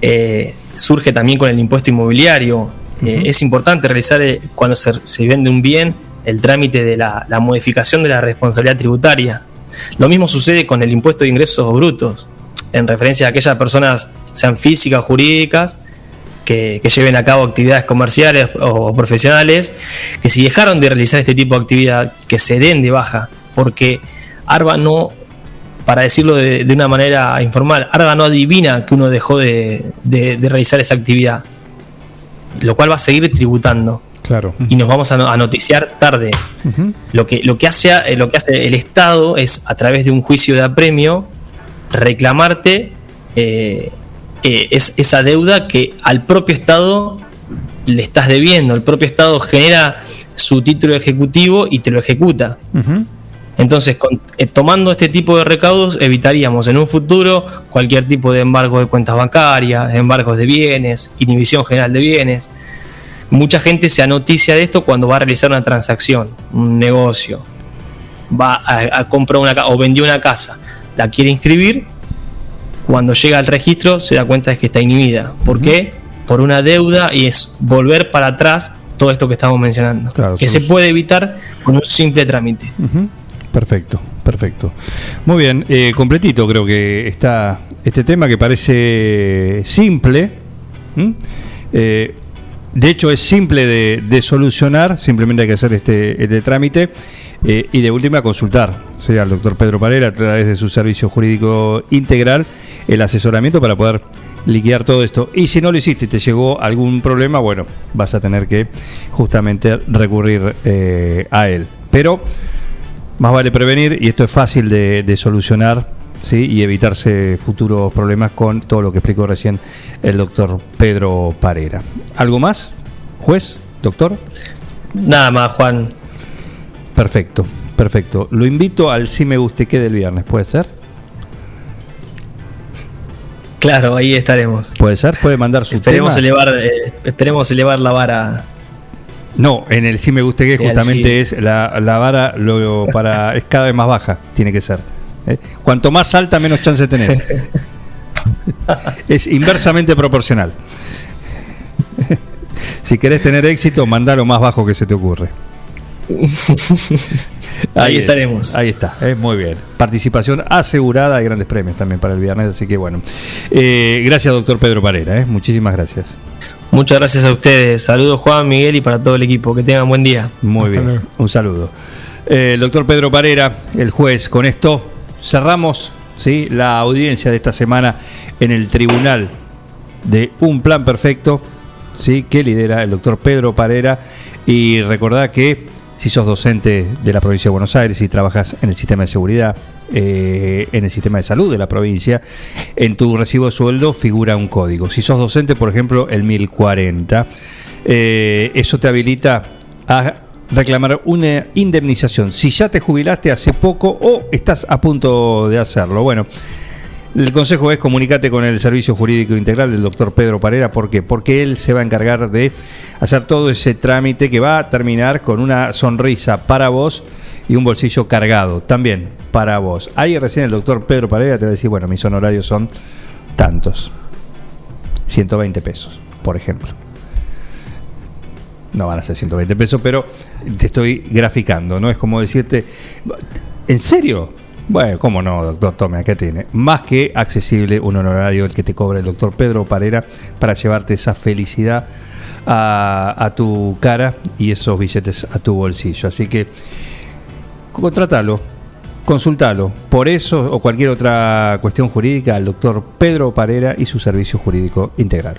eh, surge también con el impuesto inmobiliario. Eh, Es importante realizar eh, cuando se, se vende un bien el trámite de la, la modificación de la responsabilidad tributaria. Lo mismo sucede con el impuesto de ingresos brutos, en referencia a aquellas personas, sean físicas o jurídicas, que, que lleven a cabo actividades comerciales o profesionales, que si dejaron de realizar este tipo de actividad, que se den de baja, porque ARBA no, para decirlo de, de una manera informal, ARBA no adivina que uno dejó de, de- de realizar esa actividad, lo cual va a seguir tributando. Claro. Y nos vamos a, no- a noticiar tarde. Lo que, lo, que hace, eh, lo que hace el Estado es, a través de un juicio de apremio, reclamarte eh, eh, es esa deuda que al propio Estado le estás debiendo. El propio Estado genera su título ejecutivo y te lo ejecuta. Entonces, con- eh, tomando este tipo de recaudos, evitaríamos en un futuro cualquier tipo de embargo de cuentas bancarias, embargos de bienes, inhibición general de bienes. Mucha gente se anoticia de esto cuando va a realizar una transacción, un negocio. Va a, a comprar una casa o vendió una casa, la quiere inscribir. Cuando llega al registro, se da cuenta de que está inhibida. ¿Por qué? Por una deuda y es volver para atrás todo esto que estamos mencionando. que se puede evitar con un simple trámite. Perfecto, perfecto. Muy bien, eh, completito creo que está este tema que parece simple. Eh, de hecho es simple de, solucionar, simplemente hay que hacer este, este trámite eh, y de última consultar ¿sí? al doctor Pedro Parera a través de su servicio jurídico integral el asesoramiento para poder liquidar todo esto. Y si no lo hiciste te llegó algún problema, bueno, vas a tener que justamente recurrir a él. Pero más vale prevenir y esto es fácil de, de solucionar ¿sí? y evitarse futuros problemas con todo lo que explicó recién el doctor Pedro Parera. ¿Algo más? ¿Juez? ¿Doctor? Nada más, Juan. Perfecto, perfecto. Lo invito al Si Me Guste Que del viernes, ¿puede ser? Claro, ahí estaremos. ¿Puede ser? ¿Puede mandar su Esperemos tema? elevar, eh, esperemos elevar la vara. No, en el Si Me Guste Que justamente sí. es la, la vara lo, para es cada vez más baja, tiene que ser. ¿eh? Cuanto más alta, menos chance tenés. es inversamente proporcional. si querés tener éxito, mandá lo más bajo que se te ocurre. Ahí es, estaremos. ahí está, muy bien. Participación asegurada de grandes premios también para el viernes, así que bueno. Eh, gracias, doctor Pedro Parera, eh, muchísimas gracias. Muchas gracias a ustedes. Saludos Juan, Miguel y para todo el equipo. Que tengan buen día. Muy bien, un saludo. Eh, el doctor Pedro Parera, el juez, con esto cerramos ¿sí? la audiencia de esta semana en el tribunal de Un Plan Perfecto, ¿sí? que lidera el doctor Pedro Parera. Y recordad que si sos docente de la provincia de Buenos Aires y trabajas en el sistema de seguridad, eh, en el sistema de salud de la provincia, en tu recibo de sueldo figura un código. Si sos docente, por ejemplo, el 1040, eh, eso te habilita a reclamar una indemnización. Si ya te jubilaste hace poco o estás a punto de hacerlo. Bueno, el consejo es comunicate con el Servicio Jurídico Integral del doctor Pedro Parera. ¿Por qué? Porque él se va a encargar de hacer todo ese trámite que va a terminar con una sonrisa para vos y un bolsillo cargado también para vos. Ahí recién el doctor Pedro Parera te va a decir, bueno, mis honorarios son tantos. 120 pesos, por ejemplo. No van a ser 120 pesos, pero te estoy graficando, ¿no? Es como decirte, ¿en serio? Bueno, ¿cómo no, doctor? Tome, acá tiene. Más que accesible un honorario el que te cobra el doctor Pedro Parera para llevarte esa felicidad a, tu cara y esos billetes a tu bolsillo. Así que contratalo, consultalo. Por eso o cualquier otra cuestión jurídica al doctor Pedro Parera y su servicio jurídico integral.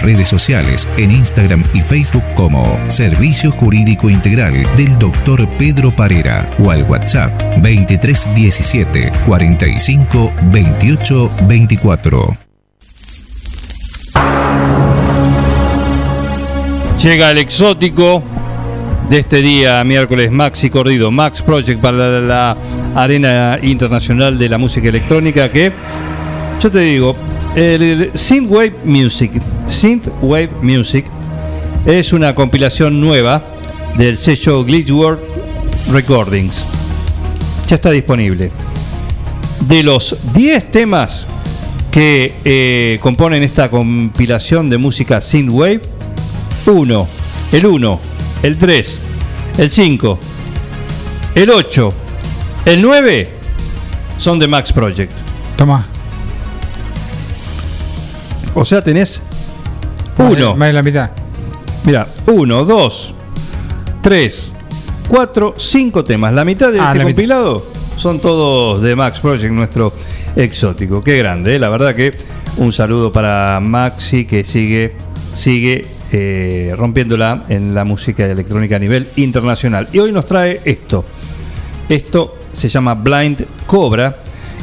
redes sociales en Instagram y Facebook como Servicio Jurídico Integral del Dr. Pedro Parera o al WhatsApp 2317 45 28 24. Llega el exótico de este día, miércoles, Maxi Corrido, Max Project para la Arena Internacional de la Música Electrónica, que yo te digo, el Synthwave Music, Synthwave Music, es una compilación nueva del sello Glitchworld Recordings. Ya está disponible. De los 10 temas que eh, componen esta compilación de música Synthwave, 1, el 1, el 3, el 5, el 8, el 9 son de Max Project. Toma. O sea, tenés uno. Más de la mitad. Mira, uno, dos, tres, cuatro, cinco temas. La mitad de Ah, este mitad. compilado son todos de Max Project, nuestro exótico. Qué grande, ¿eh? la verdad que un saludo para Maxi que sigue, sigue eh, rompiéndola en la música electrónica a nivel internacional. Y hoy nos trae esto. Esto se llama Blind Cobra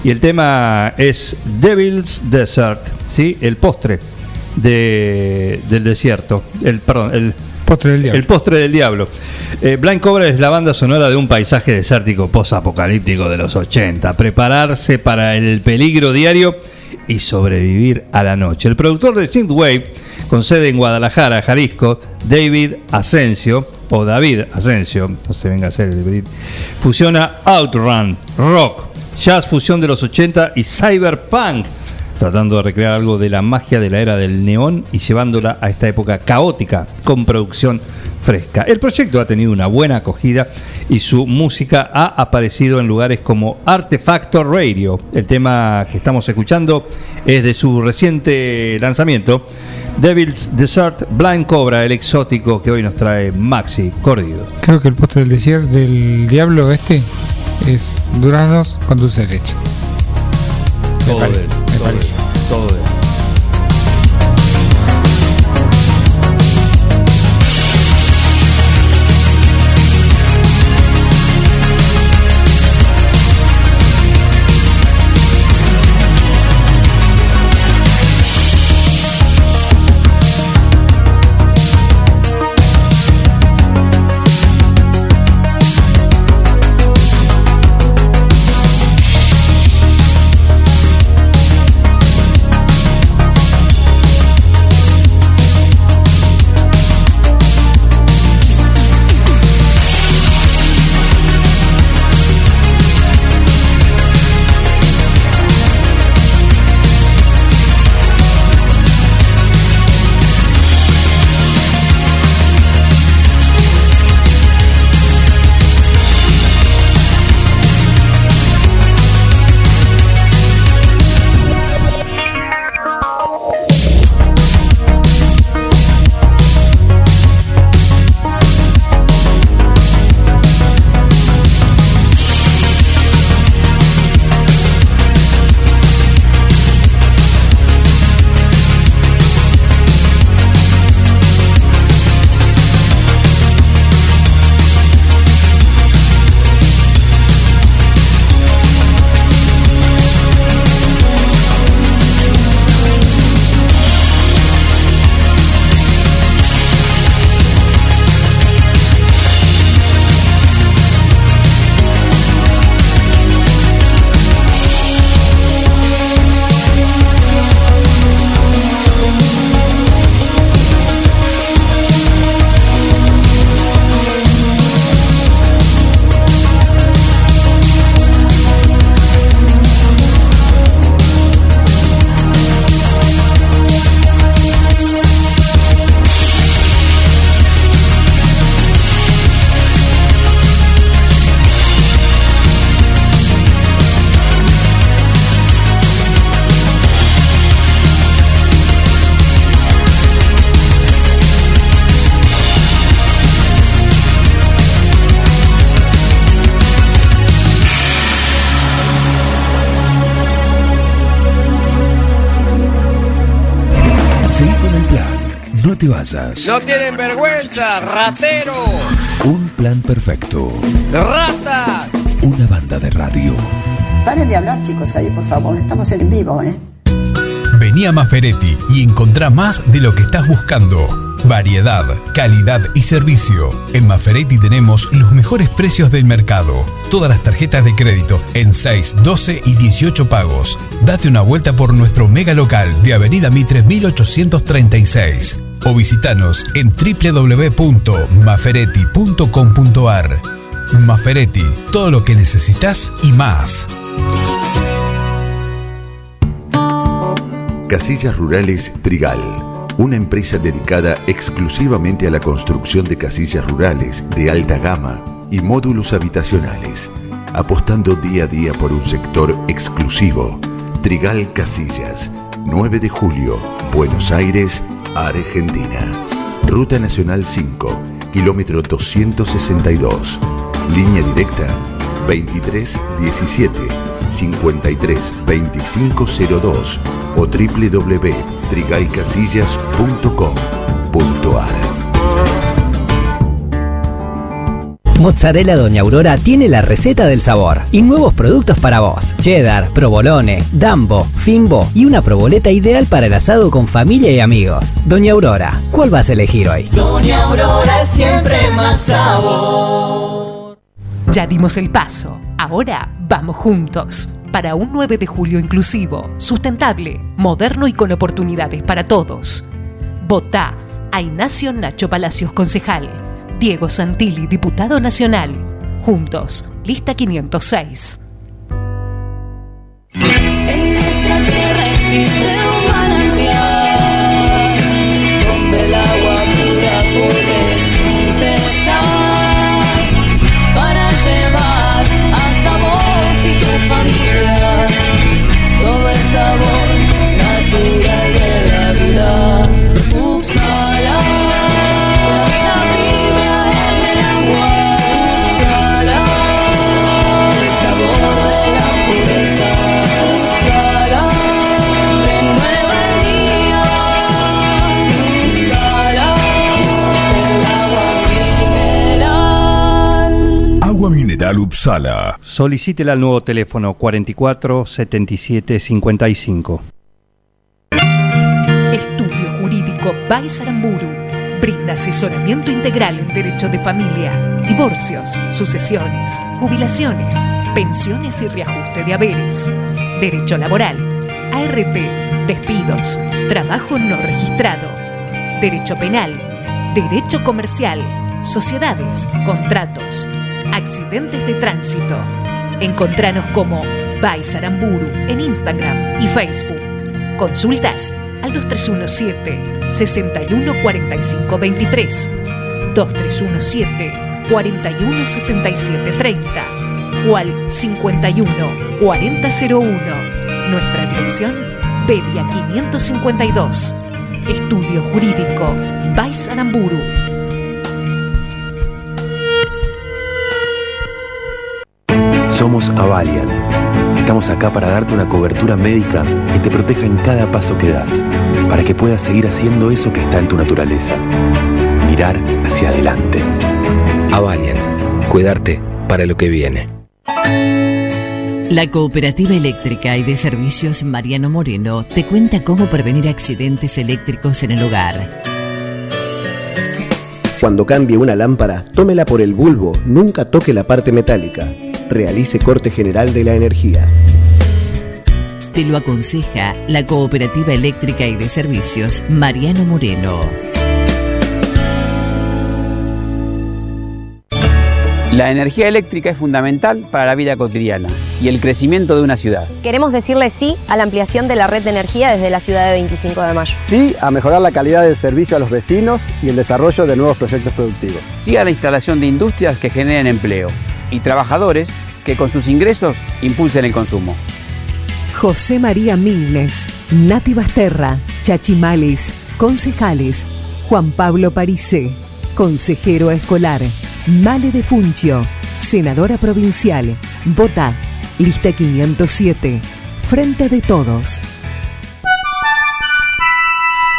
y el tema es Devil's Desert, ¿sí? El postre de- del desierto. El, perdón, el postre del diablo. El postre del diablo. Eh, Blind Cobra es la banda sonora de un paisaje desértico post-apocalíptico de los 80. Prepararse para el peligro diario y sobrevivir a la noche. El productor de Synthwave, con sede en Guadalajara, Jalisco, David Asensio, o David Asensio, no se venga a hacer el David, fusiona Outrun, rock, jazz fusión de los 80 y cyberpunk, tratando de recrear algo de la magia de la era del neón y llevándola a esta época caótica con producción fresca. El proyecto ha tenido una buena acogida y su música ha aparecido en lugares como Artefacto Radio. El tema que estamos escuchando es de su reciente lanzamiento, Devil's Desert Blind Cobra, el exótico que hoy nos trae Maxi Cordido. Creo que el postre del desierto del diablo este es duraznos con dulce de leche. Me Todo pare- él, me todo parece. él, todo él. No tienen vergüenza, ratero, Un plan perfecto. rata. Una banda de radio. Paren de hablar, chicos, ahí, por favor. Estamos en vivo, ¿eh? Vení a Maferetti y encontrá más de lo que estás buscando. Variedad, calidad y servicio. En Maferetti tenemos los mejores precios del mercado. Todas las tarjetas de crédito en 6, 12 y 18 pagos. Date una vuelta por nuestro mega local de Avenida Mitre 1836 o visitanos en www.maferetti.com.ar. Maferetti, todo lo que necesitas y más. Casillas Rurales Trigal. Una empresa dedicada exclusivamente a la construcción de casillas rurales de alta gama y módulos habitacionales, apostando día a día por un sector exclusivo, Trigal Casillas, 9 de julio, Buenos Aires, Argentina. Ruta Nacional 5, kilómetro 262. Línea directa 23 17 53 25 02 o www.trigalcasillas.com.ar. Mozzarella Doña Aurora tiene la receta del sabor y nuevos productos para vos. Cheddar, provolone, dambo, fimbo y una proboleta ideal para el asado con familia y amigos. Doña Aurora, ¿cuál vas a elegir hoy? Doña Aurora es siempre más sabor. Ya dimos el paso, ahora vamos juntos. Para un 9 de julio inclusivo, sustentable, moderno y con oportunidades para todos. Votá a Ignacio Nacho Palacios Concejal, Diego Santilli Diputado Nacional. Juntos, lista 506. En nuestra tierra existe un manantial donde el agua pura corre sin cesar para llevar hasta vos y tu familia todo el sabor Upsala. Solicítela al nuevo teléfono 44 77 55. Estudio Jurídico Baisaramburu brinda asesoramiento integral en derecho de familia, divorcios, sucesiones, jubilaciones, pensiones y reajuste de haberes, derecho laboral, ART, despidos, trabajo no registrado, derecho penal, derecho comercial, sociedades, contratos, accidentes de tránsito. Encontranos como Baisaramburu en Instagram y Facebook. Consultas al 2317 614523 2317 417730 o al 51 4001. Nuestra dirección Pedia 552. Estudio Jurídico Baisaramburu. Somos Avalian. Estamos acá para darte una cobertura médica que te proteja en cada paso que das, para que puedas seguir haciendo eso que está en tu naturaleza. Mirar hacia adelante. Avalian. Cuidarte para lo que viene. La Cooperativa Eléctrica y de Servicios Mariano Moreno te cuenta cómo prevenir accidentes eléctricos en el hogar. Cuando cambie una lámpara, tómela por el bulbo, nunca toque la parte metálica. Realice corte general de la energía. Te lo aconseja la Cooperativa Eléctrica y de Servicios Mariano Moreno. La energía eléctrica es fundamental para la vida cotidiana y el crecimiento de una ciudad. Queremos decirle sí a la ampliación de la red de energía desde la ciudad de 25 de mayo. Sí a mejorar la calidad del servicio a los vecinos y el desarrollo de nuevos proyectos productivos. Sí a la instalación de industrias que generen empleo y trabajadores que con sus ingresos impulsen el consumo. José María Mignes, Nati Basterra, Chachimalis, concejales, Juan Pablo Parise, consejero escolar, Male de Funchio, senadora provincial, Vota, lista 507, Frente de Todos.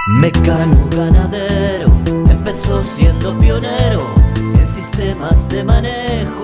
Mecano ganadero empezó siendo pionero en sistemas de manejo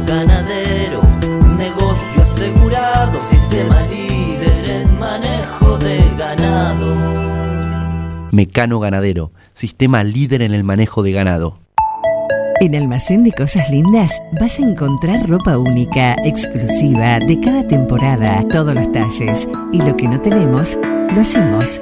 ganado. Mecano Ganadero, sistema líder en el manejo de ganado. En Almacén de Cosas Lindas vas a encontrar ropa única, exclusiva, de cada temporada, todos los talles. Y lo que no tenemos, lo hacemos.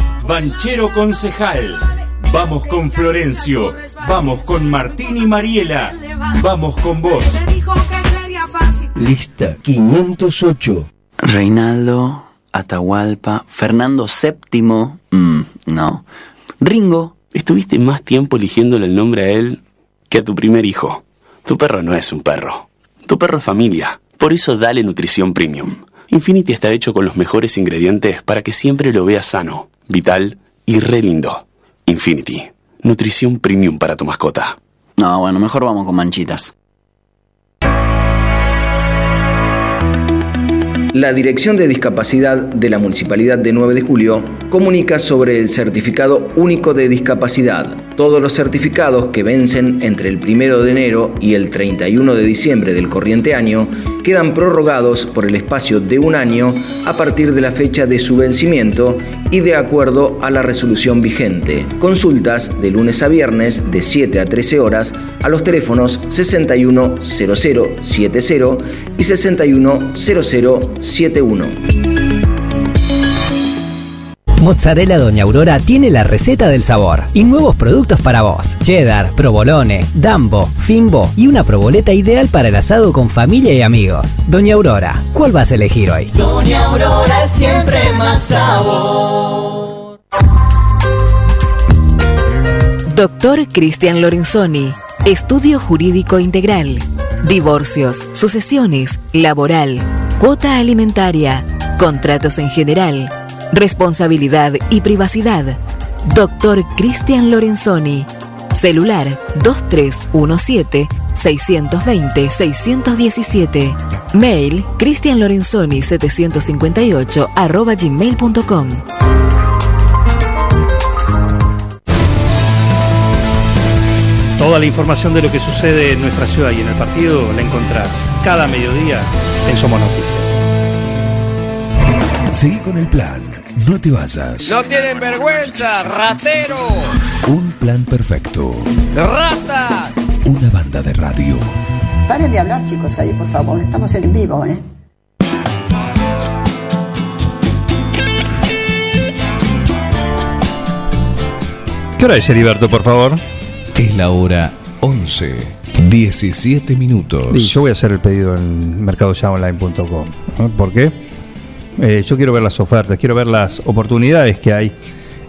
Banchero Concejal. Vamos con Florencio. Vamos con Martín y Mariela. Vamos con vos. Lista 508. Reinaldo, Atahualpa, Fernando VII. mm, no. Ringo. Estuviste más tiempo eligiéndole el nombre a él que a tu primer hijo. Tu perro no es un perro. Tu perro es familia. Por eso dale nutrición premium. Infinity está hecho con los mejores ingredientes para que siempre lo veas sano, vital y re lindo. Infinity. Nutrición premium para tu mascota. No, bueno, mejor vamos con manchitas. La Dirección de Discapacidad de la Municipalidad de 9 de Julio comunica sobre el Certificado Único de Discapacidad. Todos los certificados que vencen entre el 1 de enero y el 31 de diciembre del corriente año quedan prorrogados por el espacio de un año a partir de la fecha de su vencimiento y de acuerdo a la resolución vigente. Consultas de lunes a viernes de 7 a 13 horas a los teléfonos 610070 y 610071. Mozzarella Doña Aurora tiene la receta del sabor y nuevos productos para vos. Cheddar, provolone, dambo, fimbo y una proboleta ideal para el asado con familia y amigos. Doña Aurora, ¿cuál vas a elegir hoy? Doña Aurora siempre más sabor. Doctor Cristian Lorenzoni, Estudio Jurídico Integral, Divorcios, Sucesiones, Laboral, Cuota Alimentaria, Contratos en General, Responsabilidad y Privacidad. Doctor Cristian Lorenzoni, Celular 2317-620-617. Mail cristianlorenzoni758 arroba gmail.com. Toda la información de lo que sucede en nuestra ciudad y en el partido la encontrás cada mediodía en Somos Noticias. Seguí con el plan. No te vayas. No tienen vergüenza, ratero. Un plan perfecto. Rata. Una banda de radio. Paren de hablar, chicos, ahí, por favor. Estamos en vivo, ¿eh? ¿Qué hora es, Heriberto, por favor? Es la hora 11. 17 minutos. Y yo voy a hacer el pedido en mercadoyaonline.com. ¿Por qué? Eh, yo quiero ver las ofertas, quiero ver las oportunidades que hay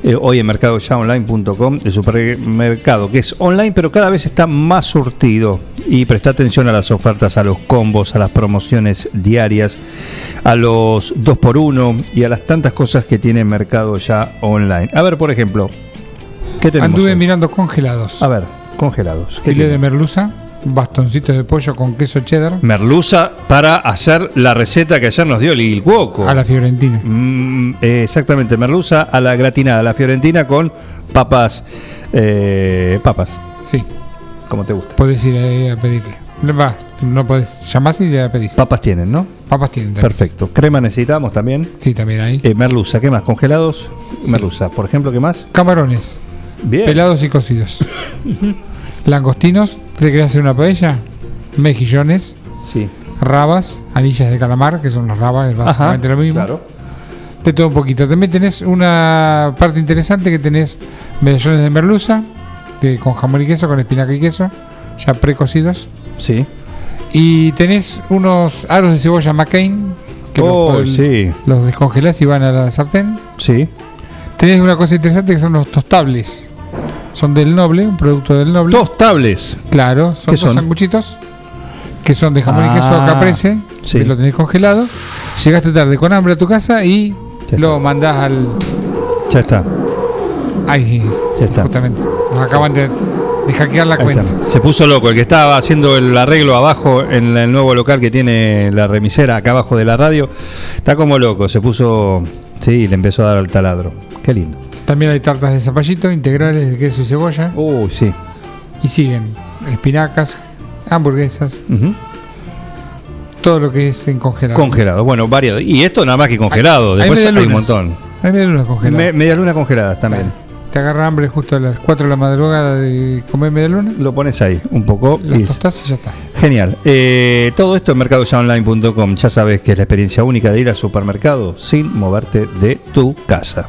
eh, hoy en mercadoyaonline.com, el supermercado que es online, pero cada vez está más surtido. Y presta atención a las ofertas, a los combos, a las promociones diarias, a los 2x1 y a las tantas cosas que tiene Mercado Ya Online. A ver, por ejemplo, ¿qué tenemos? Anduve hoy? mirando congelados. A ver, congelados. ¿Qué Filé de merluza, bastoncitos de pollo con queso cheddar. Merluza para hacer la receta que ayer nos dio el Cuoco. A la fiorentina. Mm, eh, exactamente, merluza a la gratinada, a la fiorentina con papas. eh, papas. Sí. Como te gusta. Podés ir ahí a pedirle. Va, no podés llamar y le pedís. Papas tienen, ¿no? Papas tienen también. Perfecto. Crema necesitamos también. Sí, también hay. Eh, merluza, ¿qué más? ¿Congelados? Merluza. Por ejemplo, ¿qué más? Camarones. Bien. Pelados y cocidos. Langostinos. ¿Te querés hacer una paella? Mejillones. Sí. Rabas. Anillas de calamar, que son las rabas, es básicamente Ajá, lo mismo. claro. De todo un poquito. También tenés una parte interesante que tenés medallones de merluza que con jamón y queso, con espinaca y queso, ya precocidos. Sí. Y tenés unos aros de cebolla McCain que Oh, los, sí. los descongelás y van a la sartén. Sí. Tenés una cosa interesante que son los tostables. Son del Noble, un producto del Noble. ¿Tostables? Claro, son ¿Qué dos son? sanguchitos que son de jamón y queso Ah, caprese, sí. que lo tenés congelado. Llegaste tarde con hambre a tu casa y lo mandás al. Ya está. Ahí, Ya está. justamente. Nos acaban de de hackear la Ahí cuenta. está. Se puso loco, el que estaba haciendo el arreglo abajo en el nuevo local que tiene la remisera acá abajo de la radio, está como loco, se puso, sí, le empezó a dar al taladro. Qué lindo. También hay tartas de zapallito, integrales de queso y cebolla. Uy, sí. Y siguen espinacas, hamburguesas, todo lo que es en congelado. Congelado, bueno, variado. Y esto nada más que congelado, Hay- después hay hay, un montón. Hay medialunas congeladas. Me- media luna congeladas también. Te agarra hambre justo a las 4 de la madrugada de comer medialuna. Lo pones ahí, un poco. Las y- tostás y ya está. Genial. Eh, todo esto en mercadoyaonline.com. Ya sabes que es la experiencia única de ir al supermercado sin moverte de tu casa.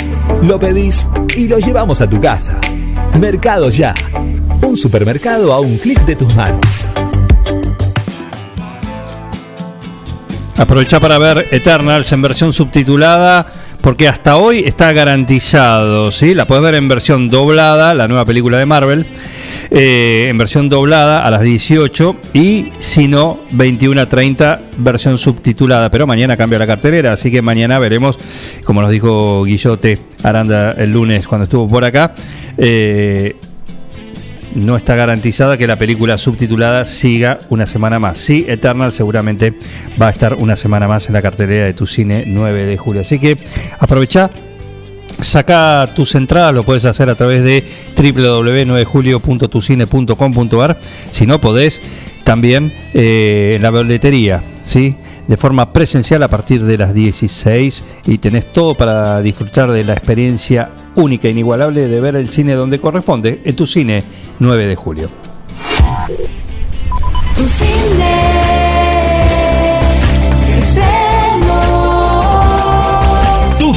Lo pedís y lo llevamos a tu casa. Mercado Ya. Un supermercado a un clic de tus manos. Aprovecha para ver Eternals en versión subtitulada, porque hasta hoy está garantizado, ¿sí? La puedes ver en versión doblada, la nueva película de Marvel, eh, en versión doblada a las 18 y si no, 21 a 30 versión subtitulada, pero mañana cambia la cartelera, así que mañana veremos, como nos dijo Guillote Aranda el lunes cuando estuvo por acá, eh, no está garantizada que la película subtitulada siga una semana más. Sí, Eternal seguramente va a estar una semana más en la cartelera de tu cine 9 de julio. Así que aprovecha. Saca tus entradas, lo puedes hacer a través de www.9julio.tucine.com.ar. Si no podés, también eh, en la boletería, ¿sí? De forma presencial a partir de las 16 y tenés todo para disfrutar de la experiencia única e inigualable de ver el cine donde corresponde, en tu cine 9 de julio. Tu cine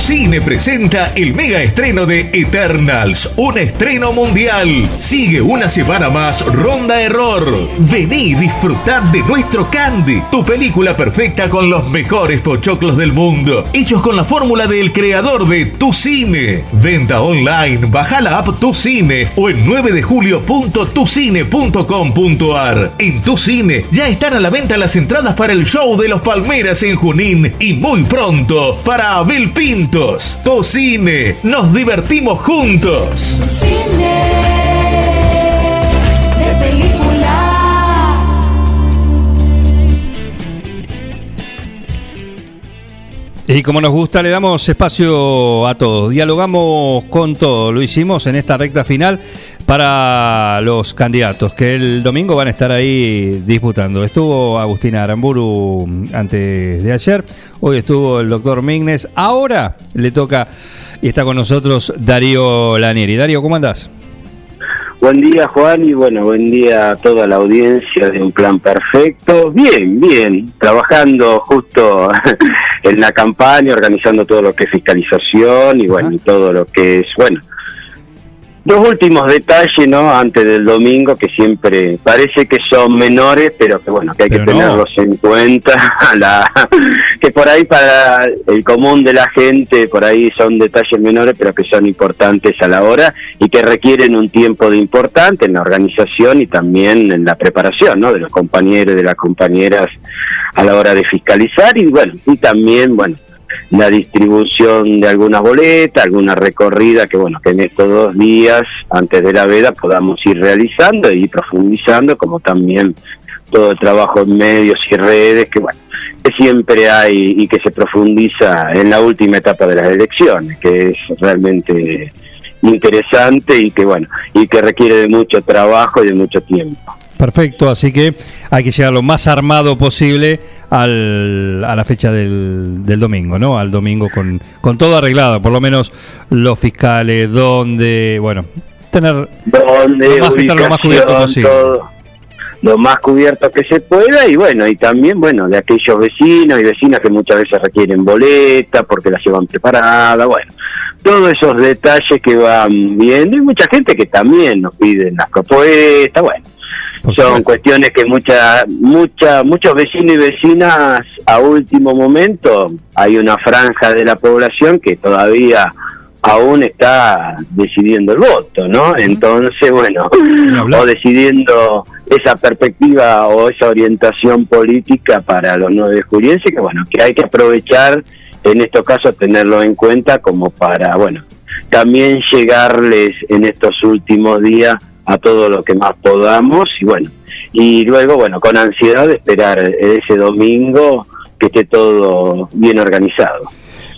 cine presenta el mega estreno de Eternals, un estreno mundial. Sigue una semana más Ronda Error. Vení y disfrutad de nuestro Candy, tu película perfecta con los mejores pochoclos del mundo, hechos con la fórmula del creador de Tu Cine. Venta online, baja la app Tu Cine o en 9 de julio.tucine.com.ar. En Tu Cine ya están a la venta las entradas para el show de los Palmeras en Junín y muy pronto para Abel Pintos. Tu Cine, nos divertimos juntos. Cine Y como nos gusta, le damos espacio a todos. Dialogamos con todos. Lo hicimos en esta recta final para los candidatos que el domingo van a estar ahí disputando. Estuvo Agustina Aramburu antes de ayer. Hoy estuvo el doctor Mignes. Ahora le toca y está con nosotros Darío Lanieri. Darío, ¿cómo andás? Buen día, Juan, y bueno, buen día a toda la audiencia de Un Plan Perfecto. Bien, bien, trabajando justo en la campaña, organizando todo lo que es fiscalización y bueno, y todo lo que es, bueno, Dos últimos detalles, ¿no? Antes del domingo, que siempre parece que son menores, pero que bueno, que hay Pero que no. tenerlos en cuenta. La, que por ahí para el común de la gente, por ahí son detalles menores, pero que son importantes a la hora y que requieren un tiempo de importante en la organización y también en la preparación, ¿no? De los compañeros y de las compañeras a la hora de fiscalizar y bueno, y también, bueno, la distribución de algunas boletas, alguna recorrida que bueno, que en estos dos días antes de la veda podamos ir realizando y profundizando, como también todo el trabajo en medios y redes que bueno, que siempre hay y que se profundiza en la última etapa de las elecciones, que es realmente interesante y que bueno, y que requiere de mucho trabajo y de mucho tiempo. Perfecto, así que hay que llegar lo más armado posible al, a la fecha del, del domingo, ¿no? Al domingo con, con todo arreglado, por lo menos los fiscales, donde, bueno, tener donde lo más, estar lo más cubierto posible. todo, lo más cubierto que se pueda y bueno, y también bueno, de aquellos vecinos y vecinas que muchas veces requieren boleta porque las llevan preparada, bueno, todos esos detalles que van viendo y mucha gente que también nos piden las propuestas, bueno, Son cuestiones que mucha, mucha, muchos vecinos y vecinas a último momento, hay una franja de la población que todavía aún está decidiendo el voto, ¿no? Entonces, bueno, o decidiendo esa perspectiva o esa orientación política para los nueve julienses, que bueno, que hay que aprovechar en estos casos tenerlo en cuenta como para, bueno, también llegarles en estos últimos días a todo lo que más podamos y bueno, y luego, bueno, con ansiedad de esperar ese domingo que esté todo bien organizado.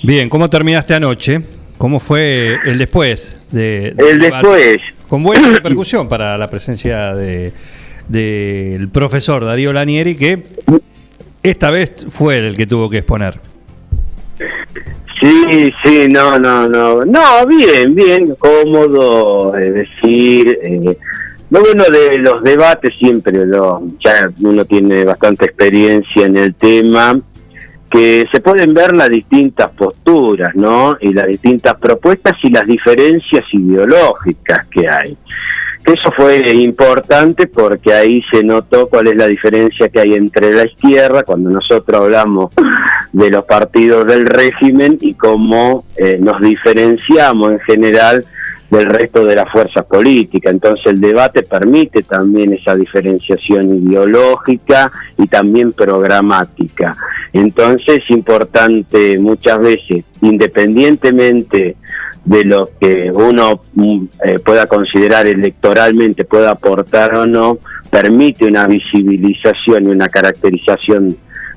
Bien, ¿cómo terminaste anoche? ¿Cómo fue el después? De, El después. Con buena repercusión para la presencia de del profesor Darío Lanieri, que esta vez fue el que tuvo que exponer. Sí, sí, no, no, no, no, bien, bien, cómodo, es decir, eh, bueno de los debates siempre, lo, ya uno tiene bastante experiencia en el tema, que se pueden ver las distintas posturas, ¿no? Y las distintas propuestas y las diferencias ideológicas que hay. Eso fue importante porque ahí se notó cuál es la diferencia que hay entre la izquierda, cuando nosotros hablamos de los partidos del régimen y cómo eh, nos diferenciamos en general del resto de las fuerzas políticas. Entonces el debate permite también esa diferenciación ideológica y también programática. Entonces es importante muchas veces, independientemente de lo que uno mm, eh, pueda considerar electoralmente, pueda aportar o no, permite una visibilización y una caracterización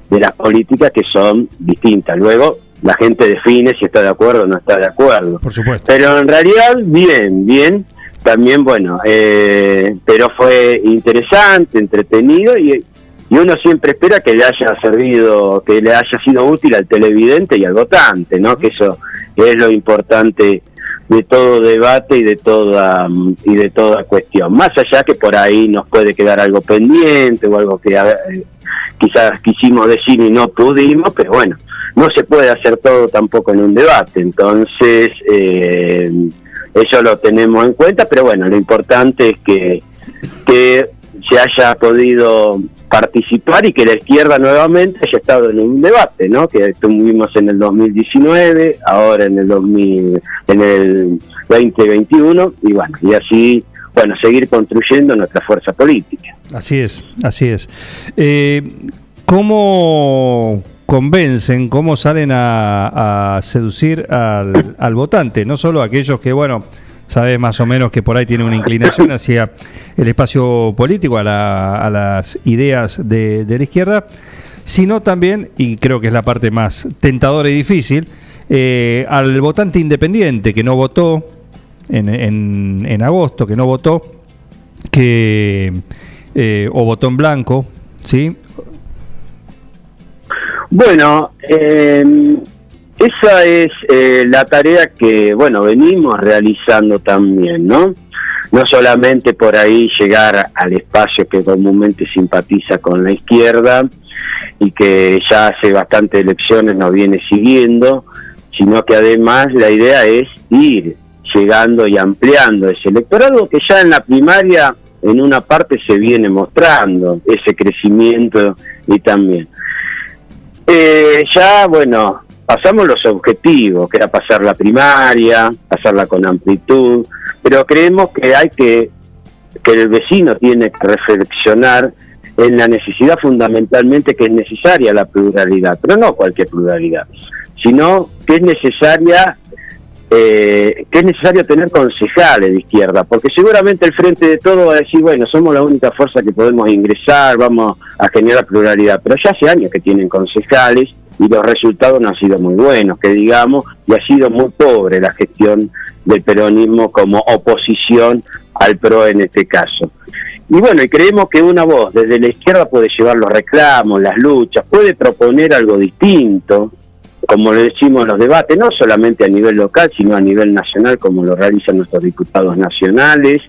de las políticas que son distintas. Luego, la gente define si está de acuerdo o no está de acuerdo. Por supuesto. Pero en realidad, bien, bien. También, bueno, eh, pero fue interesante, entretenido y, y uno siempre espera que le haya servido, que le haya sido útil al televidente y al votante, ¿no? Que eso es lo importante de todo debate y de toda y de toda cuestión. Más allá que por ahí nos puede quedar algo pendiente o algo que eh, quizás quisimos decir y no pudimos, pero bueno, no se puede hacer todo tampoco en un debate. Entonces, eh, eso lo tenemos en cuenta, pero bueno, lo importante es que, que se haya podido participar y que la izquierda nuevamente haya estado en un debate, ¿no? Que tuvimos en el 2019, ahora en el 2000, en el 2021 y bueno, y así, bueno, seguir construyendo nuestra fuerza política. Así es, así es. Eh, ¿Cómo convencen, cómo salen a, a seducir al, al votante? No solo aquellos que, bueno, sabes más o menos que por ahí tiene una inclinación hacia el espacio político, a, la- a las ideas de, la izquierda, sino también, y creo que es la parte más tentadora y difícil, eh, al votante independiente que no votó en agosto, que no votó, que eh, o votó en blanco, ¿sí? Bueno, eh, esa es eh, la tarea que, bueno, venimos realizando también, ¿no? No solamente por ahí llegar al espacio que comúnmente simpatiza con la izquierda y que ya hace bastantes elecciones nos viene siguiendo, sino que además la idea es ir llegando y ampliando ese electorado que ya en la primaria en una parte se viene mostrando ese crecimiento y también. Eh, ya, bueno, pasamos los objetivos, que era pasar la primaria, pasarla con amplitud, pero creemos que hay que, que el vecino tiene que reflexionar en la necesidad fundamentalmente que es necesaria la pluralidad, pero no cualquier pluralidad, sino que es necesaria eh, que es necesario tener concejales de izquierda, porque seguramente el Frente de Todo va a decir, bueno, somos la única fuerza que podemos ingresar, vamos a generar pluralidad, pero ya hace años que tienen concejales y los resultados no han sido muy buenos, que digamos, y ha sido muy pobre la gestión del peronismo como oposición al PRO en este caso. Y bueno, y creemos que una voz desde la izquierda puede llevar los reclamos, las luchas, puede proponer algo distinto, como le decimos en los debates, no solamente a nivel local, sino a nivel nacional, como lo realizan nuestros diputados nacionales,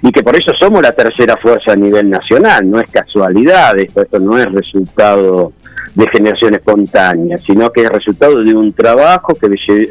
y que por eso somos la tercera fuerza a nivel nacional, no es casualidad, esto, esto no es resultado de generación espontánea, sino que es resultado de un trabajo que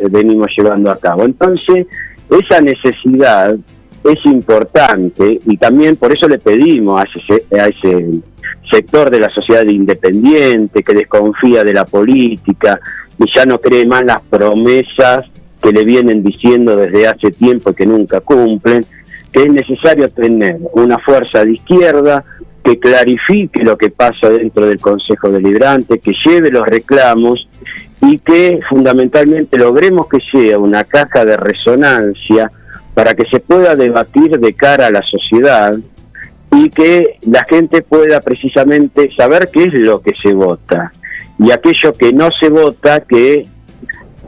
venimos llevando a cabo. Entonces, esa necesidad es importante y también por eso le pedimos a ese, a ese sector de la sociedad independiente que desconfía de la política y ya no cree más las promesas que le vienen diciendo desde hace tiempo que nunca cumplen, que es necesario tener una fuerza de izquierda que clarifique lo que pasa dentro del Consejo Deliberante, que lleve los reclamos y que fundamentalmente logremos que sea una caja de resonancia para que se pueda debatir de cara a la sociedad y que la gente pueda precisamente saber qué es lo que se vota. Y aquello que no se vota que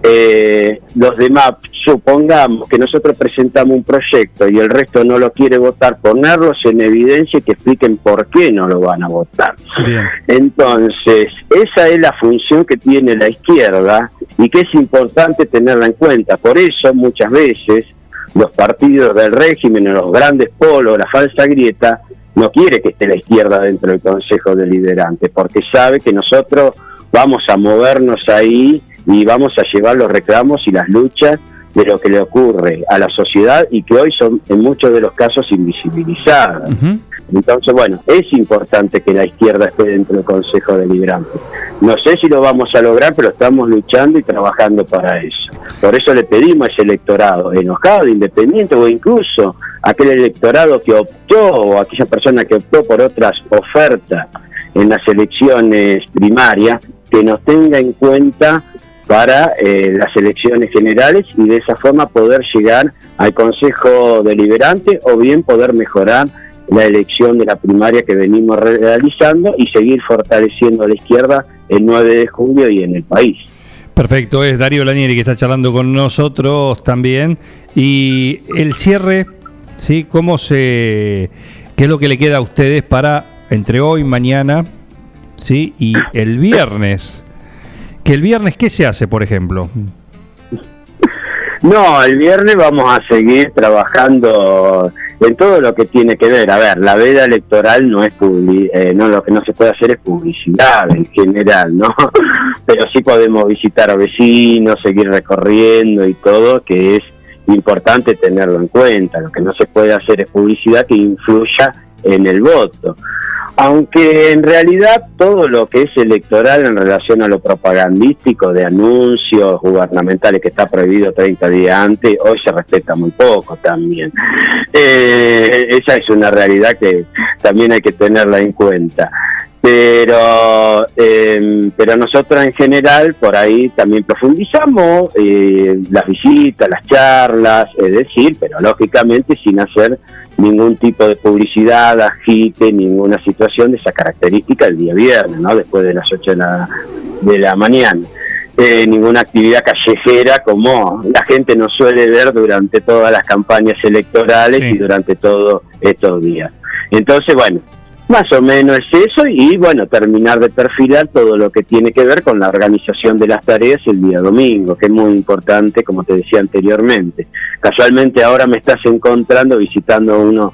eh, los demás supongamos que nosotros presentamos un proyecto y el resto no lo quiere votar, ponerlos en evidencia y que expliquen por qué no lo van a votar. Entonces, esa es la función que tiene la izquierda y que es importante tenerla en cuenta. Por eso muchas veces los partidos del régimen, los grandes polos, la falsa grieta, no quiere que esté la izquierda dentro del Consejo Deliberante, porque sabe que nosotros vamos a movernos ahí y vamos a llevar los reclamos y las luchas de lo que le ocurre a la sociedad y que hoy son en muchos de los casos invisibilizadas. Entonces, bueno, es importante que la izquierda esté dentro del Consejo Deliberante. No sé si lo vamos a lograr, pero estamos luchando y trabajando para eso. Por eso le pedimos a ese electorado enojado, independiente o incluso aquel electorado que optó o aquella persona que optó por otras ofertas en las elecciones primarias, que nos tenga en cuenta para eh, las elecciones generales y de esa forma poder llegar al Consejo Deliberante o bien poder mejorar la elección de la primaria que venimos realizando y seguir fortaleciendo a la izquierda el 9 de julio y en el país. Perfecto, es Darío Lanieri que está charlando con nosotros también. Y el cierre, ¿sí? ¿Cómo se, ¿Qué es lo que le queda a ustedes para entre hoy, mañana ¿sí? y el viernes? Que el viernes, ¿qué se hace, por ejemplo? No, el viernes vamos a seguir trabajando en todo lo que tiene que ver. A ver, la veda electoral no es publi eh, no lo que no se puede hacer es publicidad en general, ¿no? Pero sí podemos visitar a vecinos, seguir recorriendo y todo, que es importante tenerlo en cuenta. Lo que no se puede hacer es publicidad que influya en el voto aunque en realidad todo lo que es electoral en relación a lo propagandístico de anuncios gubernamentales que está prohibido 30 días antes, hoy se respeta muy poco también. Eh, esa es una realidad que también hay que tenerla en cuenta pero eh, pero nosotros en general por ahí también profundizamos eh, las visitas, las charlas, es decir, pero lógicamente sin hacer ningún tipo de publicidad, agite, ninguna situación de esa característica el día viernes, ¿no? Después de las 8 de la, de la mañana. Eh, ninguna actividad callejera como la gente nos suele ver durante todas las campañas electorales y durante todos estos días. Entonces, bueno, más o menos es eso y bueno, terminar de perfilar todo lo que tiene que ver con la organización de las tareas el día domingo, que es muy importante, como te decía anteriormente. Casualmente ahora me estás encontrando visitando uno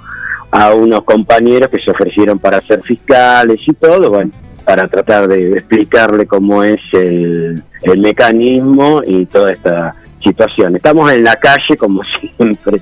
a unos compañeros que se ofrecieron para ser fiscales y todo, bueno, para tratar de explicarle cómo es el, el mecanismo y toda esta situación. Estamos en la calle como siempre.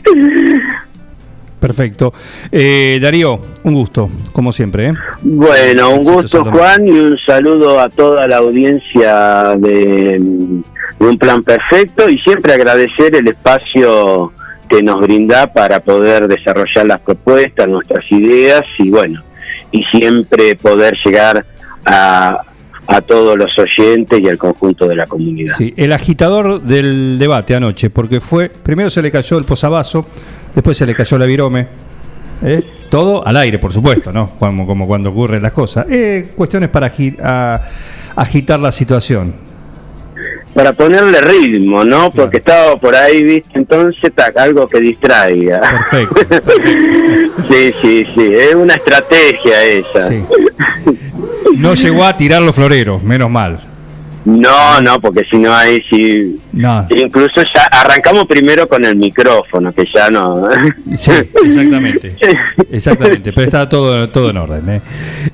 Perfecto. Eh, Darío, un gusto, como siempre. ¿eh? Bueno, un gusto Juan y un saludo a toda la audiencia de, de Un Plan Perfecto y siempre agradecer el espacio que nos brinda para poder desarrollar las propuestas, nuestras ideas y bueno, y siempre poder llegar a, a todos los oyentes y al conjunto de la comunidad. Sí, el agitador del debate anoche, porque fue, primero se le cayó el posavasos, después se le cayó la virome, ¿eh? todo al aire, por supuesto, ¿no? Como, como cuando ocurren las cosas. Eh, cuestiones para agi- a- agitar la situación. Para ponerle ritmo, ¿no? Porque estaba por ahí, ¿viste? Entonces, tac, algo que distraiga. Perfecto. sí, sí, sí, es una estrategia esa. No llegó a tirar los floreros, menos mal. No, no, porque si no ahí sí. No. Incluso ya arrancamos primero con el micrófono, que ya no. Sí, exactamente. Exactamente, pero está todo, todo en orden. ¿eh?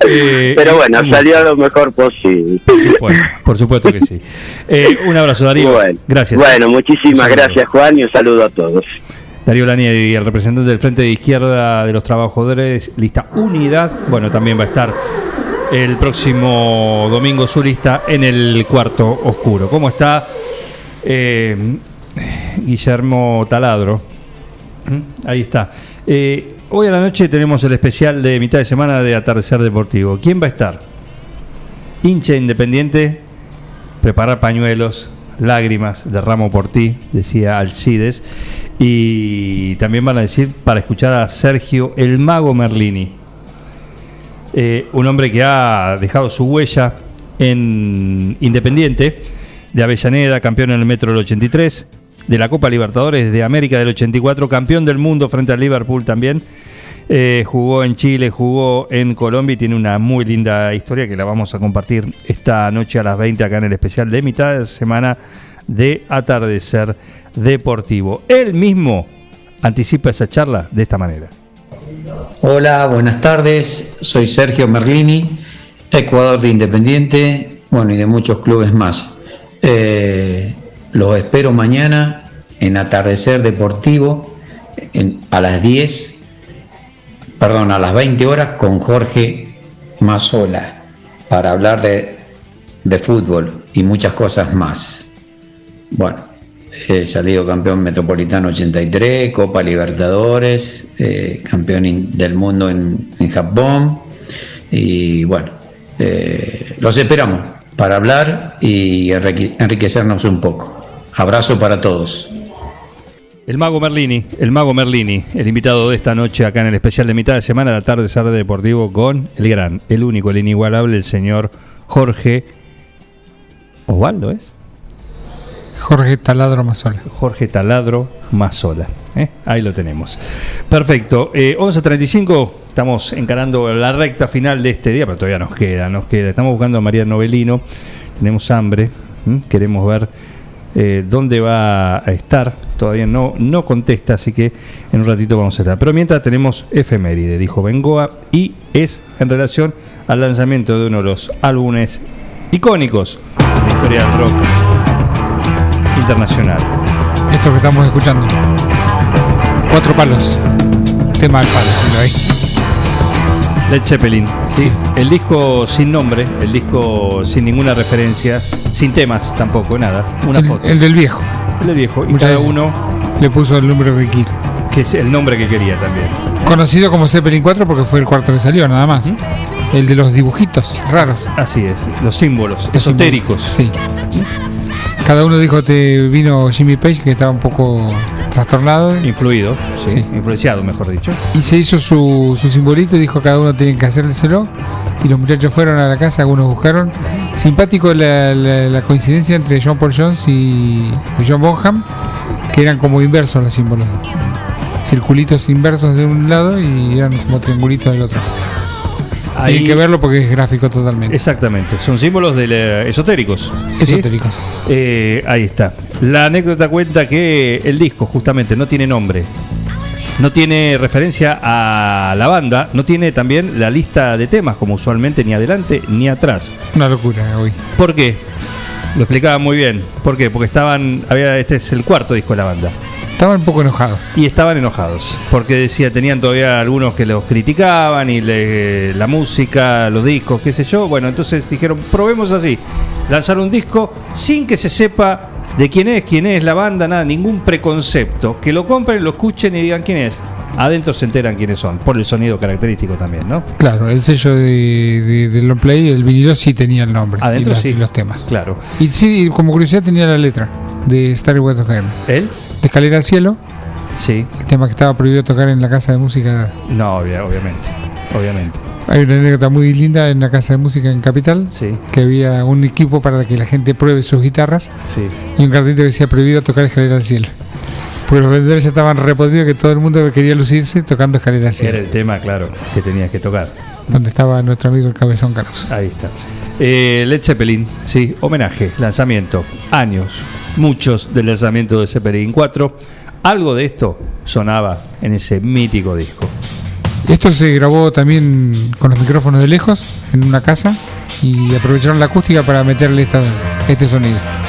Eh, Pero bueno, salió lo mejor posible. Por supuesto, por supuesto que sí. Eh, un abrazo, Darío. Bueno, Gracias. Bueno, muchísimas gracias, Juan, y un saludo a todos. Darío Lanieri, el representante del Frente de Izquierda de los Trabajadores, lista Unidad, bueno, también va a estar el próximo domingo su lista en el cuarto oscuro. ¿Cómo está eh, Guillermo Taladro? ¿Mm? Ahí está. Eh, hoy a la noche tenemos el especial de mitad de semana de Atardecer Deportivo. ¿Quién va a estar? Hincha independiente, preparar pañuelos, lágrimas, derramo por ti, decía Alcides. Y también van a decir para escuchar a Sergio el Mago Merlini. Eh, un hombre que ha dejado su huella en Independiente, de Avellaneda, campeón en el Metro del 83, de la Copa Libertadores de América del 84, campeón del mundo frente al Liverpool también. Eh, jugó en Chile, jugó en Colombia y tiene una muy linda historia que la vamos a compartir esta noche a las 20 acá en el especial de mitad de semana de Atardecer Deportivo. Él mismo anticipa esa charla de esta manera. Hola, buenas tardes. Soy Sergio Merlini, Ecuador de Independiente, bueno, y de muchos clubes más. Eh, los espero mañana en Atardecer Deportivo a las 10, perdón, a las 20 horas con Jorge Mazola para hablar de, de fútbol y muchas cosas más. Bueno, salido campeón metropolitano 83, Copa Libertadores, eh, campeón del mundo en, Japón. Y bueno, eh, los esperamos para hablar y enrique- enriquecernos un poco. Abrazo para todos. El mago Merlini, el mago Merlini, el invitado de esta noche acá en el especial de mitad de semana de Atardecer Deportivo con el gran, el único, el inigualable, el señor Jorge Osvaldo, ¿es? Jorge Taladro Mazola. Jorge Taladro Mazola. ¿eh? Ahí lo tenemos. Perfecto. Eh, 11.35, estamos encarando la recta final de este día, pero todavía nos queda, nos queda. Estamos buscando a María Novelino, tenemos hambre, queremos ver eh, dónde va a estar. Todavía no, no contesta, así que en un ratito vamos a estar. Pero mientras tenemos efeméride, dijo Bengoa, y es en relación al lanzamiento de uno de los álbumes icónicos de la historia del rock internacional. Esto que estamos escuchando. Cuatro palos. Tema del palo, si lo hay. Led Zeppelin, sí. El disco sin nombre, el disco sin ninguna referencia, sin temas tampoco, nada. Una el, foto. el del viejo. El del viejo. Y Muchas cada uno, Le puso el número que quiere. que es el nombre que quería también. Conocido como Zeppelin 4 porque fue el cuarto que salió, nada más. El de los dibujitos raros. Así es, los símbolos Los esotéricos. Sí. Cada uno dijo que vino Jimmy Page, que estaba un poco trastornado. Influido, sí, Sí. influenciado, mejor dicho. Y se hizo su, su simbolito y dijo cada uno tiene que hacérselo. Y los muchachos fueron a la casa, algunos buscaron. Simpático la, la- la coincidencia entre John Paul Jones y John Bonham, que eran como inversos los símbolos. Circulitos inversos de un lado y eran como triangulitos del otro. Ahí- Tienen que verlo porque es gráfico totalmente. Exactamente, son símbolos de la- esotéricos. ¿sí? Esotéricos. Eh, ahí está. La anécdota cuenta que el disco justamente no tiene nombre. No tiene referencia a la banda, no tiene también la lista de temas como usualmente ni adelante ni atrás. Una locura hoy. ¿Por qué? Lo explicaba muy bien. ¿Por qué? Porque estaban, había, este es el cuarto disco de la banda. Estaban un poco enojados. Y estaban enojados, porque decía, tenían todavía algunos que los criticaban y le- la música, los discos, qué sé yo. Bueno, entonces dijeron, probemos así, lanzar un disco sin que se sepa de quién es, quién es la banda, nada, ningún preconcepto. Que lo compren, lo escuchen y digan quién es. Adentro se enteran quiénes son, por el sonido característico también, ¿no? Claro, el sello de, de, del long play, el vinilo sí tenía el nombre. Adentro y los, sí. y los temas. Claro. Y sí, como curiosidad tenía la letra de Starry West of Heaven. ¿Él? De Escalera al Cielo, Sí. el tema que estaba prohibido tocar en la casa de música. No, obvia- obviamente. Obviamente. Hay una anécdota muy linda en la casa de música en Capital, Sí. que había un equipo para que la gente pruebe sus guitarras Sí. y un cartelito que decía prohibido tocar Escalera al Cielo. Porque los vendedores ya estaban repodridos que todo el mundo quería lucirse tocando Escalera al Cielo, Era el tema, claro, que tenías que tocar. donde estaba nuestro amigo el Cabezón Caruso. Ahí está. Eh, Led Zeppelin, sí, homenaje, lanzamiento, años, muchos del lanzamiento de Zeppelin 4. Algo de esto sonaba en ese mítico disco. Esto se grabó también con los micrófonos de lejos en una casa y aprovecharon la acústica para meterle este sonido.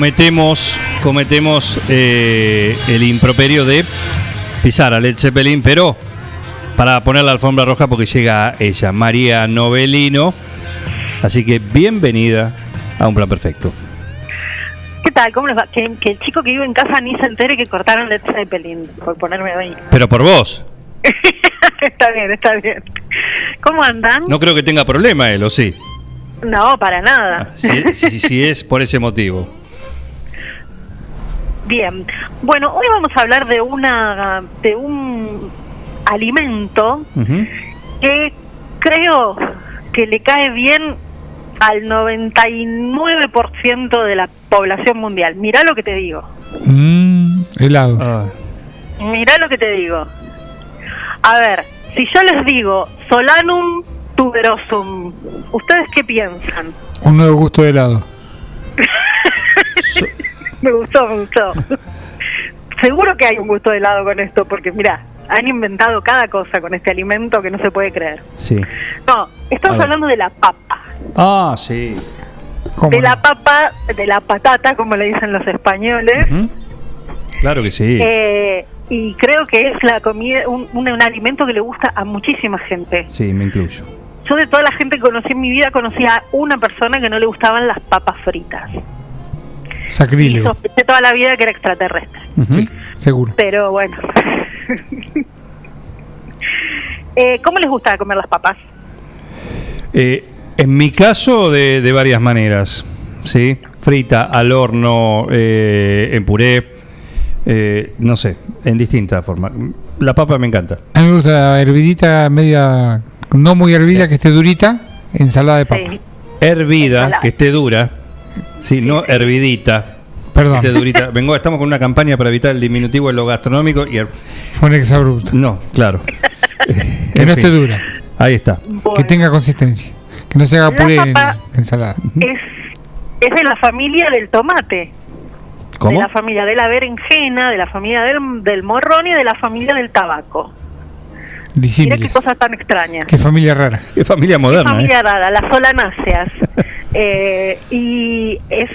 Cometemos, cometemos eh, el improperio de pisar a Led Zeppelin, pero para poner la alfombra roja porque llega ella, María Novelino. Así que bienvenida a Un Plan Perfecto. ¿Qué tal? ¿Cómo les va? Que, que el chico que vive en casa ni se entere que cortaron Led Zeppelin, por ponerme ahí. Pero por vos. está bien, está bien. ¿Cómo andan? No creo que tenga problema él, ¿o sí? No, para nada. Si, si- si es por ese motivo. Bien. Bueno, hoy vamos a hablar de una de un alimento que creo que le cae bien al 99% de la población mundial. Mirá lo que te digo. Mm, helado. Ah. Mirá lo que te digo. A ver, si yo les digo Solanum tuberosum, ¿ustedes qué piensan? Un nuevo gusto de helado. Me gustó, me gustó. Seguro que hay un gusto de helado con esto, porque mira, han inventado cada cosa con este alimento que no se puede creer. Sí. No, estamos hablando de la papa. Ah, sí. De la papa, de la patata, como le dicen los españoles. Claro que sí. Eh, y creo que es la comida, un, un- un alimento que le gusta a muchísima gente. Sí, me incluyo. Yo de toda la gente que conocí en mi vida, conocí a una persona que no le gustaban las papas fritas. Y Sacrílego. sospeché toda la vida que era extraterrestre. Sí, seguro. Pero bueno. eh, ¿Cómo les gusta comer las papas? Eh, en mi caso, de, de varias maneras. ¿sí? Frita, al horno, eh, en puré, eh, no sé, en distintas formas. La papa me encanta. A mí me gusta hervidita, media. No muy hervida, que esté durita. Ensalada de papa. Sí. Hervida, Ensalada. que esté dura. Sí, no hervidita. Perdón. Que esté durita. Vengo, estamos con una campaña para evitar el diminutivo en lo gastronómico y her- Fue un exabrupto. No, claro. Que En no fin. esté dura. Ahí está. Que tenga consistencia. Que no se haga La puré en ensalada. Es, es de la familia del tomate. ¿Cómo? De la familia de la berenjena, de la familia del, del morrón y de la familia del tabaco. Mira qué Disímiles. cosas tan extrañas. Qué familia rara. Qué familia moderna, familia ¿eh? rara, las solanáceas. Eh, y es,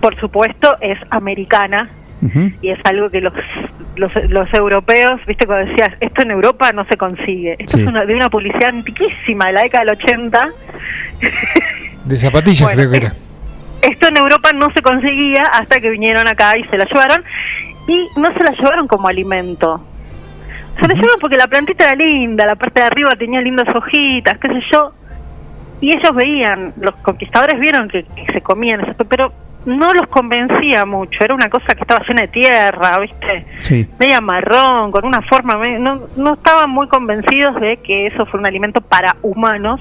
por supuesto, es americana y es algo que los, los, los europeos, viste, cuando decías, esto en Europa no se consigue. Esto Sí. es una, de una publicidad antiquísima de la década del 80. De zapatillas Bueno, creo que era. Esto en Europa no se conseguía hasta que vinieron acá y se la llevaron. Y no se la llevaron como alimento. Se la llevaron porque la plantita era linda, la parte de arriba tenía lindas hojitas, qué sé yo. Y ellos veían, los conquistadores vieron que, que se comían eso, pero no los convencía mucho. Era una cosa que estaba llena de tierra, ¿viste? Sí. media marrón, con una forma, me- no, no estaban muy convencidos de que eso fue un alimento para humanos.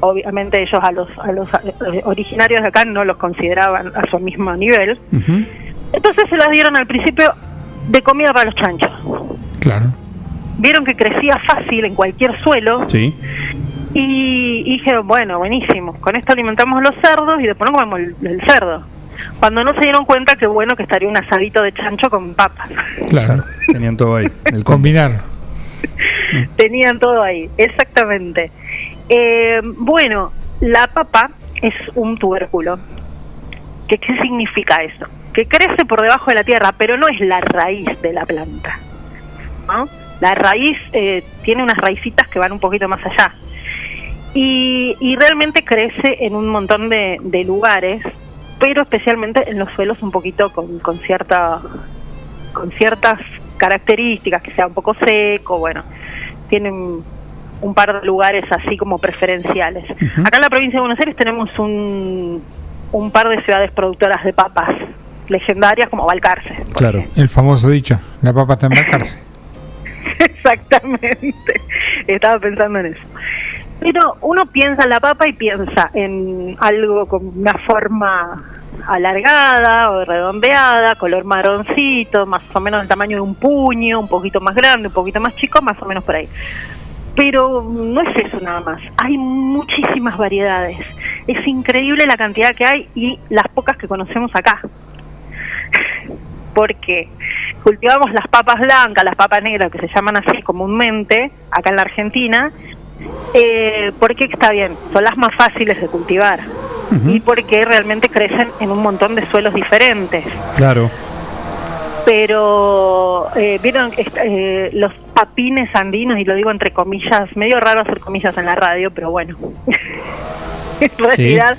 Obviamente ellos a los, a los originarios de acá no los consideraban a su mismo nivel. Entonces se las dieron al principio de comida para los chanchos. Claro. Vieron que crecía fácil en cualquier suelo Sí. y, y dijeron, bueno, buenísimo, con esto alimentamos a los cerdos y después no comemos el, el cerdo. Cuando no se dieron cuenta que bueno que estaría un asadito de chancho con papas. Claro. Tenían todo ahí. El. Combinar. Tenían todo ahí, exactamente. Eh, bueno, la papa es un tubérculo. ¿Qué, ¿Qué significa eso? Que crece por debajo de la tierra, pero no es la raíz de la planta. ¿No? La raíz eh, tiene unas raicitas que van un poquito más allá. Y, y realmente crece en un montón de, de lugares, pero especialmente en los suelos un poquito con, con cierta con ciertas características, que sea un poco seco, bueno, tienen un par de lugares así como preferenciales. Acá en la provincia de Buenos Aires tenemos un, un par de ciudades productoras de papas legendarias como Balcarce. Claro. El famoso dicho, la papa está en embarcarse. Exactamente, estaba pensando en eso. Pero uno piensa en la papa y piensa en algo con una forma alargada o redondeada, color marroncito, más o menos del tamaño de un puño, un poquito más grande, un poquito más chico, más o menos por ahí. Pero no es eso nada más, hay muchísimas variedades. Es increíble la cantidad que hay y las pocas que conocemos acá. Porque cultivamos las papas blancas, las papas negras, que se llaman así comúnmente, acá en la Argentina, eh, porque está bien, son las más fáciles de cultivar. y porque realmente crecen en un montón de suelos diferentes. Claro. Pero, eh, ¿vieron eh, los papines andinos? Y lo digo entre comillas, medio raro hacer comillas en la radio, pero bueno. en realidad,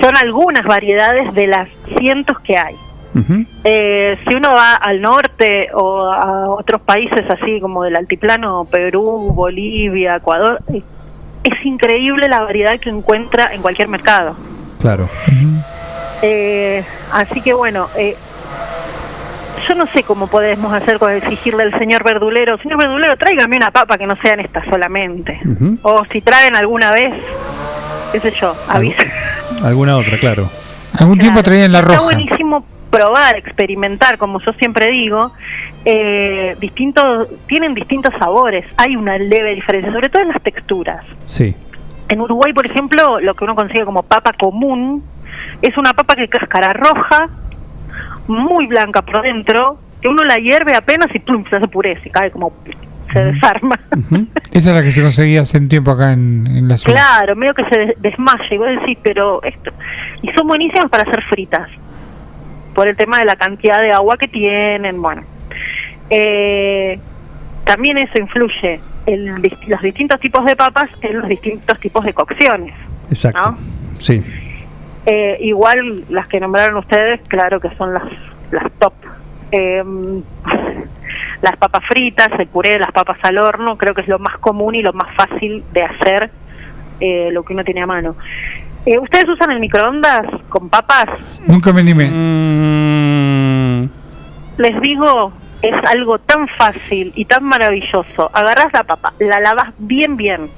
son algunas variedades de las cientos que hay. Eh, si uno va al norte o a otros países así como del altiplano, Perú, Bolivia, Ecuador, eh, es increíble la variedad que encuentra en cualquier mercado. Claro. Eh, así que bueno, eh, yo no sé cómo podemos hacer con exigirle al señor verdulero, señor verdulero, tráigame una papa que no sean estas solamente. O si traen alguna vez, qué sé yo, avisen. Alguna otra, claro. Algún tiempo traían la Está roja. buenísimo probar, experimentar, como yo siempre digo, eh, distintos, tienen distintos sabores, hay una leve diferencia, sobre todo en las texturas. Sí. En Uruguay, por ejemplo, lo que uno consigue como papa común es una papa que cáscara roja, muy blanca por dentro, que uno la hierve apenas y plum, se hace puré, se cae como se desarma. Esa es la que se conseguía hace un tiempo acá en, en la ciudad. Claro, medio que se des- desmaya. Y vos decís, pero esto. Y son buenísimas para hacer fritas. Por el tema de la cantidad de agua que tienen. Bueno. Eh, también eso influye en los distintos tipos de papas en los distintos tipos de cocciones. Exacto. Sí. Eh, igual las que nombraron ustedes, claro que son las, las top. Eh, las papas fritas, el puré de las papas al horno, creo que es lo más común y lo más fácil de hacer eh, lo que uno tiene a mano. Eh, ¿Ustedes usan el microondas con papas? Nunca me animé. Mm, Les digo, es algo tan fácil y tan maravilloso. Agarras la papa, la lavas bien, bien.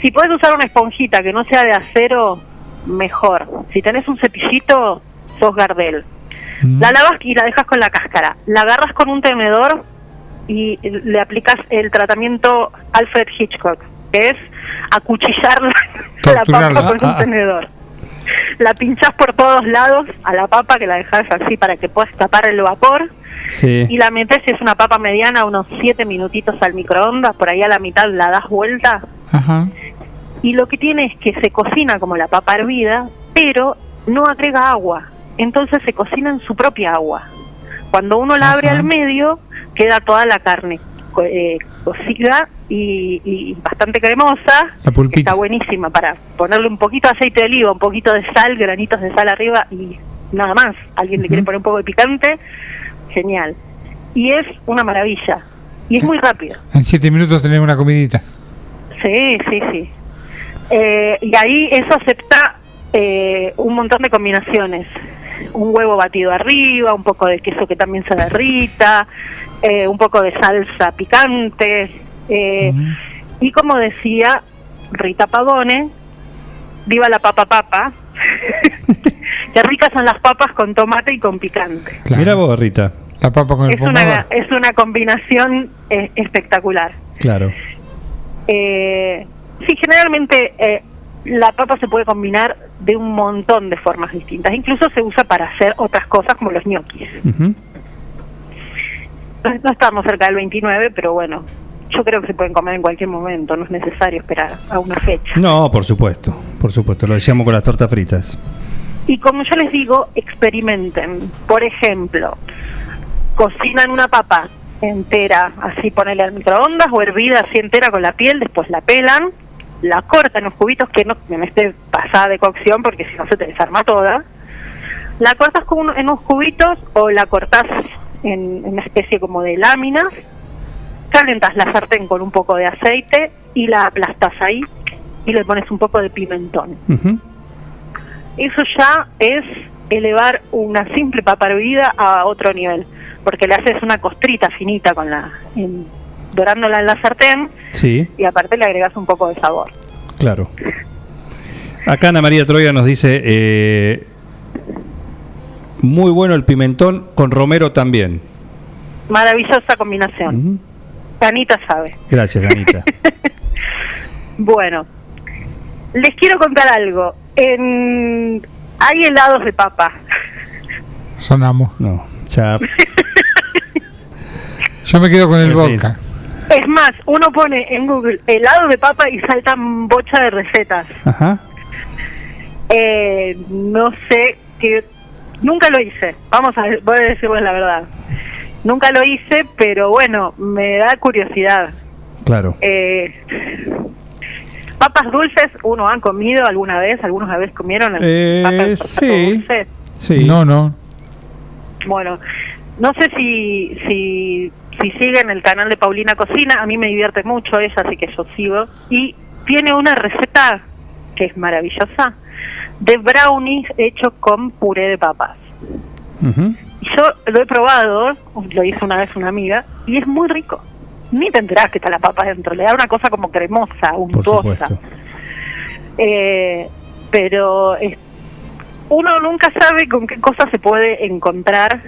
Si puedes usar una esponjita que no sea de acero, mejor. Si tenés un cepillito, sos Gardel. La lavas y la dejas con la cáscara. La agarras con un tenedor y le aplicas el tratamiento Alfred Hitchcock, que es acuchillar la, papa con Ah, un ah. tenedor. La pinchás por todos lados a la papa, que la dejas así para que pueda escapar el vapor. Sí. Y la metes, si es una papa mediana, unos 7 minutitos al microondas, por ahí a la mitad la das vuelta. Ajá. Y lo que tiene es que se cocina como la papa hervida, pero no agrega agua. Entonces se cocina en su propia agua. Cuando uno la abre al medio, queda toda la carne eh, cocida y, y bastante cremosa. La. Está buenísima para ponerle un poquito de aceite de oliva, un poquito de sal, granitos de sal arriba y nada más. Alguien le quiere poner un poco de picante, genial. Y es una maravilla. Y es muy rápido. En siete minutos tenés una comidita. Sí, sí, sí. Eh, y ahí eso acepta eh, un montón de combinaciones. Un huevo batido arriba, un poco de queso que también se derrita, eh, un poco de salsa picante. Eh, Y como decía Rita Pavone, viva la papa papa. Qué ricas son las papas con tomate y con picante. Mira vos, Rita. La papa con el Es una, es una combinación eh, espectacular. Claro. Eh, sí, generalmente eh, la papa se puede combinar de un montón de formas distintas. Incluso se usa para hacer otras cosas como los ñoquis. No estamos cerca del 29, pero bueno, yo creo que se pueden comer en cualquier momento. No es necesario esperar a una fecha. No, por supuesto. Por supuesto. Lo decíamos con las tortas fritas. Y como yo les digo, experimenten. Por ejemplo, cocinan una papa entera, así ponele al microondas, o hervida así entera con la piel, después la pelan, la cortan en cubitos que no, no esté pasada de cocción porque si no se te desarma toda. La cortas con un- en unos cubitos o la cortas en, en una especie como de láminas, calentas la sartén con un poco de aceite y la aplastas ahí y le pones un poco de pimentón. Ujú. Eso ya es elevar una simple papa hervida a otro nivel, porque le haces una costrita finita con la en- dorándola en la sartén Sí, y aparte le agregas un poco de sabor. claro. Acá Ana María Troya nos dice, eh, muy bueno el pimentón, con romero también. Maravillosa combinación. Anita sabe. Gracias, Anita. Bueno, les quiero contar algo. En... Hay helados de papa. Sonamos. No, ya. Yo me quedo con el vodka. Es más, uno pone en Google helado de papa y saltan bocha de recetas. Ajá. Eh, no sé que nunca lo hice. Vamos a voy a decirles la verdad. Nunca lo hice, pero bueno, me da curiosidad. Claro. Eh, papas dulces, ¿uno han comido alguna vez? ¿Algunos vez comieron Eh, papas sí. dulces? Sí. No, no. Bueno, no sé si, si, si siguen el canal de Paulina Cocina, a mí me divierte mucho ella, así que yo sigo. Y tiene una receta que es maravillosa, de brownies hechos con puré de papas. Yo lo he probado, lo hizo una vez una amiga, y es muy rico. Ni te enterás que está la papa dentro, le da una cosa como cremosa, untuosa. Eh, pero es- uno nunca sabe con qué cosa se puede encontrar.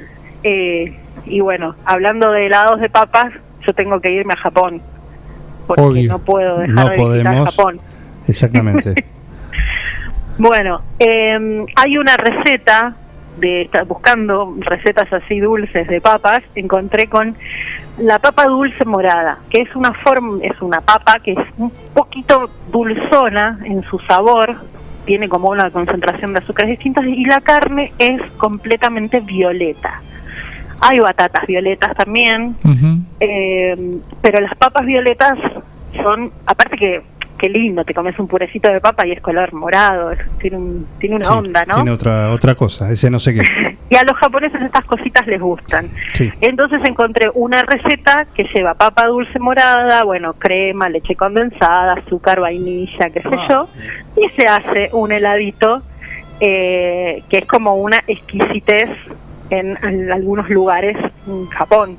eh, y bueno, hablando de helados de papas, yo tengo que irme a Japón. Porque Obvio. no puedo dejar No de visitar podemos. Japón. Exactamente. Bueno, eh, hay una receta de estar buscando recetas así dulces de papas, encontré con la papa dulce morada, que es una forma, es una papa que es un poquito dulzona en su sabor, tiene como una concentración de azúcares distintas y la carne es completamente violeta. Hay batatas violetas también, eh, pero las papas violetas son, aparte que qué lindo, te comes un purecito de papa y es color morado, es- tiene, un, tiene una Sí, onda, ¿no? Tiene otra, otra cosa, ese no sé qué. Y a los japoneses estas cositas les gustan. Sí. Entonces encontré una receta que lleva papa dulce morada, bueno, crema, leche condensada, azúcar, vainilla, qué sé yo, y se hace un heladito eh, que es como una exquisitez en, en algunos lugares en Japón.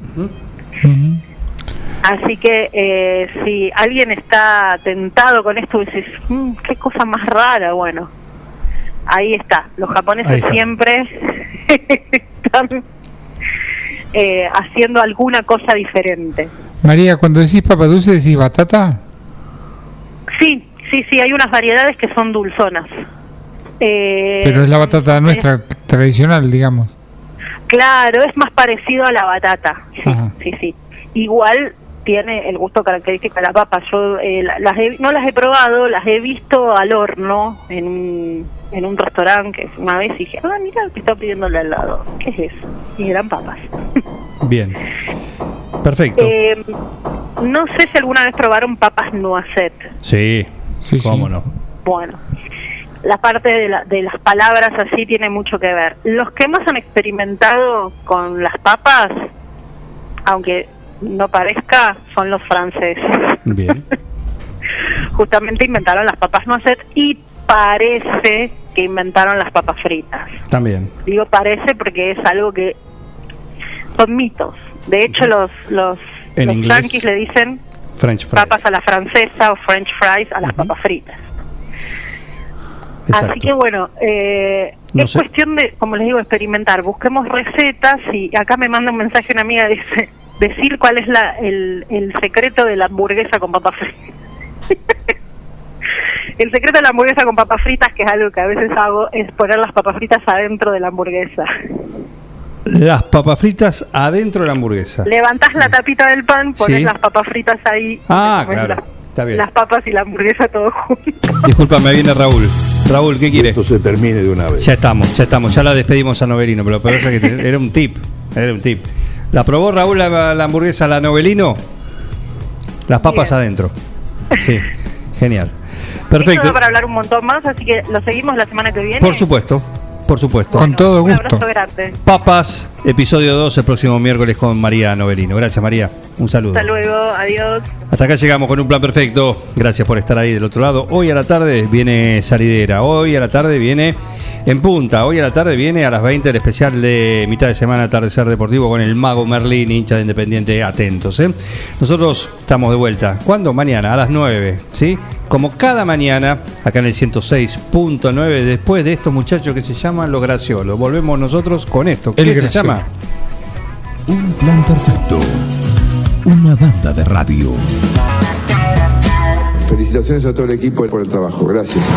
Así que eh, si alguien está tentado con esto dices, "Mm, qué cosa más rara, bueno, ahí está. Los japoneses está. siempre están eh, haciendo alguna cosa diferente. María, cuando decís papa dulce, decís batata. Sí, sí, sí, hay unas variedades que son dulzonas. Eh, Pero es la batata nuestra tradicional, digamos. Claro, es más parecido a la batata. Sí, Ajá. sí, sí. Igual tiene el gusto característico de la papa. Yo eh, la- las he- no las he probado, las he visto al horno en un, en un restaurante que una vez y dije, ah, mira el que está pidiendo al lado. ¿Qué es eso? Y eran papas. Bien. Perfecto. Eh, no sé si alguna vez probaron papas noisette. Sí, cómo no. Bueno, la parte de, la- de las palabras así tiene mucho que ver. Los que más han experimentado con las papas, aunque no parezca, son los franceses. Bien. Justamente inventaron las papas noisette y parece que inventaron las papas fritas. También. Digo parece porque es algo que son mitos. De hecho, los los, En los inglés, yankees le dicen French fries. papas a la francesa o french fries a las papas fritas. Exacto. Así que bueno, eh, No es sé. cuestión de, como les digo, experimentar. Busquemos recetas y acá me manda un mensaje una amiga dice decir cuál es la, el, el secreto de la hamburguesa con papas fritas. el secreto de la hamburguesa con papas fritas, que es algo que a veces hago, es poner las papas fritas adentro de la hamburguesa. Las papas fritas adentro de la hamburguesa. Levantás la tapita del pan, pones Sí. las papas fritas ahí, Ah, claro. las- Está bien. las papas y la hamburguesa todo junto. Disculpa, me viene Raúl. Raúl, ¿qué quiere? Esto se termine de una vez. Ya estamos, ya estamos. Ya la despedimos a Novelino, pero lo que pasa es que era un tip. Era un tip. ¿La probó Raúl la, la hamburguesa, la Novelino? Las papas adentro. Sí, genial. Esto Perfecto. da para hablar un montón más, así que lo seguimos la semana que viene. Por supuesto, por supuesto. Con todo Un gusto. abrazo grande. Papas, episodio 2 el próximo miércoles con María Novelino. Gracias, María. Un saludo. Hasta luego, adiós. Hasta acá llegamos con un plan perfecto. Gracias por estar ahí del otro lado. Hoy a la tarde viene Salidera. Hoy a la tarde viene En Punta. Hoy a la tarde viene a las 20 el especial de mitad de semana Atardecer Deportivo con el Mago Merlín, hincha de Independiente. Atentos, ¿eh? Nosotros estamos de vuelta. ¿Cuándo? Mañana, a las 9, ¿sí? Como cada mañana, acá en el 106.9, después de estos muchachos que se llaman Los Graciolos. Volvemos nosotros con esto. ¿Qué El se Graciolo. Un plan perfecto. Una banda de radio. Felicitaciones a todo el equipo por el trabajo. Gracias.